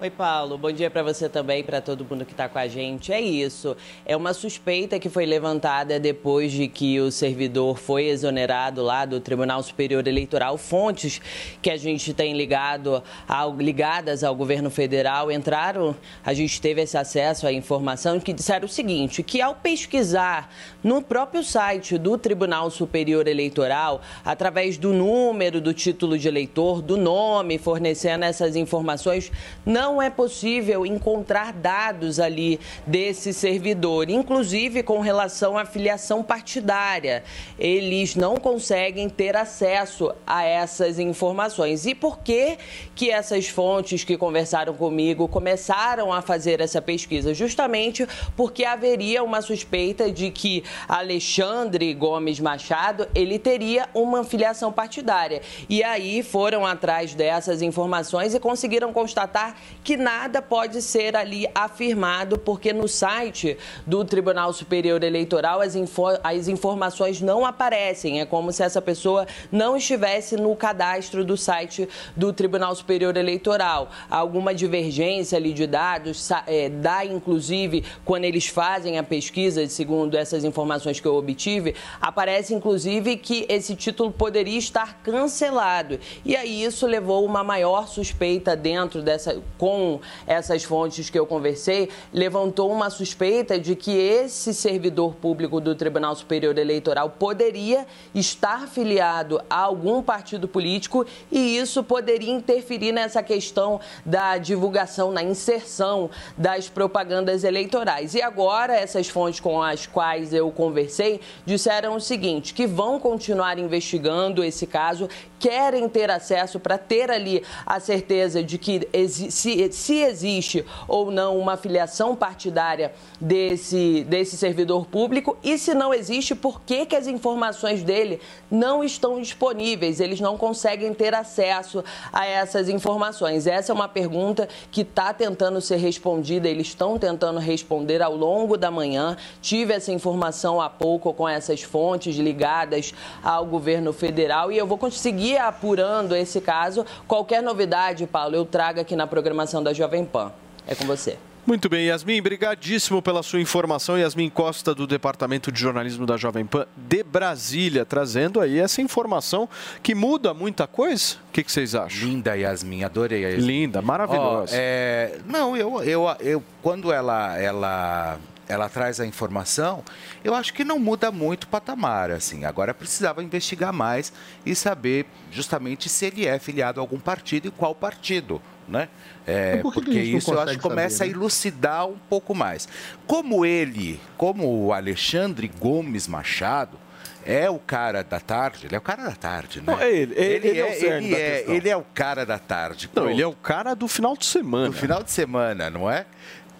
Oi, Paulo. Bom dia para você também, para todo mundo que está com a gente. É isso. É uma suspeita que foi levantada depois de que o servidor foi exonerado lá do Tribunal Superior Eleitoral. Fontes que a gente tem ligado ao, ligadas ao governo federal entraram, a gente teve esse acesso à informação que disseram o seguinte: que ao pesquisar no próprio site do Tribunal Superior Eleitoral, através do número do título de eleitor, do nome, fornecendo essas informações, não é possível encontrar dados ali desse servidor, inclusive com relação à filiação partidária. Eles não conseguem ter acesso a essas informações. E por que que essas fontes que conversaram comigo começaram a fazer essa pesquisa? Justamente porque haveria uma suspeita de que Alexandre Gomes Machado, ele teria uma filiação partidária. E aí foram atrás dessas informações e conseguiram constatar que nada pode ser ali afirmado, porque no site do Tribunal Superior Eleitoral as, info- as informações não aparecem. É como se essa pessoa não estivesse no cadastro do site do Tribunal Superior Eleitoral. Alguma divergência ali de dados, é, dá inclusive, quando eles fazem a pesquisa, segundo essas informações que eu obtive, aparece inclusive que esse título poderia estar cancelado. E aí isso levou uma maior suspeita dentro dessa, com essas fontes que eu conversei, levantou uma suspeita de que esse servidor público do Tribunal Superior Eleitoral poderia estar filiado a algum partido político e isso poderia interferir nessa questão da divulgação, na inserção das propagandas eleitorais. E agora, essas fontes com as quais eu conversei disseram o seguinte: que vão continuar investigando esse caso, querem ter acesso para ter ali a certeza de que exi- se, existe ou não uma filiação partidária desse, desse servidor público e se não existe, por que, que as informações dele não estão disponíveis? Eles não conseguem ter acesso a essas informações. Essa é uma pergunta que está tentando ser respondida, eles estão tentando responder ao longo da manhã. Tive essa informação há pouco com essas fontes ligadas ao governo federal e eu vou conseguir apurando esse caso. Qualquer novidade, Paulo, eu trago aqui na programação da Jovem Pan. É com você. Muito bem, Yasmin, brigadíssimo pela sua informação. Yasmin Costa, do Departamento de Jornalismo da Jovem Pan de Brasília, trazendo aí essa informação que muda muita coisa. O que, que vocês acham? Linda, Yasmin, adorei a Yasmin. Linda, maravilhosa. Ó, é, não, eu, eu, eu quando ela, ela, ela traz a informação, eu acho que não muda muito o patamar, assim. Agora precisava investigar mais e saber justamente se ele é filiado a algum partido e qual partido, né? É, por que que a porque não isso eu acho que começa saber, a né? elucidar um pouco mais. Como ele, como o Alexandre Gomes Machado, é o cara da tarde, ele é o cara da tarde, né? Não, é ele, ele- ele é o cerne ele é, ele é o cara da tarde. Não, Pô, ele é o cara do final de semana. do final de semana, não é?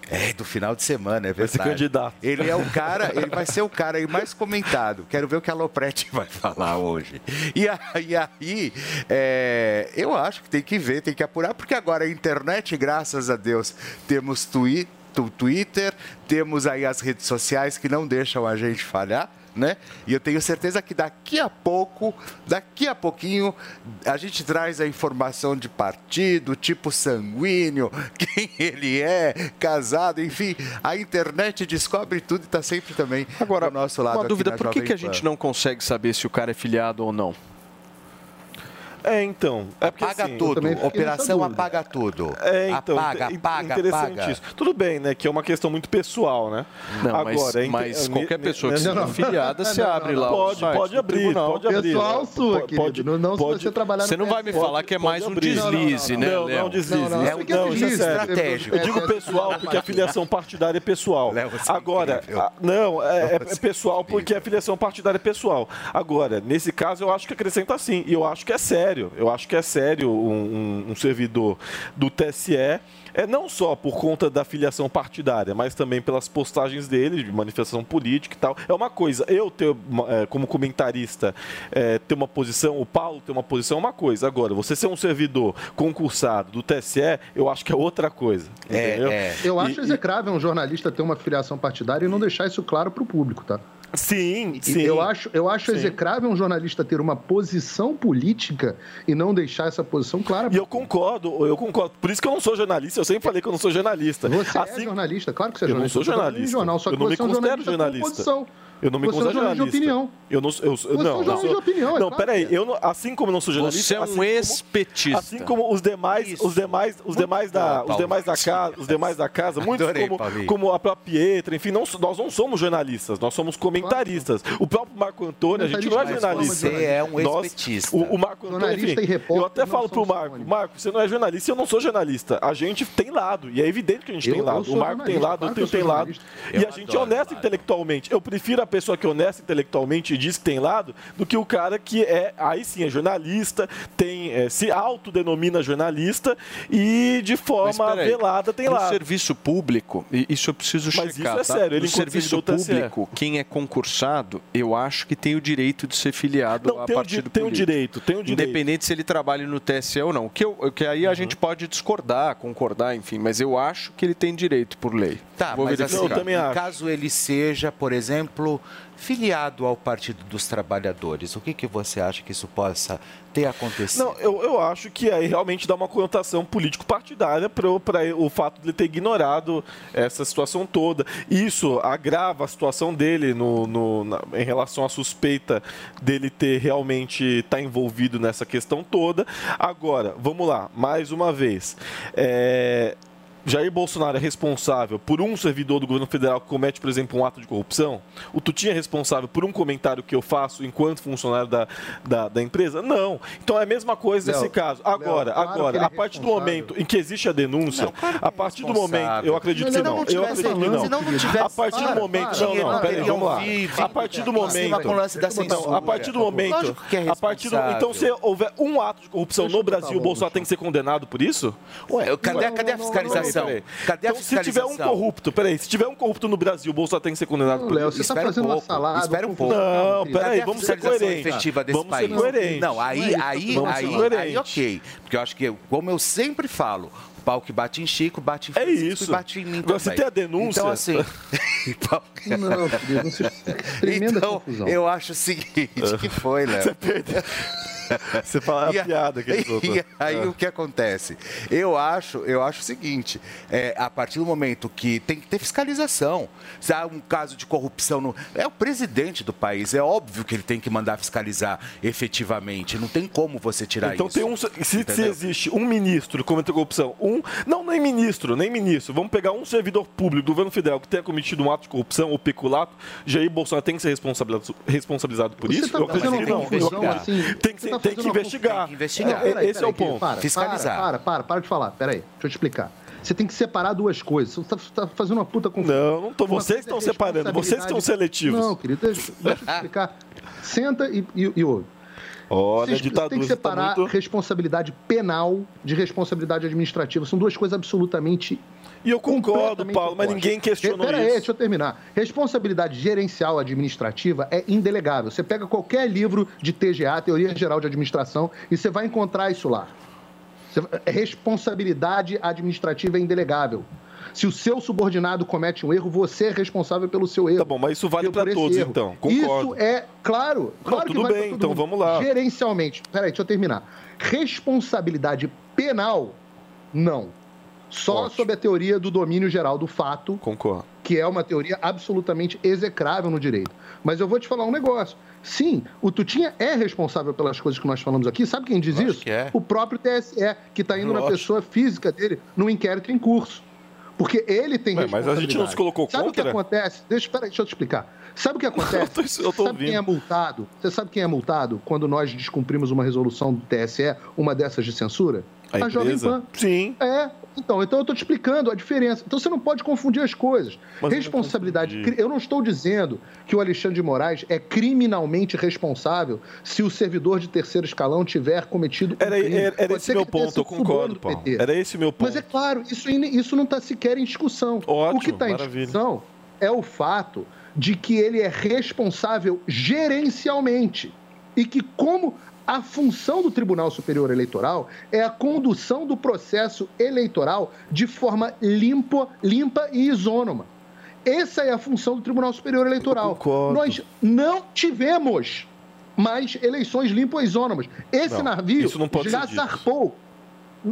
É, do final de semana, é verdade. candidato. Ele é o [LAUGHS] cara, ele vai ser o cara aí mais comentado. Quero ver o que a Lopretti [LAUGHS] vai falar hoje. E aí, aí, é, eu acho que tem que ver, tem que apurar, porque agora a internet, graças a Deus, temos Twitter, temos aí as redes sociais que não deixam a gente falhar. Né? E eu tenho certeza que daqui a pouco, daqui a pouquinho, a gente traz a informação de partido, tipo sanguíneo, [LAUGHS] quem ele é, casado, enfim. A internet descobre tudo e está sempre também Agora, do nosso lado. Uma dúvida, por que, que a gente não consegue saber se o cara é filiado ou não? É, então. É porque, Apaga assim, tudo. Operação apaga tudo. É, então, apaga, apaga, interessante apaga. isso. Tudo bem, né? Que é uma questão muito pessoal, né? Não, mas- Agora, é inte- mas é, qualquer pessoa que ne- seja não, afiliada, você não, abre não, lá o Pode, pode abrir, pode abrir. Pessoal né? sua, Pode- querido. Não se você trabalhar Você no não vai me falar que é mais um deslize, né, Não, não, deslize. Não, não, é não, isso é deslize, estratégico. Eu digo pessoal porque a filiação partidária é pessoal. Agora, não, é pessoal porque a filiação partidária é pessoal. Agora, nesse caso, eu acho que acrescenta sim. E eu acho que é sério. Eu acho que é sério um, um- um servidor do TSE. É não só por conta da filiação partidária, mas também pelas postagens dele, de manifestação política e tal. É uma coisa, eu ter, é, como comentarista, é, ter uma posição, o Paulo ter uma posição é uma coisa. Agora, você ser um servidor concursado do TSE, eu acho que é outra coisa. entendeu? Eu E- acho execrável um jornalista ter uma filiação partidária e não deixar isso claro para o público, tá? Sim, sim. Eu acho, eu acho Sim. execrável um jornalista ter uma posição política e não deixar essa posição clara. E eu concordo, eu concordo. Por isso que eu não sou jornalista. Eu sempre falei que eu não sou jornalista. Você Assim- é jornalista, claro que você é eu não jornalista. sou em jornalista. jornal, só eu que não me é um considero jornalista jornalista. Eu não me Você é um considero jornalista jornalista. de opinião. Eu não, eu, Você é um não, não sou- de opinião, é Não, claro peraí. é. Eu não- assim como eu não sou jornalista, Você é um assim como- ex-petista. Assim como os demais, os demais, os demais da, os demais da casa, os demais da casa, muitos Adorei, como, Paulinho. como a própria Pietra, enfim, não, nós não somos jornalistas, nós somos comentaristas. O próprio Marco Antônio, a gente não é jornalista. você é um Nós- ex-petista. O, o Marco Antônio, enfim, repórter eu até não falo pro são Marco, Marco, você não é jornalista e eu não sou jornalista. A gente tem lado, e é evidente que a gente Eu- tem lado. O Marco tem lado, eu tenho tem lado. E a gente é honesto intelectualmente. Eu prefiro a pessoa que é honesta intelectualmente e diz que tem lado do que o cara que é, aí sim, é jornalista, tem, é, se autodenomina jornalista e de Mas forma velada tem no lado. serviço público, e isso eu preciso Mas checar, isso é tá? sério, ele no serviço TSE. público, quem é concursado, eu acho que tem o direito de ser filiado Não, a tem o partido di- tem o político. direito, tem o direito. Uhum. Independente se ele trabalha no TSE ou não. Que, eu, que aí a gente pode discordar, concordar, enfim, mas eu acho que ele tem direito por lei. Tá, Vou mas verificar. assim, caso ele seja, por exemplo, filiado ao Partido dos Trabalhadores, o que, que você acha que isso possa ter acontecido? Não, eu, eu acho que aí realmente dá uma conotação político-partidária para o fato de ele ter ignorado essa situação toda. Isso agrava a situação dele no, no- na- em relação à suspeita dele ter realmente estar envolvido nessa questão toda. Agora, vamos lá, mais uma vez. É, Jair Bolsonaro é responsável por um servidor do governo federal que comete, por exemplo, um ato de corrupção? O Tutinho é responsável por um comentário que eu faço enquanto funcionário da, da, da empresa? Não. Então é a mesma coisa Léo, nesse caso. Agora, Léo, claro agora, é a partir do momento em que existe a denúncia, a partir do momento, eu acredito que não. não Eu acredito que não. se não não tivesse- A partir do momento, não, não, não peraí, vamos lá. A partir do momento, não, a partir do momento, é a partir do, então se houver um ato de corrupção no Brasil, o Bolsonaro tem que ser condenado por isso? Ué, cadê, cadê a fiscalização? Peraí, Cadê a então, se tiver um fiscalização? corrupto, peraí, se tiver um corrupto no Brasil, o Bolsonaro tem que ser condenado por Léo, você tá Espera um fazendo uma pouco, salada. espera um pouco. Não, peraí, vamos ser fiscalização coerentes. efetiva desse Vamos país? ser coerentes. Não, aí, é aí, vamos ser aí, coerentes. aí, ok. Porque eu acho que, como eu sempre falo, o pau que bate em Chico, bate em É Francisco isso. e bate em mim também. tem a denúncia- Então, assim... Não, querido, não se- tremenda então, confusão. eu acho o seguinte, que foi, Léo. Você perdeu. [LAUGHS] Você fala a a- piada que ele soltou. [LAUGHS] E aí É. o que acontece? Eu acho, eu acho o seguinte, é, a partir do momento que tem que ter fiscalização, se há um caso de corrupção, no, é o presidente do país, é óbvio que ele tem que mandar fiscalizar efetivamente, não tem como você tirar Então isso. tem um. Se, se existe um ministro que cometeu corrupção, um. Não, nem ministro, nem ministro. Vamos pegar um servidor público do governo federal que tenha cometido um ato de corrupção ou peculato, Jair Bolsonaro tem que ser responsabilizado, responsabilizado por Você isso? tá Eu acredito que não. Eu- assim, tem que, você tá tem que uma investigar. Tem que investigar. É, Peraí, esse é o peraí, ponto. Para, Fiscalizar. Para, para, para de falar. Peraí, deixa eu te explicar. Você tem que separar duas coisas. Você está fazendo uma puta confusão. Não, não tô. Uma Vocês é estão separando, vocês estão seletivos. Não, querido, deixa, deixa eu te explicar. Senta e, e, e ouve. Olha, Vocês- ditadura tem que tá separar muito- responsabilidade penal de responsabilidade administrativa. São duas coisas absolutamente. E eu concordo, Paulo, mas ninguém questionou Pera aí, isso. deixa eu terminar. Responsabilidade gerencial administrativa é indelegável. Você pega qualquer livro de TGA, Teoria Geral de Administração, e você vai encontrar isso lá. É Responsabilidade administrativa é indelegável. Se o seu subordinado comete um erro, você é responsável pelo seu erro. Tá bom, mas isso vale esse todos, erro. então. Concordo. Isso é, claro, claro que tudo vale bem, então mundo. vamos lá. Gerencialmente, peraí, deixa eu terminar. Responsabilidade penal, não. Só sob a teoria do domínio geral do fato, Concordo. que é uma teoria absolutamente execrável no direito. Mas eu vou te falar um negócio. Sim, o Tutinha é responsável pelas coisas que nós falamos aqui. Sabe quem diz isso? O próprio TSE, que está indo na Lógico. pessoa física dele num inquérito em curso. Porque ele tem Ué, mas a gente não se colocou Sabe o que contra? acontece? Deixa, peraí, deixa eu te explicar. Sabe o que [LAUGHS] acontece? eu tô sabe quem ouvindo. é multado? Você sabe quem é multado quando nós descumprimos uma resolução do TSE, uma dessas de censura? A Jovem empresa? Pan. Sim. É. Então, então eu estou te explicando a diferença. Então você não pode confundir as coisas. Mas eu não Responsabilidade. Eu não estou dizendo que o Alexandre de Moraes é criminalmente responsável se o servidor de terceiro escalão tiver cometido um Era, crime. era, era esse meu ponto, eu concordo, Paulo. Era esse meu ponto. Mas é claro, isso, isso não está sequer em discussão. o que está em discussão é o fato de que ele é responsável gerencialmente e que, como a função do Tribunal Superior Eleitoral é a condução do processo eleitoral de forma limpa, limpa e isônoma. Essa é a função do Tribunal Superior Eleitoral. Nós não tivemos mais eleições limpas e isônomas. Esse Não, navio isso não pode já ser dito. zarpou.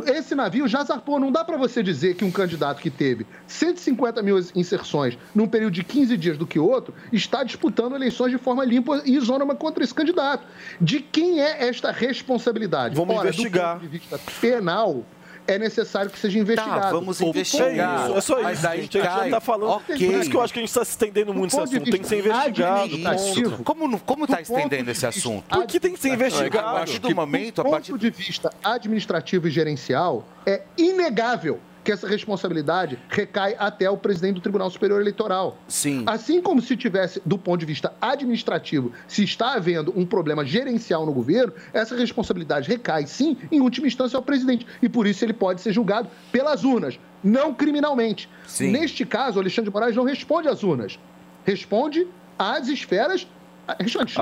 Esse navio já zarpou. Não dá para você dizer que um candidato que teve 150 mil inserções num período de 15 dias do que outro está disputando eleições de forma limpa e isônoma contra esse candidato. De quem é esta responsabilidade? Vamos Ora, investigar. Do ponto de vista penal, é necessário que seja investigado. vamos O- investigar. É isso, é só Mas isso, aí gente. A gente já cai. tá falando. Ok. Por isso que eu acho que a gente está se estendendo muito de assunto. Tem que ser investigado. Como, como está estendendo de esse assunto? Por que tem que ser investigado? A partir do momento, a do partir ponto de vista administrativo e gerencial, é inegável que essa responsabilidade recai até o presidente do Tribunal Superior Eleitoral. Sim. Assim como se tivesse, do ponto de vista administrativo, se está havendo um problema gerencial no governo, essa responsabilidade recai, sim, em última instância ao presidente. E por isso ele pode ser julgado pelas urnas, não criminalmente. Sim. Neste caso, o Alexandre de Moraes não responde às urnas, responde às esferas. Ah, responde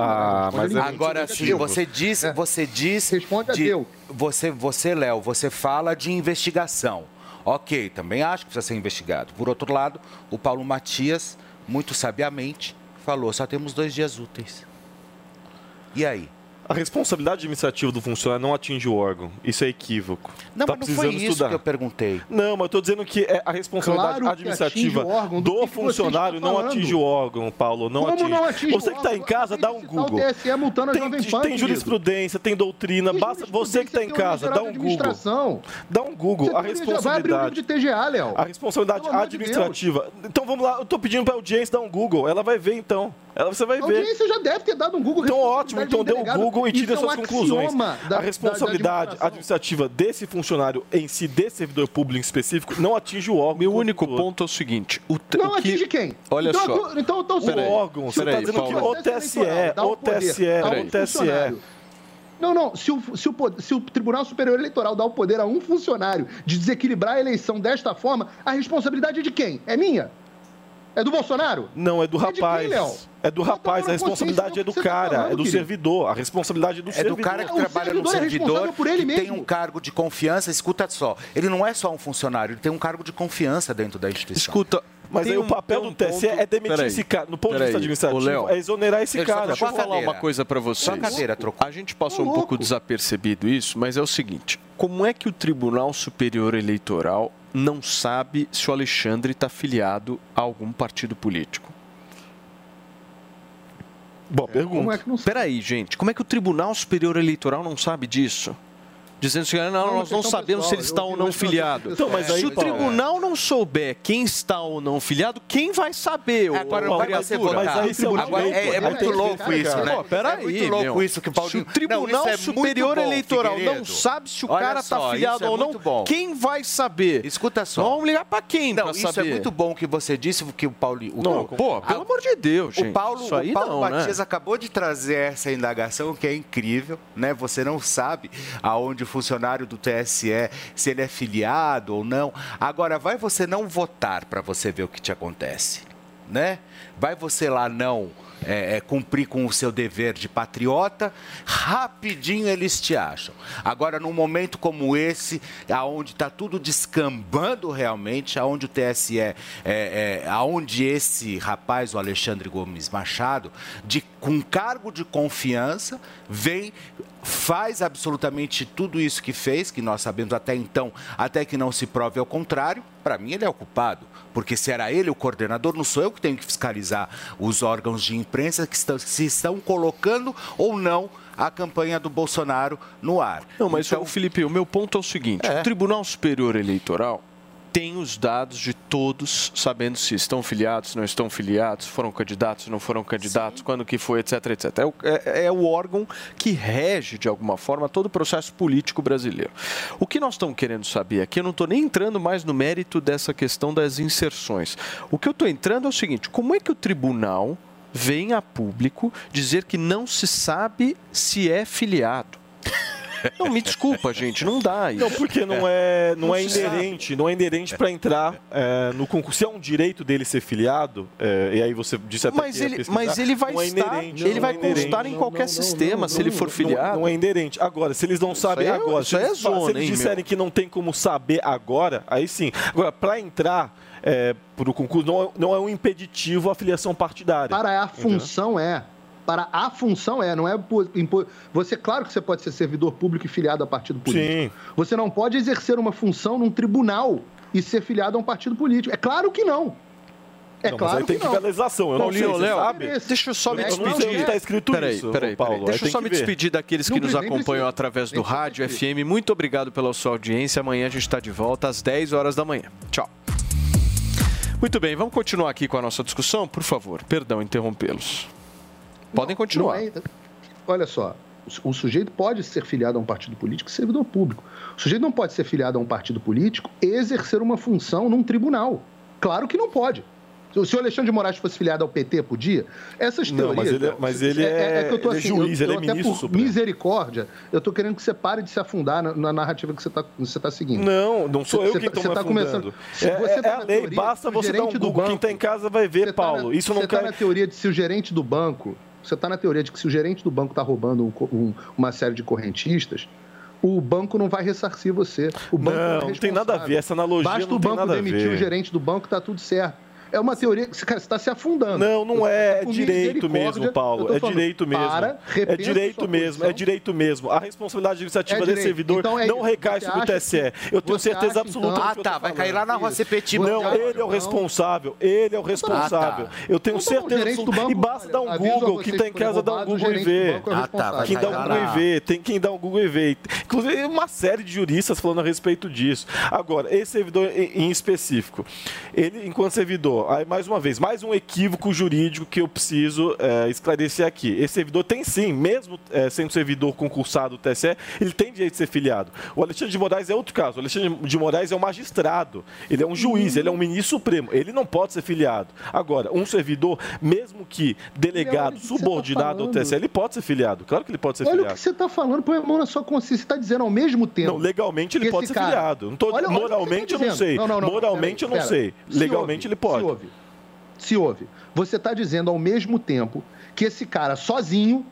mas a é. Agora a sim, você diz, você diz. Responde a de- Deus. Você, você, Léo, você fala de investigação. Ok, também acho que precisa ser investigado. Por outro lado, o Paulo Matias, muito sabiamente, falou: só temos dois dias úteis. E aí? A responsabilidade administrativa do funcionário não atinge o órgão. Isso é equívoco. Não, tá mas não foi isso estudar. que eu perguntei. Não, mas eu tô dizendo que é a responsabilidade Claro administrativa. Do do, funcionário não atinge o órgão, Paulo. Não Como atinge. não atinge Você que está em casa, dá um Tá Google. A Tem, tem jurisprudência, tem doutrina. Basta, você que está em casa, dá um Google. Dá um Google. Você A livro responsabilidade. de TGA, Léo. A responsabilidade amor de administrativa. Então vamos lá, eu tô pedindo pra audiência dar um Google. Ela vai ver então. Ela, você vai A ver. audiência já deve ter dado um Google. Então ótimo, então dê o delegado. Google e tire Isso as é um suas conclusões. da- a responsabilidade da- da administrativa desse funcionário em si, desse servidor público em específico, não atinge o órgão. Meu único ponto é o seguinte: o, t- Não o que... atinge quem? Olha então, só. Então, então, O Peraí, órgão, você está dizendo que o TSE, o TSE, o TSE. Não, não. Se o, se, o, se o Tribunal Superior Eleitoral dá o poder a um funcionário de desequilibrar a eleição desta forma, a responsabilidade é de quem? É minha? É do Bolsonaro? Não, é do É de quem, rapaz. Léo? é do rapaz, a responsabilidade é do tá cara, falando, é do querido. servidor. A responsabilidade é do É servidor. do cara que trabalha no servidor é por ele que tem mesmo. um cargo de confiança. Escuta só, ele não é só um funcionário, ele tem um cargo de confiança dentro da instituição. Escuta. Mas tem aí um- o papel tem um do TSE ponto- é demitir Peraí, esse cara. No ponto de vista administrativo, Léo, é exonerar esse cara. Deixa eu falar cadeira. uma coisa pra vocês. Só a cadeira trocou. A gente passou Ô, um pouco desapercebido isso, mas é o seguinte: como é que o Tribunal Superior Eleitoral não sabe se o Alexandre está filiado a algum partido político? Boa pergunta. É não sabe? Peraí, gente, como é que o Tribunal Superior Eleitoral não sabe disso? Dizendo assim, não, não nós não sabemos pessoal, se ele está ou não filiado. Então, mas aí, se o tribunal não souber quem está ou não filiado, quem vai saber? Agora não vai ser. Mas aí, Agora, é, é muito louco isso, né? Pô, peraí, é muito louco meu. isso que o Paulinho... Se o Tribunal não, é Superior bom, Eleitoral não sabe se o Olha cara está filiado é ou não, bom. quem vai saber? Escuta só. Vamos ligar para quem não, isso é muito bom que você disse, que o Paulinho... O não, pô, pelo amor de Deus, gente. O Paulo, Paulo Matias né? acabou de trazer essa indagação que é incrível, né? Você não sabe aonde o funcionário do TSE, se ele é filiado ou não. Agora, vai você não votar para você ver o que te acontece, né? Vai você lá não é, é, cumprir com o seu dever de patriota, rapidinho eles te acham. Agora, num momento como esse, aonde está tudo descambando realmente, aonde o TSE, é, é, aonde esse rapaz, o Alexandre Gomes Machado, de, com cargo de confiança, vem faz absolutamente tudo isso que fez, que nós sabemos até então, até que não se prove ao contrário, para mim ele é o culpado. Porque se era ele o coordenador, não sou eu que tenho que fiscalizar os órgãos de imprensa que estão, se estão colocando ou não a campanha do Bolsonaro no ar. Não, mas então, Felipe, o meu ponto é o seguinte: é. o Tribunal Superior Eleitoral tem os dados de todos, sabendo se estão filiados, não estão filiados, foram candidatos, não foram candidatos, Sim. quando que foi, etc, etc. É o, é, é o, órgão que rege, de alguma forma, todo o processo político brasileiro. O que nós estamos querendo saber aqui, eu não estou nem entrando mais no mérito dessa questão das inserções. O que eu estou entrando é o seguinte, como é que o tribunal vem a público dizer que não se sabe se é filiado? Não, me desculpa, gente, não dá isso. Não, porque não é, não, não é inerente, sabe. não é inerente para entrar é, no concurso. Se é um direito dele ser filiado, é, e aí você disse até mas que ele, Mas ele vai é estar, ele vai constar em qualquer sistema se ele for filiado. Não, é inerente. Agora, se eles não sabem é- agora, se, eles, zona, se eles disserem que não tem como saber agora, aí sim. Agora, para entrar é, para o concurso, não é, não é um impeditivo a filiação partidária. Para a função é para a função é, não é você claro que você pode ser servidor público e filiado a partido político. Sim. Você não pode exercer uma função num tribunal e ser filiado a um partido político. É claro que não. É não, claro mas aí tem que ver a legislação. Eu não, não sei, Léo, sabe? Deixa eu só me despedir. Está escrito peraí, isso, peraí, Paulo. Peraí. Deixa eu só me despedir daqueles que nos acompanham através do rádio FM. Muito obrigado pela sua audiência. Amanhã a gente está de volta às 10 horas da manhã. Tchau. Muito bem, vamos continuar aqui com a nossa discussão, por favor. Perdão interrompê-los. Podem continuar. Não é... Olha só, o sujeito pode ser filiado a um partido político e servidor público. O sujeito não pode ser filiado a um partido político e exercer uma função num tribunal. Claro que não pode. Se o Alexandre de Moraes fosse filiado ao PT, podia? Essas teorias. Não, mas ele, é, mas ele é, é, é, que eu tô, assim, é juiz, eu, eu ele é ministro. por misericórdia, eu estou querendo que você pare de se afundar na, na narrativa que você está você tá seguindo. Não, não sou você, eu que estou tá, me tá afundando. Começando, é, tá é a lei, teoria, basta você dar um Google. Banco, Quem está em casa vai ver, Paulo. Tá na, Isso não Você está na teoria de se o gerente do banco você está na teoria de que se o gerente do banco está roubando um, um, uma série de correntistas, o banco não vai ressarcir você. O banco não, não, não tem nada a ver. Essa analogia Basta não o banco demitir o gerente do banco, está tudo certo. É uma teoria que você está se afundando. Não, não é. É direito mesmo, Paulo. É direito mesmo. Para, é direito mesmo. É direito mesmo. A responsabilidade administrativa é desse servidor então é não recai sobre o TSE. Eu tenho certeza absoluta. Então... Ah, tá. Vai cair lá na Rua CPT. Não, ele é o responsável. Ele é o responsável. Eu tenho certeza absoluta. E basta dar um Google. Quem está em casa dá um Google e vê. Ah, tá. Quem dá um Google e vê. Tem quem dá um Google e vê. Inclusive, uma série de juristas falando a respeito disso. Agora, esse servidor em específico, ele, enquanto servidor, aí mais uma vez, mais um equívoco jurídico que eu preciso é, esclarecer aqui. Esse servidor tem sim, mesmo é, sendo servidor concursado do TSE, ele tem direito de ser filiado. O Alexandre de Moraes é outro caso. O Alexandre de Moraes é um magistrado, ele é um juiz, ele é um ministro supremo, ele não pode ser filiado. Agora, um servidor, mesmo que delegado, que tá subordinado tá ao TSE, ele pode ser filiado. Claro que ele pode ser Olha filiado. Olha o que você está falando, põe a mão na sua consciência. Você está dizendo ao mesmo tempo. Não, legalmente ele pode ser cara... filiado. Não tô... Olha, moralmente olha tá eu não sei. Não, não, não, moralmente pera, eu não pera. sei. Legalmente ele pode se ouve. Você está dizendo ao mesmo tempo que esse cara sozinho,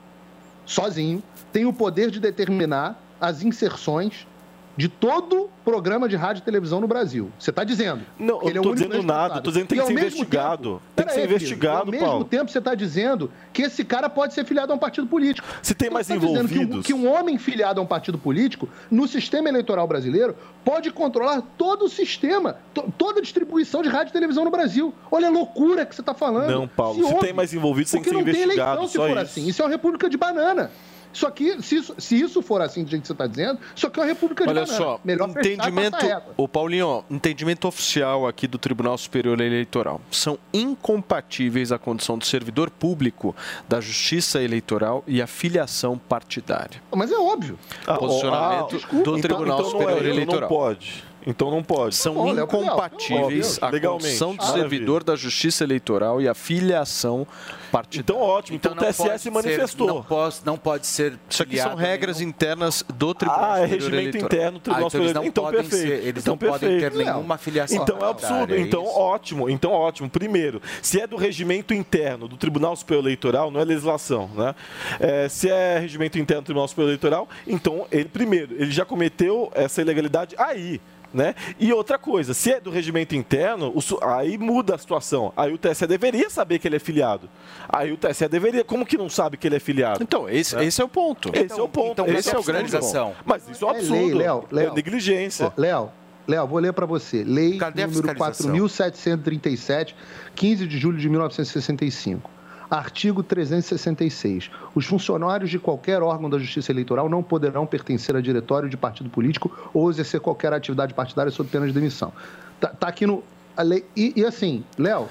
sozinho, tem o poder de determinar as inserções de todo programa de rádio e televisão no Brasil. Você está dizendo. Não, eu não estou é dizendo nada, estou dizendo que tem que ser investigado. Tempo, tem que ser aí, investigado, Ao mesmo Paulo. tempo, você está dizendo que esse cara pode ser filiado a um partido político. Se tem mais tá envolvidos. Que, que um homem filiado a um partido político, no sistema eleitoral brasileiro, pode controlar todo o sistema, toda a distribuição de rádio e televisão no Brasil. Olha a loucura que você está falando. Não, Paulo, se, se tem mais envolvidos, tem que ser investigado. Não tem eleição se for isso. assim. Isso é uma república de banana. Isso aqui, se isso, se isso for assim do jeito que você está dizendo, isso aqui é uma república de Olha banana. só, Melhor entendimento, o Paulinho, entendimento oficial aqui do Tribunal Superior Eleitoral. São incompatíveis a condição de servidor público da Justiça Eleitoral e a filiação partidária. Mas é óbvio. Posicionamento do Tribunal então não Superior é, então Eleitoral. Não pode. Então não pode. São Olha, incompatíveis a legalmente. condição de Maravilha. servidor da Justiça Eleitoral e a filiação partidária. Então ótimo. Então, o TSE se manifestou. não, pode, não pode ser. Isso aqui são regras internas do Tribunal Ah, é regimento Eleitoral. interno do Tribunal Ah, então eles Superior. não Então podem perfeito. ser- eles então, não podem ter perfeito. nenhuma filiação Então é absurdo. é Então isso? ótimo. Então ótimo. Primeiro, se é do regimento interno do Tribunal Superior Eleitoral, não é legislação, né? É, se é regimento interno do Tribunal Superior Eleitoral, então ele primeiro, ele já cometeu essa ilegalidade aí. Né? E outra coisa, se é do regimento interno, o aí muda a situação. Aí o TSE deveria saber que ele é filiado. Aí o TSE deveria. Como que não sabe que ele é filiado? Então, esse, Né? esse é o ponto. Esse é o ponto. então, esse essa é o grande fiscalização. ponto. Mas isso é um É absurdo. lei, Léo, Léo. É negligência. Léo, Léo, vou ler para você. Lei Cadê número fiscalização? 4.737, 15 de julho de 1965. Artigo 366. Os funcionários de qualquer órgão da Justiça Eleitoral não poderão pertencer a diretório de partido político ou exercer qualquer atividade partidária sob pena de demissão. Tá, tá aqui no. A lei, e, e assim, Léo,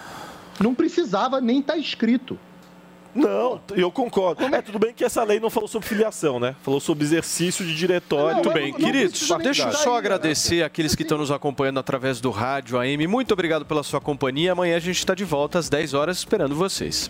não precisava nem estar escrito. Não, eu concordo. É tudo bem que essa lei não falou sobre filiação, né? Falou sobre exercício de diretório. Muito bem, não- queridos, deixa eu só aí, agradecer aqueles que estão nos acompanhando através do rádio AM. Muito obrigado pela sua companhia. Amanhã a gente está de volta às 10 horas esperando vocês.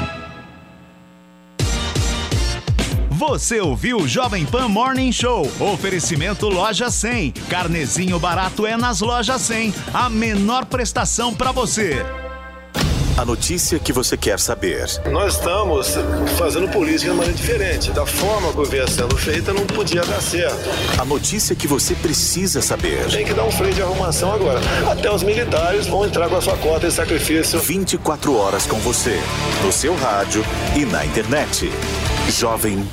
Você ouviu o Jovem Pan Morning Show. Oferecimento Loja 100. Carnezinho barato é nas lojas 100. A menor prestação para você. A notícia que você quer saber. Nós estamos fazendo política de maneira diferente. Da forma que vinha sendo feita, não podia dar certo. A notícia que você precisa saber. Tem que dar um freio de arrumação agora. Até os militares vão entrar com a sua cota de sacrifício. 24 horas com você. No seu rádio e na internet. Jovem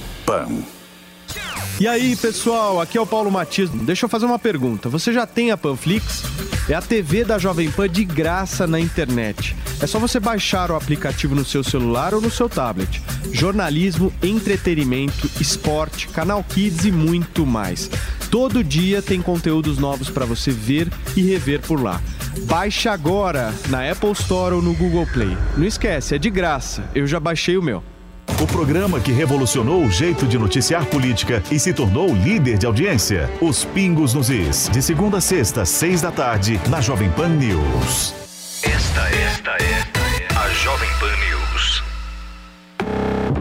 E aí, pessoal, aqui é o Paulo Matias. Deixa eu fazer uma pergunta. Você já tem a Panflix? É a TV da Jovem Pan de graça na internet. É só você baixar o aplicativo no seu celular ou no seu tablet. Jornalismo, entretenimento, esporte, canal Kids e muito mais. Todo dia tem conteúdos novos para você ver e rever por lá. Baixe agora na Apple Store ou no Google Play. Não esquece, é de graça. Eu já baixei o meu. O programa que revolucionou o jeito de noticiar política e se tornou líder de audiência. Os Pingos nos Is. De segunda a sexta, seis da tarde, na Jovem Pan News. Esta, esta é a Jovem Pan News.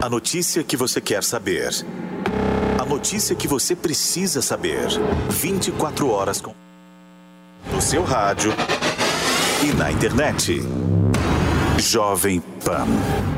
A notícia que você quer saber. A notícia que você precisa saber. 24 horas com. No seu rádio e na internet. Jovem Pan.